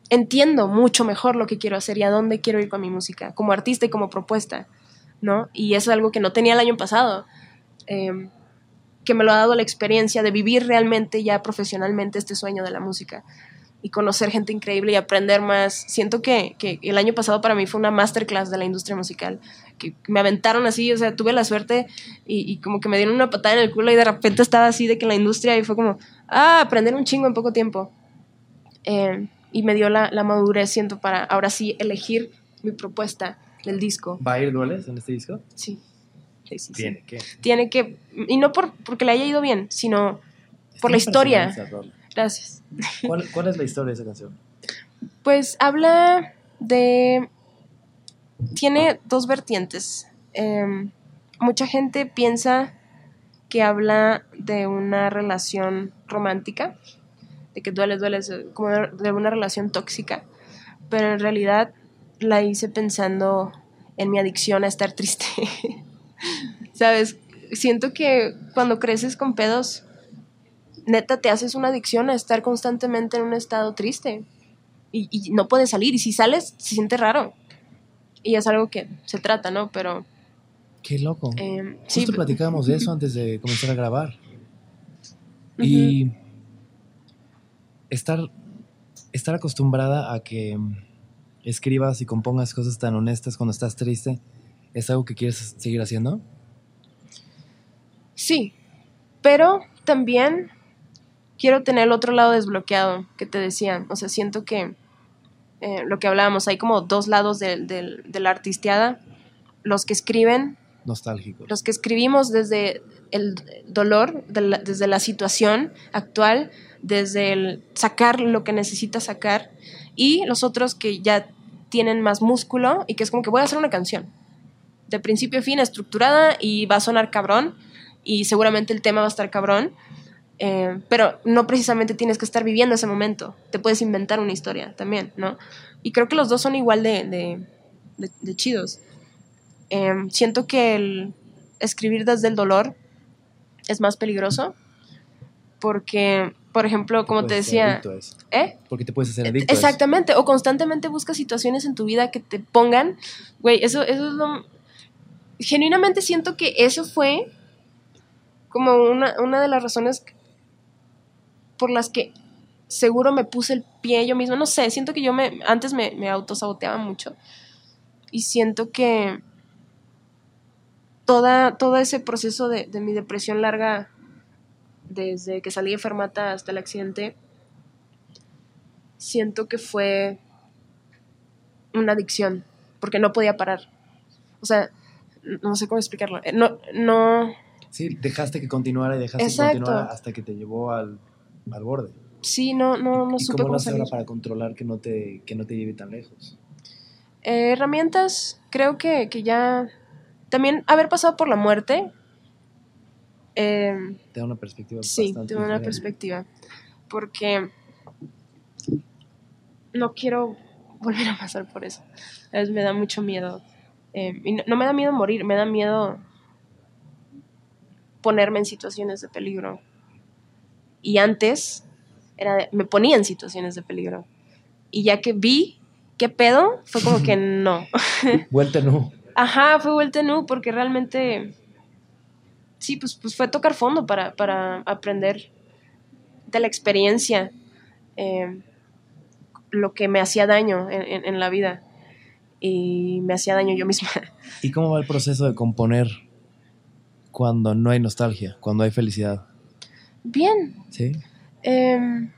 entiendo mucho mejor lo que quiero hacer y a dónde quiero ir con mi música, como artista y como propuesta, ¿no? Y eso es algo que no tenía el año pasado, eh, que me lo ha dado la experiencia de vivir realmente ya profesionalmente este sueño de la música y conocer gente increíble y aprender más. Siento que, que el año pasado para mí fue una masterclass de la industria musical, que me aventaron así, o sea, tuve la suerte y, y como que me dieron una patada en el culo y de repente estaba así de que en la industria y fue como, ah, aprender un chingo en poco tiempo. Eh, y me dio la, la madurez, siento, para ahora sí elegir mi propuesta del disco. ¿Va a ir dueles en este disco? Sí. Sí, sí, sí. Tiene que. Tiene que, y no por, porque le haya ido bien, sino por la historia. Gracias. ¿Cuál, ¿Cuál es la historia de esa canción? Pues habla de... Tiene dos vertientes. Em, mucha gente piensa que habla de una relación romántica, de que duele, duele, como de una relación tóxica, pero en realidad la hice pensando en mi adicción a estar triste. <laughs> ¿Sabes? Siento que cuando creces con pedos, neta te haces una adicción a estar constantemente en un estado triste y, y no puedes salir. Y si sales, se siente raro. Y es algo que se trata, ¿no? Pero... Qué loco. eh, Justo sí, platicábamos de eso <laughs> antes de comenzar a grabar. Y estar, estar acostumbrada a que escribas y compongas cosas tan honestas cuando estás triste, ¿es algo que quieres seguir haciendo? Sí, pero también quiero tener el otro lado desbloqueado que te decía. O sea, siento que eh, lo que hablábamos, hay como dos lados del- del- de la artisteada. Los que escriben, Nostálgicos. los que escribimos desde el dolor, de la- desde la situación actual, desde el sacar lo que necesitas sacar, y los otros que ya tienen más músculo y que es como que voy a hacer una canción, de principio a fin, estructurada y va a sonar cabrón, y seguramente el tema va a estar cabrón, eh, pero no precisamente tienes que estar viviendo ese momento, te puedes inventar una historia también, ¿no? Y creo que los dos son igual de, de- de- de chidos. Eh, siento que el escribir desde el dolor es más peligroso porque, por ejemplo, como te ser decía, adicto. ¿eh? Porque te puedes hacer adicto. a eso. Exactamente, o constantemente buscas situaciones en tu vida que te pongan, güey, eso, eso es lo... Genuinamente siento que eso fue como una, una de las razones por las que seguro me puse el pie yo misma, no sé, siento que yo me, antes me, me autosaboteaba mucho y siento que toda, todo ese proceso de, de mi depresión larga, desde que salí de Fermata hasta el accidente, siento que fue una adicción, porque no podía parar. O sea, no sé cómo explicarlo. Eh, No, no, Sí, dejaste que continuara y dejaste Exacto. que continuara hasta que te llevó al, al borde. sí, no, no, no ¿Y supe cómo cómo salir. para controlar que no te, que no te lleve tan lejos? Eh, herramientas, creo que, que ya... También haber pasado por la muerte. eh, Te da una perspectiva Sí, bastante tengo una perspectiva. Porque no quiero volver a pasar por eso. A veces me da mucho miedo. Eh, y no, no me da miedo morir, me da miedo ponerme en situaciones de peligro. Y antes era de- me ponía en situaciones de peligro. Y ya que vi qué pedo, fue como que <laughs> no. <laughs> Vuelta no. Ajá, fue vuelta U porque realmente sí, pues, pues fue tocar fondo para, para aprender de la experiencia eh, lo que me hacía daño en, en- en la vida y me hacía daño yo misma. ¿Y cómo va el proceso de componer cuando no hay nostalgia, cuando hay felicidad? Bien, ¿Sí? Em,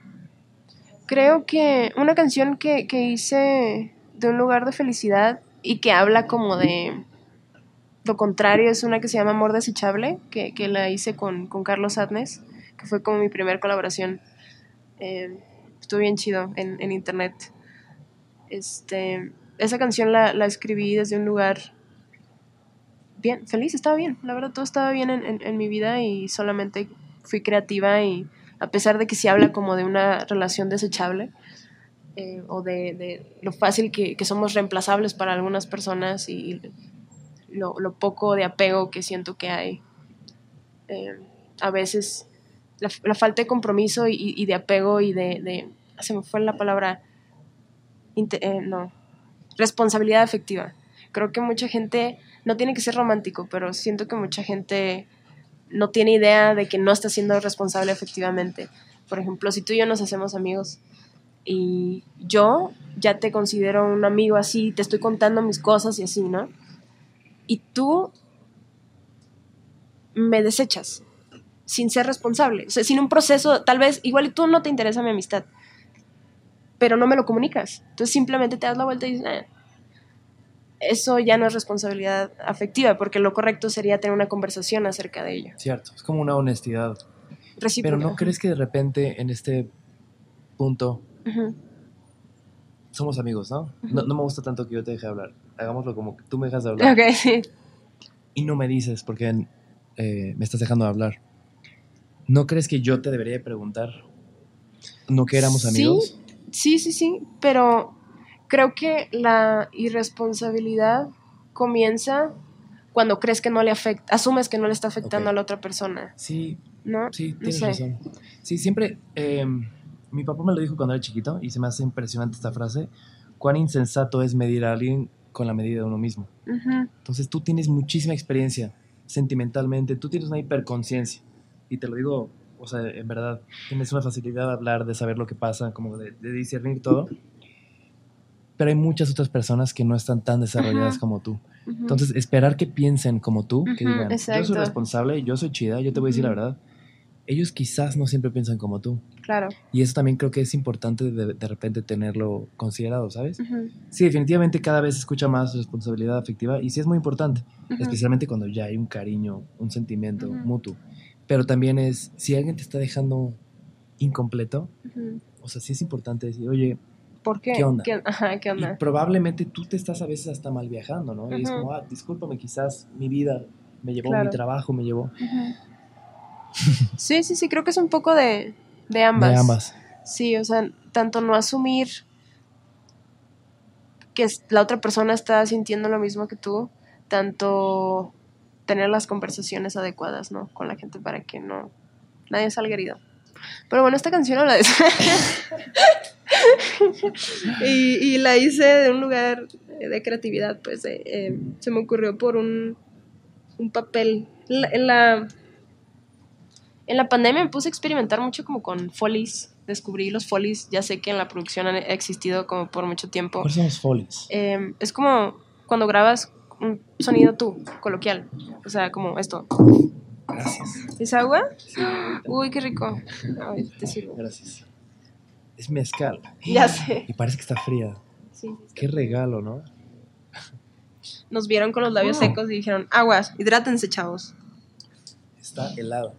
creo que una canción que, que hice de un lugar de felicidad y que habla como de lo contrario es una que se llama Amor Desechable, que, que la hice con, con Carlos Adnes, que fue como mi primer colaboración. Em, estuvo bien chido en, en internet. Este, esa canción la, la escribí desde un lugar bien, feliz, estaba bien. La verdad, todo estaba bien en, en- en mi vida y solamente fui creativa y a pesar de que se habla como de una relación desechable eh, o de, de lo fácil que, que somos reemplazables para algunas personas y lo, lo poco de apego que siento que hay. Eh, a veces la, la falta de compromiso y, y de apego y de, de- se me fue la palabra, eh, no, responsabilidad afectiva. Creo que mucha gente, no tiene que ser romántico, pero siento que mucha gente no tiene idea de que no está siendo responsable efectivamente. Por ejemplo, si tú y yo nos hacemos amigos y yo ya te considero un amigo así, te estoy contando mis cosas y así, ¿no? Y tú me desechas sin ser responsable, o sea, sin un proceso, tal vez, igual tú no te interesa mi amistad, pero no me lo comunicas. Entonces simplemente te das la vuelta y dices, "Ah". Eso ya no es responsabilidad afectiva, porque lo correcto sería tener una conversación acerca de ello. Cierto, es como una honestidad. Pero Recíproca. ¿no crees que de repente en este punto somos amigos, ¿no? No, no me gusta tanto que yo te deje hablar. Hagámoslo como que tú me dejas de hablar Ok, sí. y no me dices porque eh, me estás dejando de hablar. ¿No crees que yo te debería de preguntar? ¿No que éramos Sí. amigos? Sí, sí, sí, pero creo que la irresponsabilidad comienza cuando crees que no le afecta, asumes que no le está afectando Ok. a la otra persona, Sí, ¿no? sí, No tienes sé. razón. Sí, siempre. eh, mi papá me lo dijo cuando era chiquito y se me hace impresionante esta frase. Cuán insensato es medir a alguien con la medida de uno mismo. Ujú, Entonces tú tienes muchísima experiencia sentimentalmente, tú tienes una hiperconciencia. Y te lo digo, o sea, en verdad, tienes una facilidad de hablar, de saber lo que pasa, como de, de discernir todo. Pero hay muchas otras personas que no están tan desarrolladas Ajá. como tú. Entonces, esperar que piensen como tú, que digan, yo soy exacto. responsable, yo soy chida, yo te voy a decir la verdad. Ellos quizás no siempre piensan como tú. claro. Y eso también creo que es importante de, de repente tenerlo considerado, ¿sabes? Sí, definitivamente cada vez se escucha más responsabilidad afectiva y sí es muy importante, especialmente cuando ya hay un cariño, un sentimiento mutuo. Pero también es, si alguien te está dejando incompleto, o sea, sí es importante decir, oye, ¿Por qué? ¿Qué onda? Ajá, ¿qué y probablemente tú te estás a veces hasta mal viajando, ¿no? Y es como, ah, discúlpame, quizás mi vida me llevó, Claro. mi trabajo me llevó. Sí, sí, sí, creo que es un poco de, de ambas. De ambas. Sí, o sea, tanto no asumir que la otra persona está sintiendo lo mismo que tú, tanto tener las conversaciones adecuadas, ¿no? Con la gente para que no nadie salga herido. Pero bueno, esta canción habla de eso. y, y la hice de un lugar de creatividad, pues eh, eh, se me ocurrió por un, un papel. La- En la, en la pandemia me puse a experimentar mucho como con folies. Descubrí los folies, ya sé que en la producción han existido como por mucho tiempo. ¿Cuáles son los folies? Eh, es como cuando grabas un sonido tú, coloquial. O sea, como esto. Gracias. ¿Es agua? Sí. Uy, qué rico. Ay, te sirvo. Gracias. Es mezcal. Ya sé. Y parece que está fría. Sí. Qué regalo, ¿no? Nos vieron con los labios secos y dijeron, aguas, hidrátense, chavos. Está helado.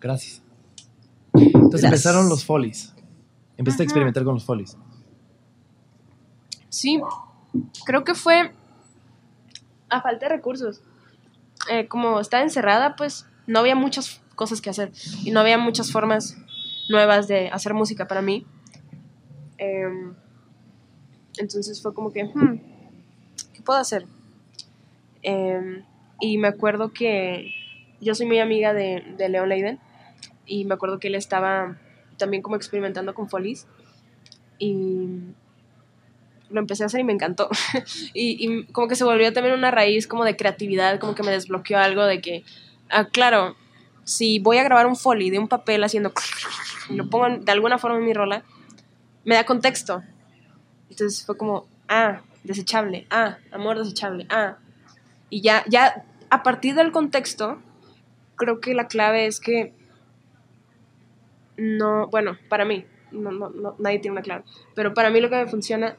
Gracias. Entonces Gracias. empezaron los folies. Empezaste a Ajá. experimentar con los folies. Sí, creo que fue a falta de recursos. Eh, como estaba encerrada, pues no había muchas cosas que hacer y no había muchas formas nuevas de hacer música para mí. Em, entonces fue como que, hmm, ¿qué puedo hacer? Em, y me acuerdo que yo soy muy amiga de, de Leon Leiden y me acuerdo que él estaba también como experimentando con folies y lo empecé a hacer y me encantó. <laughs> y, como que se volvió también una raíz como de creatividad, como que me desbloqueó algo de que, ah, claro, si voy a grabar un foley de un papel haciendo <laughs> y lo pongo de alguna forma en mi rola, me da contexto. Entonces fue como, ah, desechable, ah, amor desechable, ah. Y ya, ya a partir del contexto, creo que la clave es que no, bueno, para mí, no, no, no, nadie tiene una clave, pero para mí lo que me funciona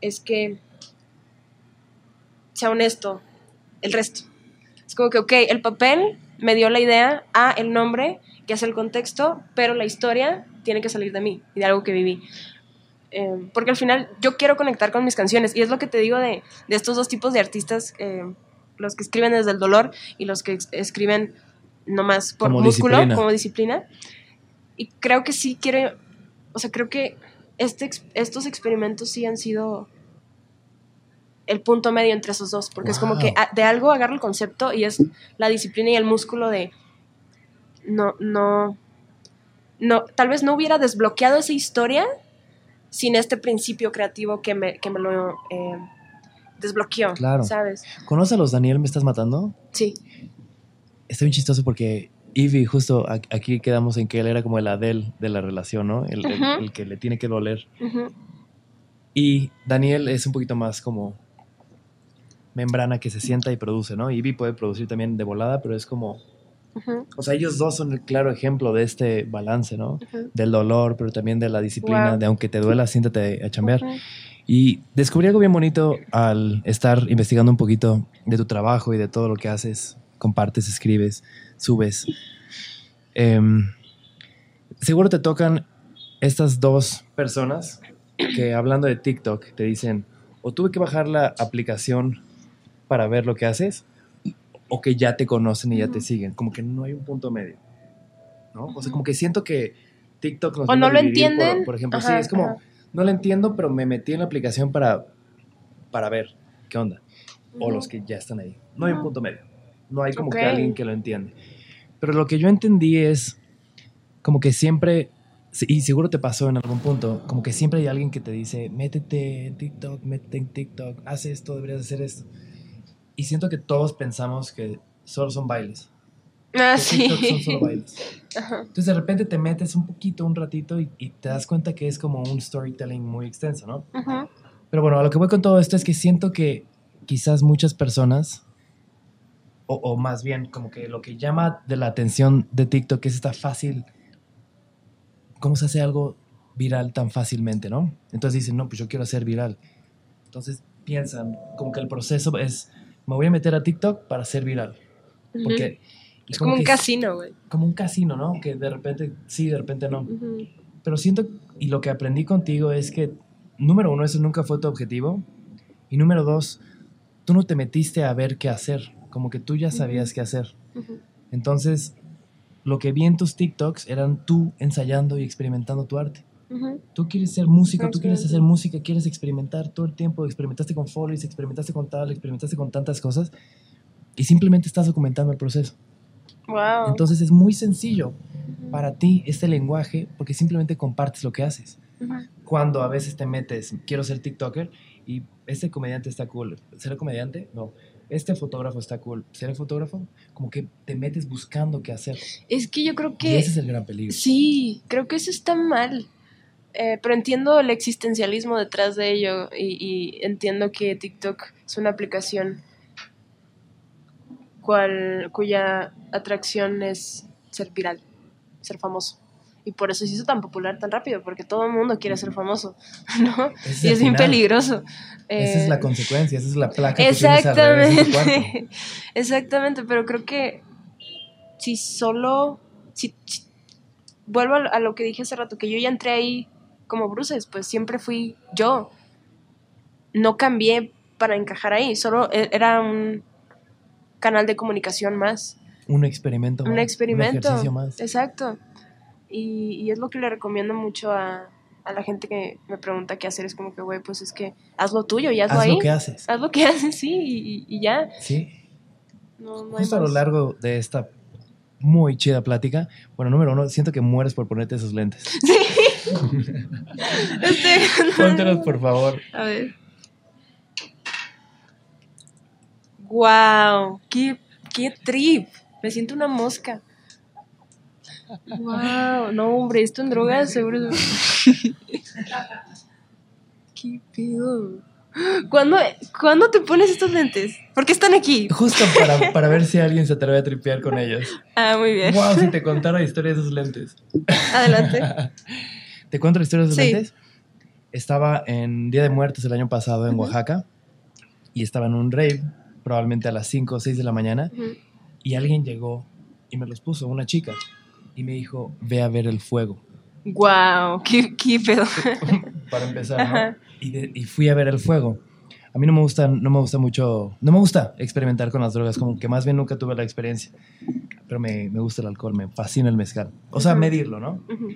es que sea honesto el resto. Es como que, ok, el papel me dio la idea, a el nombre, que hace el contexto, pero la historia tiene que salir de mí y de algo que viví. Eh, porque al final yo quiero conectar con mis canciones y es lo que te digo de, de estos dos tipos de artistas, eh, los que escriben desde el dolor y los que escriben nomás por Como músculo, disciplina. como disciplina. Y creo que sí quiero, o sea, creo que este, estos experimentos sí han sido el punto medio entre esos dos, porque es como que a- de algo agarro el concepto y es la disciplina y el músculo de no, no, no, tal vez no hubiera desbloqueado esa historia sin este principio creativo que me, que me lo eh, desbloqueó, Claro. ¿sabes? ¿Conoces a los Daniel Me Estás Matando? Sí. Está bien chistoso porque Ivy, justo aquí quedamos en que él era como el Adele de la relación, ¿no? El, que le tiene que doler. Y Daniel es un poquito más como membrana que se sienta y produce, ¿no? Ivy puede producir también de volada, pero es como... Ujú. O sea, ellos dos son el claro ejemplo de este balance, ¿no? Del dolor, pero también de la disciplina, Wow. de aunque te duela, siéntate a chambear. Y descubrí algo bien bonito al estar investigando un poquito de tu trabajo y de todo lo que haces, compartes, escribes, subes. Em, seguro te tocan estas dos personas que hablando de TikTok te dicen, o tuve que bajar la aplicación para ver lo que haces, o que ya te conocen y ya te siguen. Como que no hay un punto medio. ¿no? O sea, como que siento que TikTok nos O no lo por- entienden. Por, ejemplo, sí, es como, ajá. no lo entiendo, pero me metí en la aplicación para, para ver. ¿qué onda? O los que ya están ahí. No hay un punto medio. No hay como Ok. que alguien que lo entiende. Pero lo que yo entendí es como que siempre, y seguro te pasó en algún punto, como que siempre hay alguien que te dice, métete en TikTok, métete en TikTok, haz esto, deberías hacer esto. Y siento que todos pensamos que solo son bailes. Ah, que TikTok son sí. solo bailes. <laughs> Ajá. Entonces de repente te metes un poquito, un ratito y, y te das cuenta que es como un storytelling muy extenso, ¿no? Ujú. Pero bueno, a lo que voy con todo esto es que siento que quizás muchas personas, o, o más bien como que lo que llama de la atención de TikTok es esta fácil, ¿cómo se hace algo viral tan fácilmente, no? Entonces dicen, no, pues yo quiero hacer viral. Entonces piensan como que el proceso es, me voy a meter a TikTok para ser viral. Porque Es como un que casino, güey. como un casino, ¿no? Que de repente sí, de repente no. Pero siento, y lo que aprendí contigo es que, número uno, eso nunca fue tu objetivo. Y número dos, tú no te metiste a ver qué hacer, como que tú ya sabías qué hacer. Entonces, lo que vi en tus TikToks eran tú ensayando y experimentando tu arte. Tú quieres ser músico, tú quieres hacer música, quieres experimentar todo el tiempo, experimentaste con Follies, experimentaste con tal, experimentaste con tantas cosas, y simplemente estás documentando el proceso. Wow. Entonces es muy sencillo para ti este lenguaje porque simplemente compartes lo que haces. Cuando a veces te metes, quiero ser TikToker y este comediante está cool. ¿Será comediante? No. Este fotógrafo está cool. ¿Será fotógrafo? Como que te metes buscando qué hacer. Es que yo creo Y que ese es el gran peligro. sí, creo que eso está mal. Eh, pero entiendo el existencialismo detrás de ello y, y entiendo que TikTok es una aplicación cual, cuya atracción es ser viral, ser famoso. Y por eso se hizo tan popular tan rápido, porque todo el mundo quiere ser famoso, <laughs> ¿no? Y es bien peligroso. Esa es Eh, la consecuencia, esa es la placa que tienes tu cuarto. Exactamente. <laughs> Exactamente, pero creo que si solo. Si, si- vuelvo a, lo- a lo que dije hace rato, que yo ya entré ahí como Bruces, pues siempre fui yo. No cambié para encajar ahí, solo e- era un canal de comunicación más, Un experimento más. un experimento. Un ejercicio más. Exacto. Y, y es lo que le recomiendo mucho a, a la gente que me pregunta qué hacer. Es como que, güey, pues es que haz lo tuyo y hazlo Haz ahí. lo que haces. Haz lo que <laughs> haces, sí, y, y ya. Sí. No, no Justo a lo largo de esta muy chida plática, bueno, número uno, siento que mueres por ponerte esos lentes. <laughs> <laughs> Este, Póntelos, por favor. A ver. Wow, qué, qué trip. Me siento una mosca. Wow, no hombre, esto en drogas seguro. qué pedo. ¿Cuándo, ¿Cuándo te pones estos lentes? ¿Por qué están aquí? Justo para, para ver si alguien se atreve a tripear con ellos. Ah, muy bien. Wow, si te contara la historia de esos lentes. Adelante. ¿Te cuento la historia de esos Sí. lentes? Estaba en Día de Muertos el año pasado en. Oaxaca y estaba en un rave, probablemente a las 5 o 6 de la mañana, Ujú. y alguien llegó y me los puso, una chica, y me dijo, ve a ver el fuego. Wow, qué, qué pedo. <laughs> para empezar. ¿no? Y, de- y fui a ver el fuego. A mí no me gusta, no me gusta mucho, no me gusta experimentar con las drogas, como que más bien nunca tuve la experiencia. Pero me, me gusta el alcohol, me fascina el mezcal. O sea, Ujú. medirlo, ¿no? Ujú.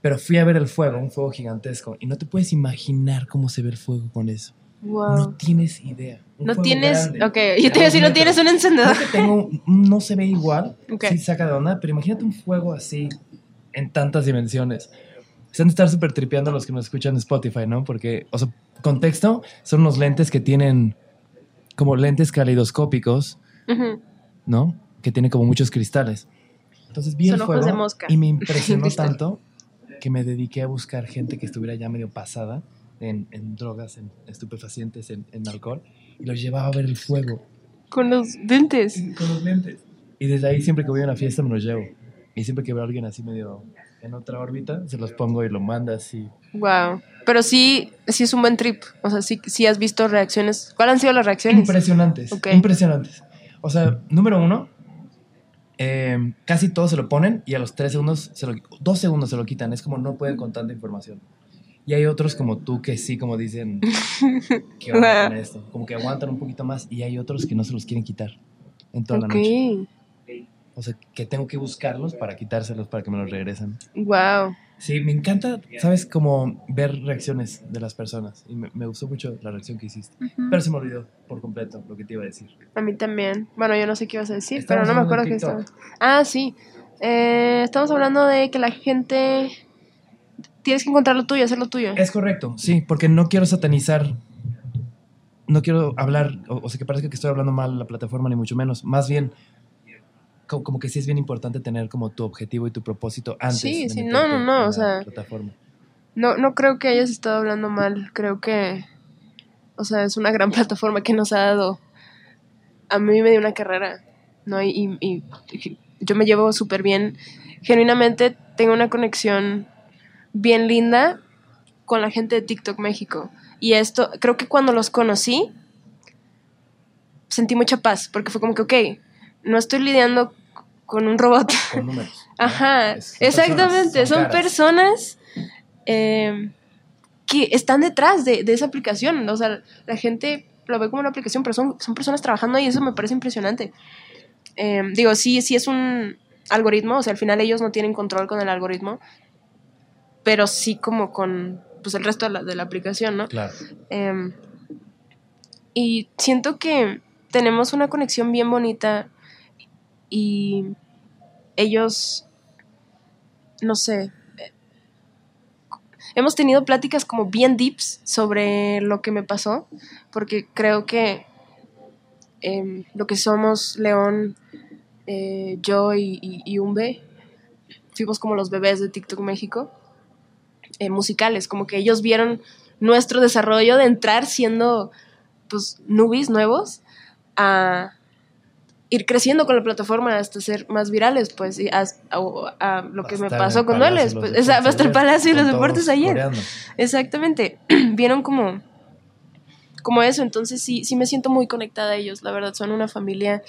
Pero fui a ver el fuego, un fuego gigantesco, y no te puedes imaginar cómo se ve el fuego con eso. Wow. No tienes idea. No tienes. grande, Ok, yo te iba a decir, no tienes un encendedor. Que tengo, no se ve igual, Ok. sí saca de onda, pero imagínate un fuego así en tantas dimensiones. Se han de estar súper tripeando los que nos escuchan en Spotify, ¿no? Porque, o sea, contexto, son unos lentes que tienen como lentes caleidoscópicos, Ujú. ¿no? Que tienen como muchos cristales. Entonces vi Son el ojos fuego de mosca. y me <laughs> impresionó tanto que me dediqué a buscar gente que estuviera ya medio pasada en, en drogas, en estupefacientes, en, en alcohol, y los llevaba a ver el fuego. Con los dentes. Con los lentes. Y desde ahí siempre que voy a una fiesta me los llevo. Y siempre que veo a alguien así medio en otra órbita, se los pongo y lo manda así. Wow. Pero sí, sí es un buen trip. O sea, sí, sí has visto reacciones. ¿Cuáles han sido las reacciones? Impresionantes. Ok. Impresionantes. O sea, número uno, eh, casi todos se lo ponen y a los tres segundos, se lo, dos segundos se lo quitan. Es como no pueden con tanta información. Y hay otros como tú que sí, como dicen, <laughs> ¿qué onda con esto? Como que aguantan un poquito más y hay otros que no se los quieren quitar en toda la noche. O sea, que tengo que buscarlos para quitárselos para que me los regresen. Wow. Sí, me encanta, ¿sabes? Como ver reacciones de las personas. Y me, me gustó mucho la reacción que hiciste. Pero se me olvidó por completo lo que te iba a decir. A mí también. Bueno, yo no sé qué ibas a decir, pero no me acuerdo qué estaba. Ah, sí. Eh, estamos hablando de que la gente. Tienes que encontrar lo tuyo, hacer lo tuyo. Es correcto, sí, porque no quiero satanizar, no quiero hablar, o, o sea, que parezca que estoy hablando mal la plataforma, ni mucho menos. Más bien, co- como, que sí es bien importante tener como tu objetivo y tu propósito antes. Sí, de sí, no, no, no, o sea- Plataforma. No, no creo que hayas estado hablando mal. Creo que. O sea, es una gran <laughs> plataforma que nos ha dado. A mí me dio una carrera, ¿no? Y, y- y yo me llevo súper bien. Genuinamente tengo una conexión bien linda con la gente de TikTok México. Y esto, creo que cuando los conocí, sentí mucha paz, porque fue como que, ok, no estoy lidiando con un robot. Con números. ¿no? <laughs> Ajá, Es- son exactamente, personas, son, personas eh, que están detrás de, de esa aplicación. O sea, la gente lo ve como una aplicación, pero son, son personas trabajando ahí, eso me parece impresionante. Eh, digo, sí, sí es un algoritmo, o sea, al final ellos no tienen control con el algoritmo, pero sí como con pues, el resto de la, de la aplicación, ¿no? Claro. Em, y siento que tenemos una conexión bien bonita y ellos, no sé, eh, hemos tenido pláticas como bien deeps sobre lo que me pasó, porque creo que em, lo que somos León, eh, yo y, y, y Umbe, fuimos como los bebés de TikTok México, eh, musicales, como que ellos vieron nuestro desarrollo de entrar siendo pues nubis nuevos a ir creciendo con la plataforma hasta ser más virales, pues, y a, a- a lo que me pasó con Dueles, de pues, hasta el Palacio y con los Deportes ayer. Exactamente. <clears throat> Vieron como, como eso. Entonces sí, sí me siento muy conectada a ellos. La verdad, son una familia.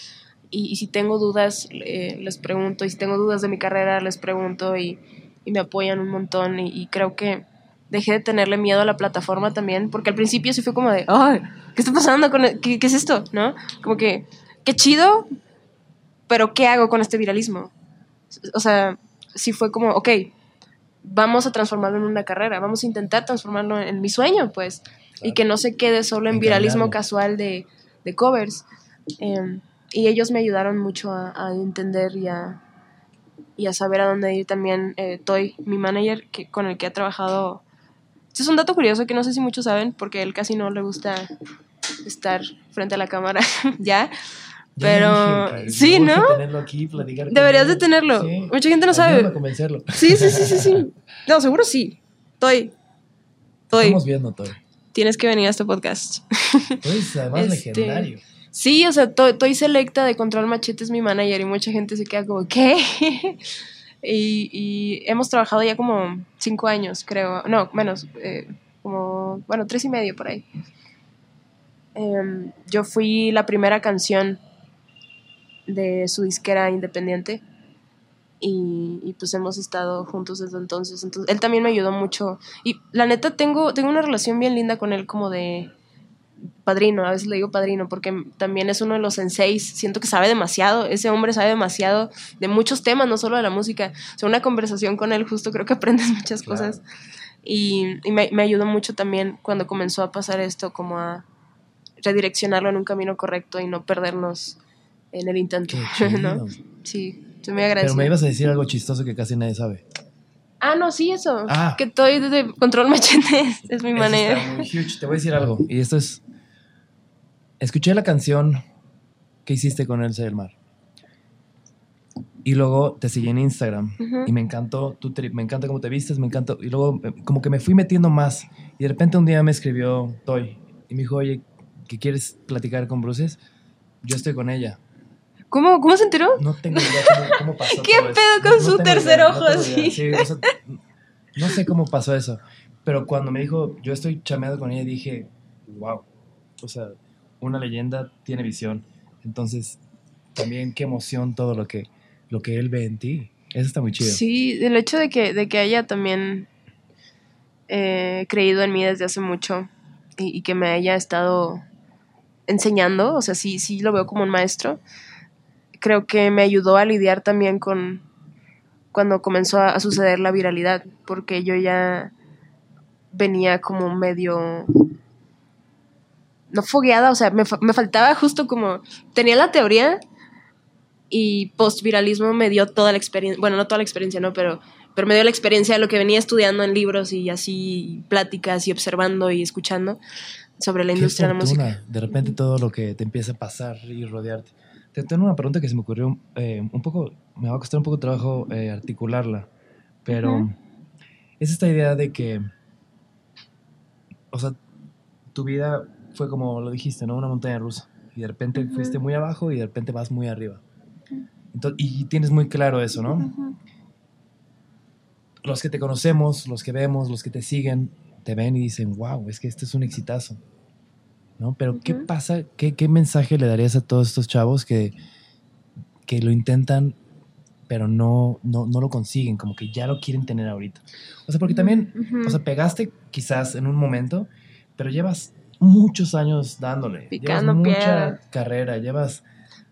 Y, y si tengo dudas, eh, les pregunto. Y si tengo dudas de mi carrera, les pregunto. Y, y me apoyan un montón. Y, y creo que dejé de tenerle miedo a la plataforma también. Porque al principio sí fue como de, ay, ¿qué está pasando? Con el- ¿Qué, ¿Qué es esto? ¿No? Como que, qué chido. Pero ¿qué hago con este viralismo? O sea, sí fue como, ok, vamos a transformarlo en una carrera, vamos a intentar transformarlo en, mi sueño, pues, y que no se quede solo en viralismo casual de, de covers. Eh, y ellos me ayudaron mucho a, a entender y a, y a saber a dónde ir también. Eh, Toy, mi manager, que, con el que he trabajado. Este es un dato curioso que no sé si muchos saben, porque él casi no le gusta estar frente a la cámara <laughs> ya. Pero, <laughs> sí, ¿no? tenerlo aquí, Deberías de tenerlo. Sí. Mucha gente no sabe. a convencerlo. <laughs> Sí, sí, sí, sí, sí. No, seguro sí. Toy. Toy. Estamos viendo todo. Tienes que venir a este podcast. Pues además Este, legendario. Sí, o sea, Toy, Toy Selecta de Control Machete es mi manager y mucha gente se queda como, ¿qué? <laughs> y, y hemos trabajado ya como cinco años, creo. No, menos. eh, como, bueno, tres y medio por ahí. Em, yo fui la primera canción de su disquera independiente y, y, pues hemos estado juntos desde entonces. entonces. Él también me ayudó mucho y la neta tengo, tengo una relación bien linda con él como de padrino, a veces le digo padrino porque también es uno de los senseis, siento que sabe demasiado, ese hombre sabe demasiado de muchos temas, no solo de la música. O sea, una conversación con él justo creo que aprendes <laughs> muchas Claro. cosas y, y me, me ayudó mucho también cuando comenzó a pasar esto como a redireccionarlo en un camino correcto y no perdernos en el intento, <laughs> ¿no? Sí, estoy muy Pero agradecida. me ibas a decir algo chistoso que casi nadie sabe. Ah, no, sí, eso. Ah. Que estoy de Control Machete, <laughs> es, mi manager. está muy huge. Te voy a decir algo. Y esto es. Escuché la canción que hiciste con Elsa del Mar. Y luego te seguí en Instagram. Y me encantó. Te- me encanta cómo te vistes, me encanta. Y luego, eh, como que me fui metiendo más. Y de repente un día me escribió Toy. Y me dijo, oye, ¿qué quieres platicar con Bruces? Yo estoy con ella. ¿Cómo, ¿Cómo se enteró? No tengo idea cómo, cómo pasó. <laughs> ¿Qué todo pedo con No- su tercer idea, ojo así? Sí, o sea, no sé cómo pasó eso. Pero cuando me dijo, yo estoy chameado con ella, dije, wow. O sea, una leyenda tiene visión. Entonces, también qué emoción todo lo que, lo que él ve en ti. Eso está muy chido. Sí, el hecho de que, de que haya también eh, creído en mí desde hace mucho y, que me haya estado enseñando, o sea, sí, sí lo veo como un maestro, creo que me ayudó a lidiar también con, cuando comenzó a, a suceder la viralidad, porque yo ya venía como medio no fogueada, o sea, me, fa- me faltaba justo como, tenía la teoría y post-viralismo me dio toda la experiencia, bueno, no toda la experiencia, no, pero, pero me dio la experiencia de lo que venía estudiando en libros y así pláticas y observando y escuchando sobre la industria de la música. De repente todo lo que te empieza a pasar y rodearte. Te tengo una pregunta que se me ocurrió eh, un poco, me va a costar un poco de trabajo eh, articularla, pero es esta idea de que, o sea, tu vida fue como lo dijiste, ¿no? Una montaña rusa. Y de repente fuiste muy abajo y de repente vas muy arriba. Entonces, y tienes muy claro eso, ¿no? Los que te conocemos, los que vemos, los que te siguen, te ven y dicen, wow, es que este es un exitazo. ¿No? Pero ¿qué pasa? ¿Qué, qué mensaje le darías a todos estos chavos que, que lo intentan, pero no, no, no lo consiguen? Como que ya lo quieren tener ahorita. O sea, porque también, o sea, pegaste quizás en un momento, pero llevas muchos años dándole. Picando llevas mucha carrera, llevas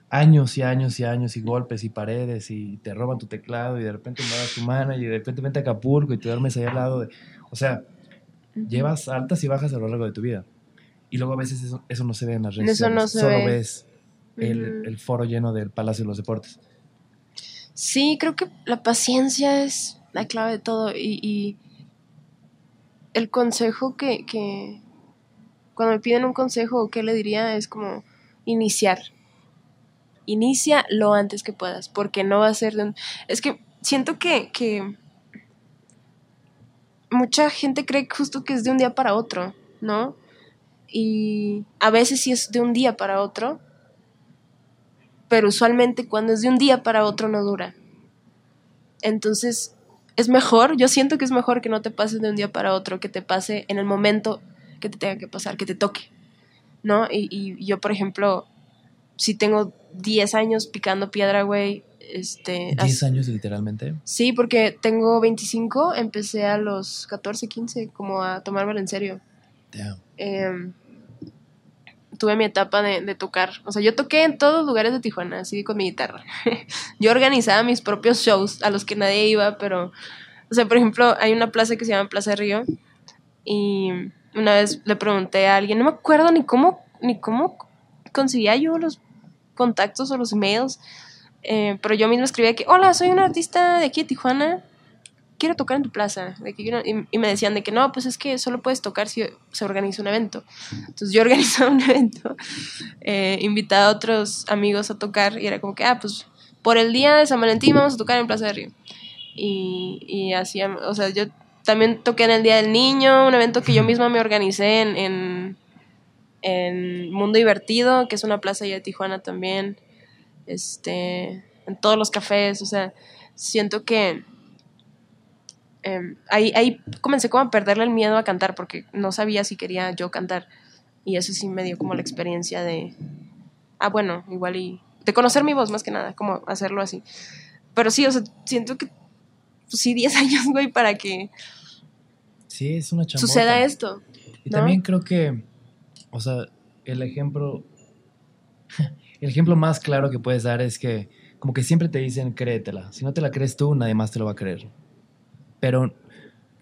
años y años y años y golpes y paredes y te roban tu teclado y de repente mueves tu mano y de repente vente a Acapulco y te duermes ahí al lado de... O sea, llevas altas y bajas a lo largo de tu vida. Y luego a veces eso, eso no se ve en las redes Eso no se Solo ve. ves el foro lleno del Palacio de los Deportes. Sí, creo que la paciencia es la clave de todo y, y el consejo que, que cuando me piden un consejo, ¿qué le diría? Es como iniciar. Inicia lo antes que puedas, porque no va a ser de un... Es que siento que, que mucha gente cree justo que es de un día para otro, ¿no? Y a veces sí es de un día para otro, pero usualmente cuando es de un día para otro no dura. Entonces, es mejor, yo siento que es mejor que no te pase de un día para otro, que te pase en el momento que te tenga que pasar, que te toque, ¿no? Y, y yo, por ejemplo, si tengo 10 años picando piedra, güey, este... 10 años literalmente. Sí, porque tengo 25, empecé a los 14, 15, como a tomármelo en serio. Damn. Eh, tuve mi etapa de, de tocar. O sea, yo toqué en todos lugares de Tijuana, así con mi guitarra. <laughs> yo organizaba mis propios shows a los que nadie iba, pero, o sea, por ejemplo, hay una plaza que se llama Plaza Río y una vez le pregunté a alguien, no me acuerdo ni cómo, ni cómo conseguía yo los contactos o los emails, eh, pero yo misma escribía que, hola, soy una artista de aquí de Tijuana, quiero tocar en tu plaza. De que y me decían de que no, pues es que solo puedes tocar si se organiza un evento. Entonces yo <laughs> organizaba un evento, eh, invitaba a otros amigos a tocar y era como que, ah, pues por el día de San Valentín vamos a tocar en Plaza de Río. Y, y hacía, o sea, yo también toqué en el Día del Niño, un evento que yo misma me organicé en, en, en Mundo Divertido, que es una plaza allá de Tijuana también, este, en todos los cafés, o sea, siento que eh, ahí, ahí comencé como a perderle el miedo a cantar porque no sabía si quería yo cantar y eso sí me dio como la experiencia de, ah, bueno, igual y de conocer mi voz más que nada, como hacerlo así. Pero sí, o sea, siento que pues, sí, <laughs> 10 años, güey, para que Sí, es una chambota. suceda esto. Y ¿no? también creo que, o sea, el ejemplo, <laughs> el ejemplo más claro que puedes dar es que como que siempre te dicen créetela. Si no te la crees tú, nadie más te lo va a creer. Pero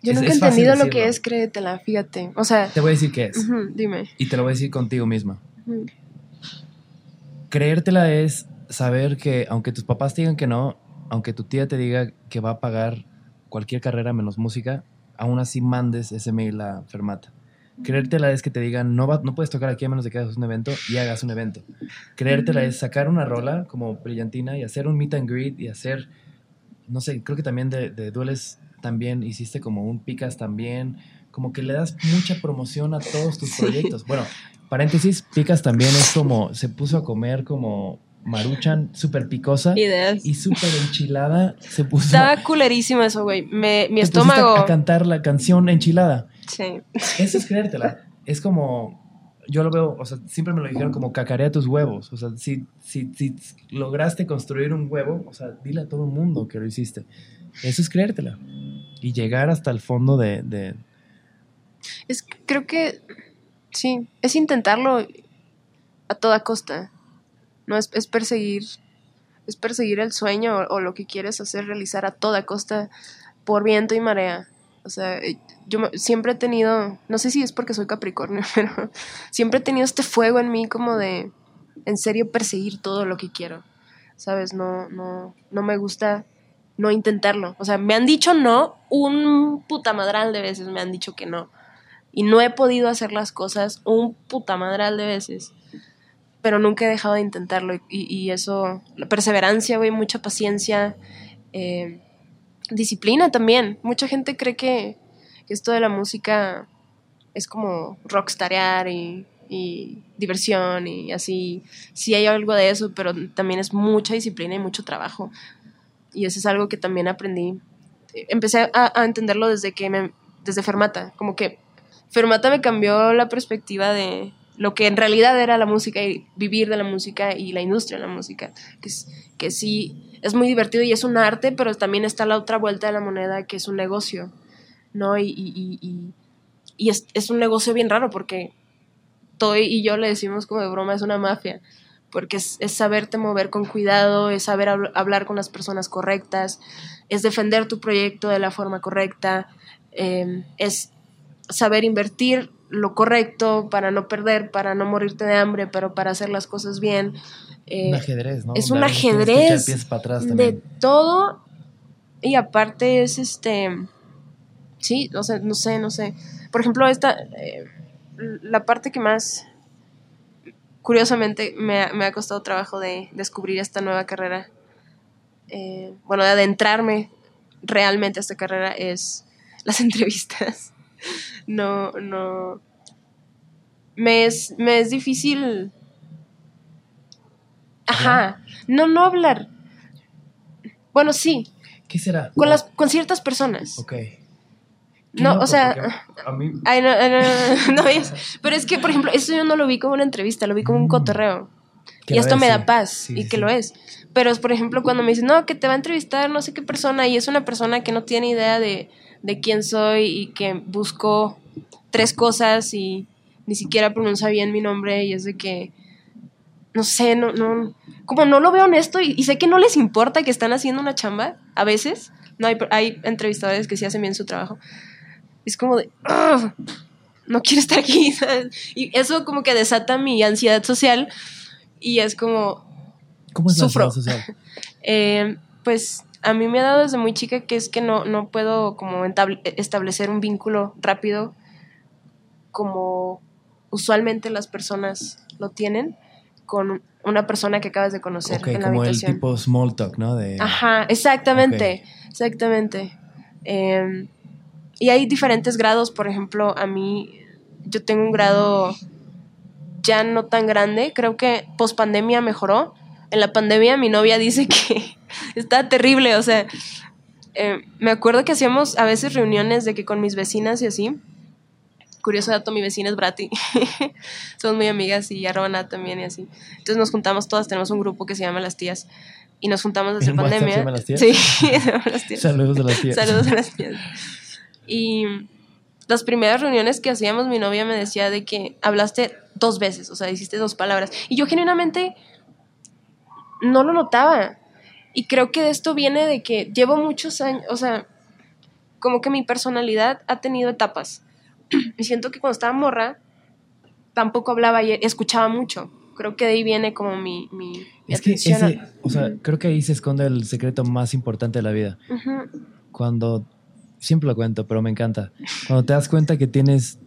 Yo es- nunca he entendido lo que es créetela, fíjate. O sea, Te voy a decir qué es. dime. Y te lo voy a decir contigo misma. Creértela es saber que aunque tus papás te digan que no, aunque tu tía te diga que va a pagar cualquier carrera menos música, aún así mandes ese mail a Fermata. Creértela es que te digan no, va, no puedes tocar aquí a menos de que hagas un evento y hagas un evento. Creértela es sacar una rola como brillantina y hacer un meet and greet y hacer, no sé, creo que también de, de Dueles también hiciste como un picas también, como que le das mucha promoción a todos tus Sí. proyectos. Bueno, paréntesis, picas también es como, se puso a comer como maruchan súper picosa Ideas. y súper enchilada, se puso... Estaba culerísimo eso, güey. Me- Mi te estómago. a, a cantar la canción enchilada. Sí. Eso es creértela. Es como, yo lo veo, o sea, siempre me lo dijeron como cacarea tus huevos. O sea, si, si, si lograste construir un huevo, o sea, dile a todo el mundo que lo hiciste. Eso es creértela. Y llegar hasta el fondo de... de- Es, creo que sí, es intentarlo a toda costa. No es, es perseguir, es perseguir el sueño o, lo que quieres hacer, realizar a toda costa, por viento y marea. O sea, eh, yo siempre he tenido, no sé si es porque soy Capricornio, <laughs> pero siempre he tenido este fuego en mí como de, en serio, perseguir todo lo que quiero. ¿Sabes? No, no, no me gusta no intentarlo. O sea, me han dicho no un putamadral de veces, me han dicho que no. Y no he podido hacer las cosas un putamadral de veces. Pero nunca he dejado de intentarlo. Y, eso, perseverancia, güey, mucha paciencia. eh, disciplina también. Mucha gente cree que, esto de la música es como rockstarear y, diversión y así. Sí hay algo de eso, pero también es mucha disciplina y mucho trabajo. Y eso es algo que también aprendí. Empecé a, entenderlo desde que desde Fermata, como que Fermata me cambió la perspectiva de lo que en realidad era la música y vivir de la música y la industria de la música, que, es, que sí es muy divertido y es un arte, pero también está la otra vuelta de la moneda que es un negocio, ¿no? Y, y, y, es, es, un negocio bien raro porque Toy y yo le decimos como de broma, es una mafia, porque es, es saberte mover con cuidado, es saber hab hablar con las personas correctas, es defender tu proyecto de la forma correcta, eh, es saber invertir lo correcto para no perder, para no morirte de hambre, pero para hacer las cosas bien. Eh, un ajedrez, ¿no? Es un ajedrez de todo y aparte es este, sí, o sea, no sé, no sé. Por ejemplo, esta, eh, la parte que más, curiosamente, me ha, me ha costado trabajo de descubrir esta nueva carrera, eh, bueno, de adentrarme realmente a esta carrera es las <laughs> entrevistas. No, no. Me es, me es difícil. Ajá. No, no hablar. Bueno, sí. ¿Qué será? Con, las, con ciertas personas. Ok. No, o sea. A <laughs> mí... Ay, no, no, no, es, Pero es que, por ejemplo, eso yo no lo vi como una entrevista, lo vi como un cotorreo. Y esto me da paz, sí, y que sí. lo es. Pero, por ejemplo, cuando me dicen, no, que te va a entrevistar no sé qué persona, y es una persona que no tiene idea de, de quién soy y que busco tres cosas y ni siquiera pronuncia bien mi nombre, y es de que. No sé, no, no. Como no lo veo honesto y, y sé que no les importa que están haciendo una chamba, a veces. No hay, hay entrevistadores que sí hacen bien su trabajo. Es como de. ¡Ugh! no quiero estar aquí. <laughs> ¿sabes? Y eso como que desata mi ansiedad social y es como... ¿Cómo es sufro. la social? <laughs> eh, pues a mí me ha dado desde muy chica que es que no, no puedo como establecer un vínculo rápido como usualmente las personas lo tienen con una persona que acabas de conocer okay, en la como habitación. el tipo small talk, ¿no? De... Ajá, exactamente, okay. exactamente. Eh, y hay diferentes grados, por ejemplo, a mí, yo tengo un grado ya no tan grande, creo que post pandemia mejoró. En la pandemia mi novia dice que está terrible, o sea, eh, me acuerdo que hacíamos a veces reuniones de que con mis vecinas y así. Curioso dato, mi vecina es Brati. <laughs> Somos muy amigas y arroba Nat también y así. Entonces nos juntamos todas, tenemos un grupo que se llama Las Tías. Y nos juntamos desde ¿En pandemia. ¿Se llama las tías? Sí, <laughs> se llama Las Tías. Saludos a las <laughs> tías. Saludos a las tías. Y las primeras reuniones que hacíamos, mi novia me decía de que hablaste dos veces, o sea, hiciste dos palabras. Y yo genuinamente no lo notaba. Y creo que de esto viene de que llevo muchos años, o sea, como que mi personalidad ha tenido etapas. <clears throat> Y siento que cuando estaba morra, tampoco hablaba y escuchaba mucho. Creo que de ahí viene como mi, mi, es que ese, o sea, creo que ahí se esconde el secreto más importante de la vida. Uh -huh. Cuando siempre lo cuento, pero me encanta. Cuando te das cuenta que tienes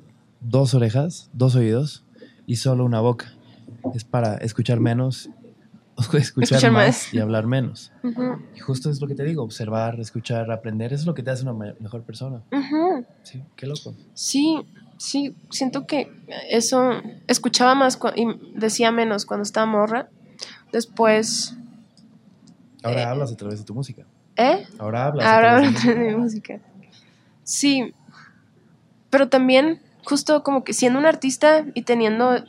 dos orejas, dos oídos y solo una boca. Es para escuchar menos, <laughs> escuchar, Escuchar más, más. y hablar menos. Y justo es lo que te digo, observar, escuchar, aprender, eso es lo que te hace una me- mejor persona. Sí, qué loco. Sí, sí, siento que eso escuchaba más y decía menos cuando estaba morra. Después, Ahora Eh, hablas a través de tu música. ¿eh? Ahora hablas. a Ahora través hablo de tu música. de música. Sí, pero también justo como que siendo un artista y teniendo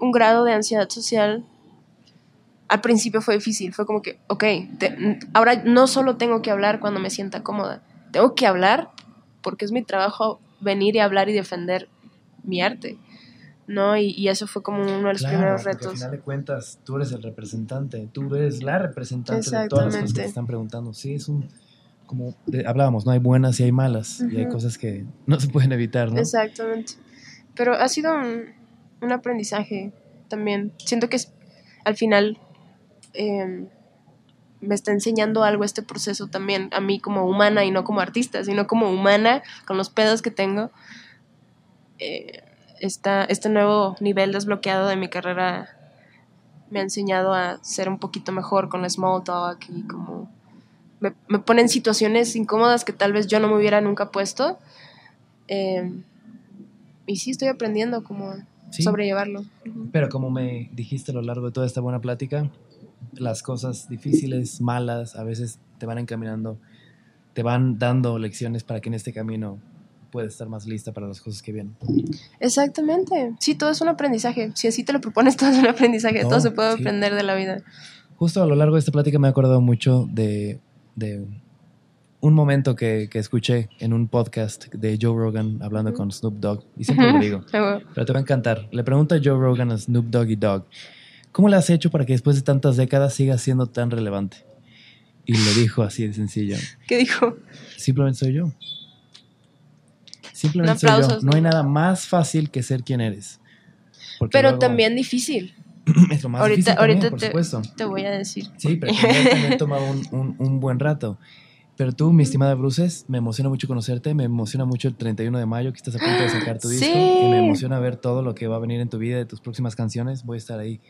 un grado de ansiedad social, al principio fue difícil, fue como que, ok, te- ahora no solo tengo que hablar cuando me sienta cómoda, tengo que hablar porque es mi trabajo venir y hablar y defender mi arte. ¿no? Y, y eso fue como uno de los Claro, primeros retos. Al final de cuentas, tú eres el representante, tú eres la representante de todas las cosas que te están preguntando. Sí, es un, como de- hablábamos, no hay buenas y hay malas, y hay cosas que no se pueden evitar, ¿no? Exactamente. Pero ha sido un, un aprendizaje también. Siento que es- al final eh, me está enseñando algo este proceso también a mí como humana y no como artista, sino como humana con los pedos que tengo. Eh, esta- este nuevo nivel desbloqueado de mi carrera me ha enseñado a ser un poquito mejor con small talk y como me, me pone en situaciones incómodas que tal vez yo no me hubiera nunca puesto. Eh, y sí estoy aprendiendo como Sí. sobrellevarlo. Pero como me dijiste a lo largo de toda esta buena plática, las cosas difíciles, malas, a veces te van encaminando, te van dando lecciones para que en este camino puedas estar más lista para las cosas que vienen. Exactamente. Sí, todo es un aprendizaje. Si así te lo propones, <laughs> todo es un aprendizaje. No, todo se puede sí. aprender de la vida. Justo a lo largo de esta plática me he acordado mucho de, de un momento que, que escuché en un podcast de Joe Rogan hablando con Snoop Dogg, y siempre lo <laughs> digo, Luego, pero te va a encantar. Le pregunta Joe Rogan a Snoop Doggy Dogg, ¿cómo le has hecho para que después de tantas décadas siga siendo tan relevante? Y le dijo así de sencillo, ¿Qué dijo? simplemente soy yo. Simplemente Un soy yo. No hay nada más fácil que ser quien eres. Pero luego- también difícil. <clears throat> es lo más ahorita difícil también, ahorita por te, supuesto. te voy a decir. Sí, pero también, también toma un, un- un buen rato. Pero tú, mi estimada Bruces, me emociona mucho conocerte, me emociona mucho el 31 de mayo que estás a punto de sacar tu disco Sí. y me emociona ver todo lo que va a venir en tu vida, de tus próximas canciones. Voy a estar ahí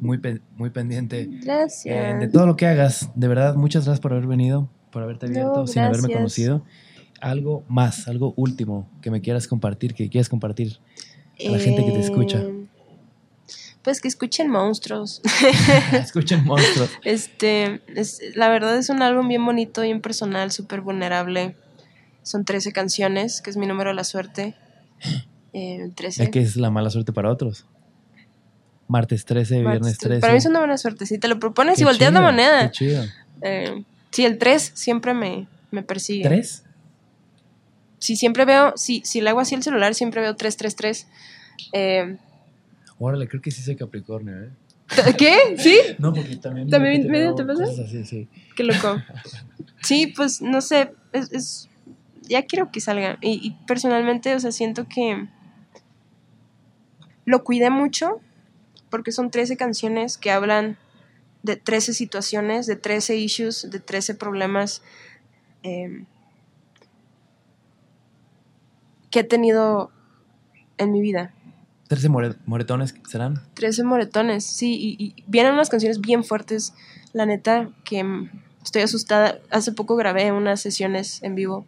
muy, muy pendiente eh, Gracias. de todo lo que hagas. De verdad, muchas gracias por haber venido, por haberte No, abierto, sin haberme conocido. Algo más, algo último que me quieras compartir, que quieras compartir a la gente que te escucha. Eh, Pues que escuchen monstruos. <laughs> Escuchen <laughs> monstruos. Este, es- la verdad es un álbum bien bonito, bien personal, súper vulnerable. Son 13 canciones, que es mi número de la suerte. <gasps> Eh, 13. Ya que es la mala suerte para otros. Martes 13, viernes Martes, 13. Para mí es una buena suerte. Si te lo propones Qué y volteas la chido, moneda. Qué chido. Eh, sí, el 3 siempre me, me persigue. ¿Tres? Si siempre veo, si, si le hago así el celular, siempre veo 333. Eh, Órale, creo que sí soy Capricornio, ¿eh? ¿Qué? ¿Sí? No, porque también. ¿También medio te pasa? así, sí. Qué loco. Sí, pues no sé, es, es- ya quiero que salga. Y, y personalmente, o sea, siento que lo cuidé mucho porque son 13 canciones que hablan de 13 situaciones, de 13 issues, de 13 problemas eh, que he tenido en mi vida. 13 more- moretones serán. 13 moretones, sí, y, y vienen unas canciones bien fuertes, la neta, que estoy asustada. Hace poco grabé unas sesiones en vivo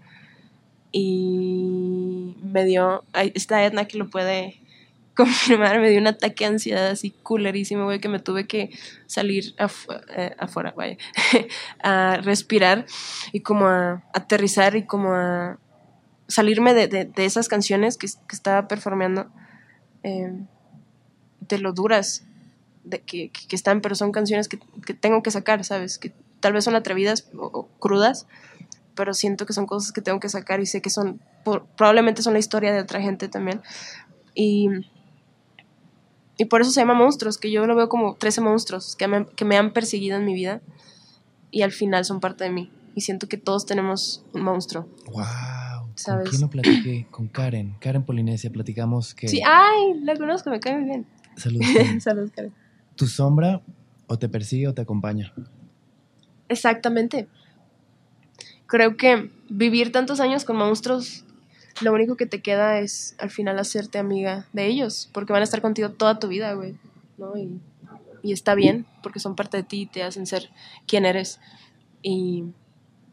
y me dio, está Edna que lo puede <laughs> confirmar, me dio un ataque de ansiedad así culerísimo, güey, que me tuve que salir eh, afuera, vaya, <laughs> a respirar y como a aterrizar y como a salirme de, de- esas canciones que, que estaba performeando eh, de lo duras de que, que- están, pero son canciones que, que tengo que sacar, ¿sabes? Que tal vez son atrevidas o, o crudas, pero siento que son cosas que tengo que sacar y sé que son, por- probablemente son la historia de otra gente también. Y, y por eso se llama Monstruos, que yo lo veo como 13 monstruos que me, que me han perseguido en mi vida y al final son parte de mí. Y siento que todos tenemos un monstruo. ¡Wow! ¿Sabes? ¿Con quién lo platiqué? Con Karen. Karen Polinesia. Platicamos que. Sí, ay, la conozco, me cae muy bien. Saludos, Karen. <laughs> Saludos, Karen. ¿Tu sombra o te persigue o te acompaña? Exactamente. Creo que vivir tantos años con monstruos, lo único que te queda es al final hacerte amiga de ellos, porque van a estar contigo toda tu vida, güey, ¿no? Y, y está bien, porque son parte de ti y te hacen ser quien eres. Y,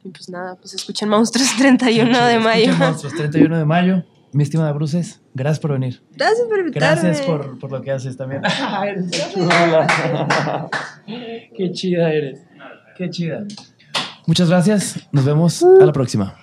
y pues nada, pues escuchen Monstruos <laughs> 31 de mayo. Monstruos, 31 de mayo. Mi estimada Bruces, gracias por venir. Gracias por invitarme. Gracias por, por lo que haces también. <laughs> <laughs> Qué chida eres. Qué chida. Muchas gracias. Nos vemos a la próxima.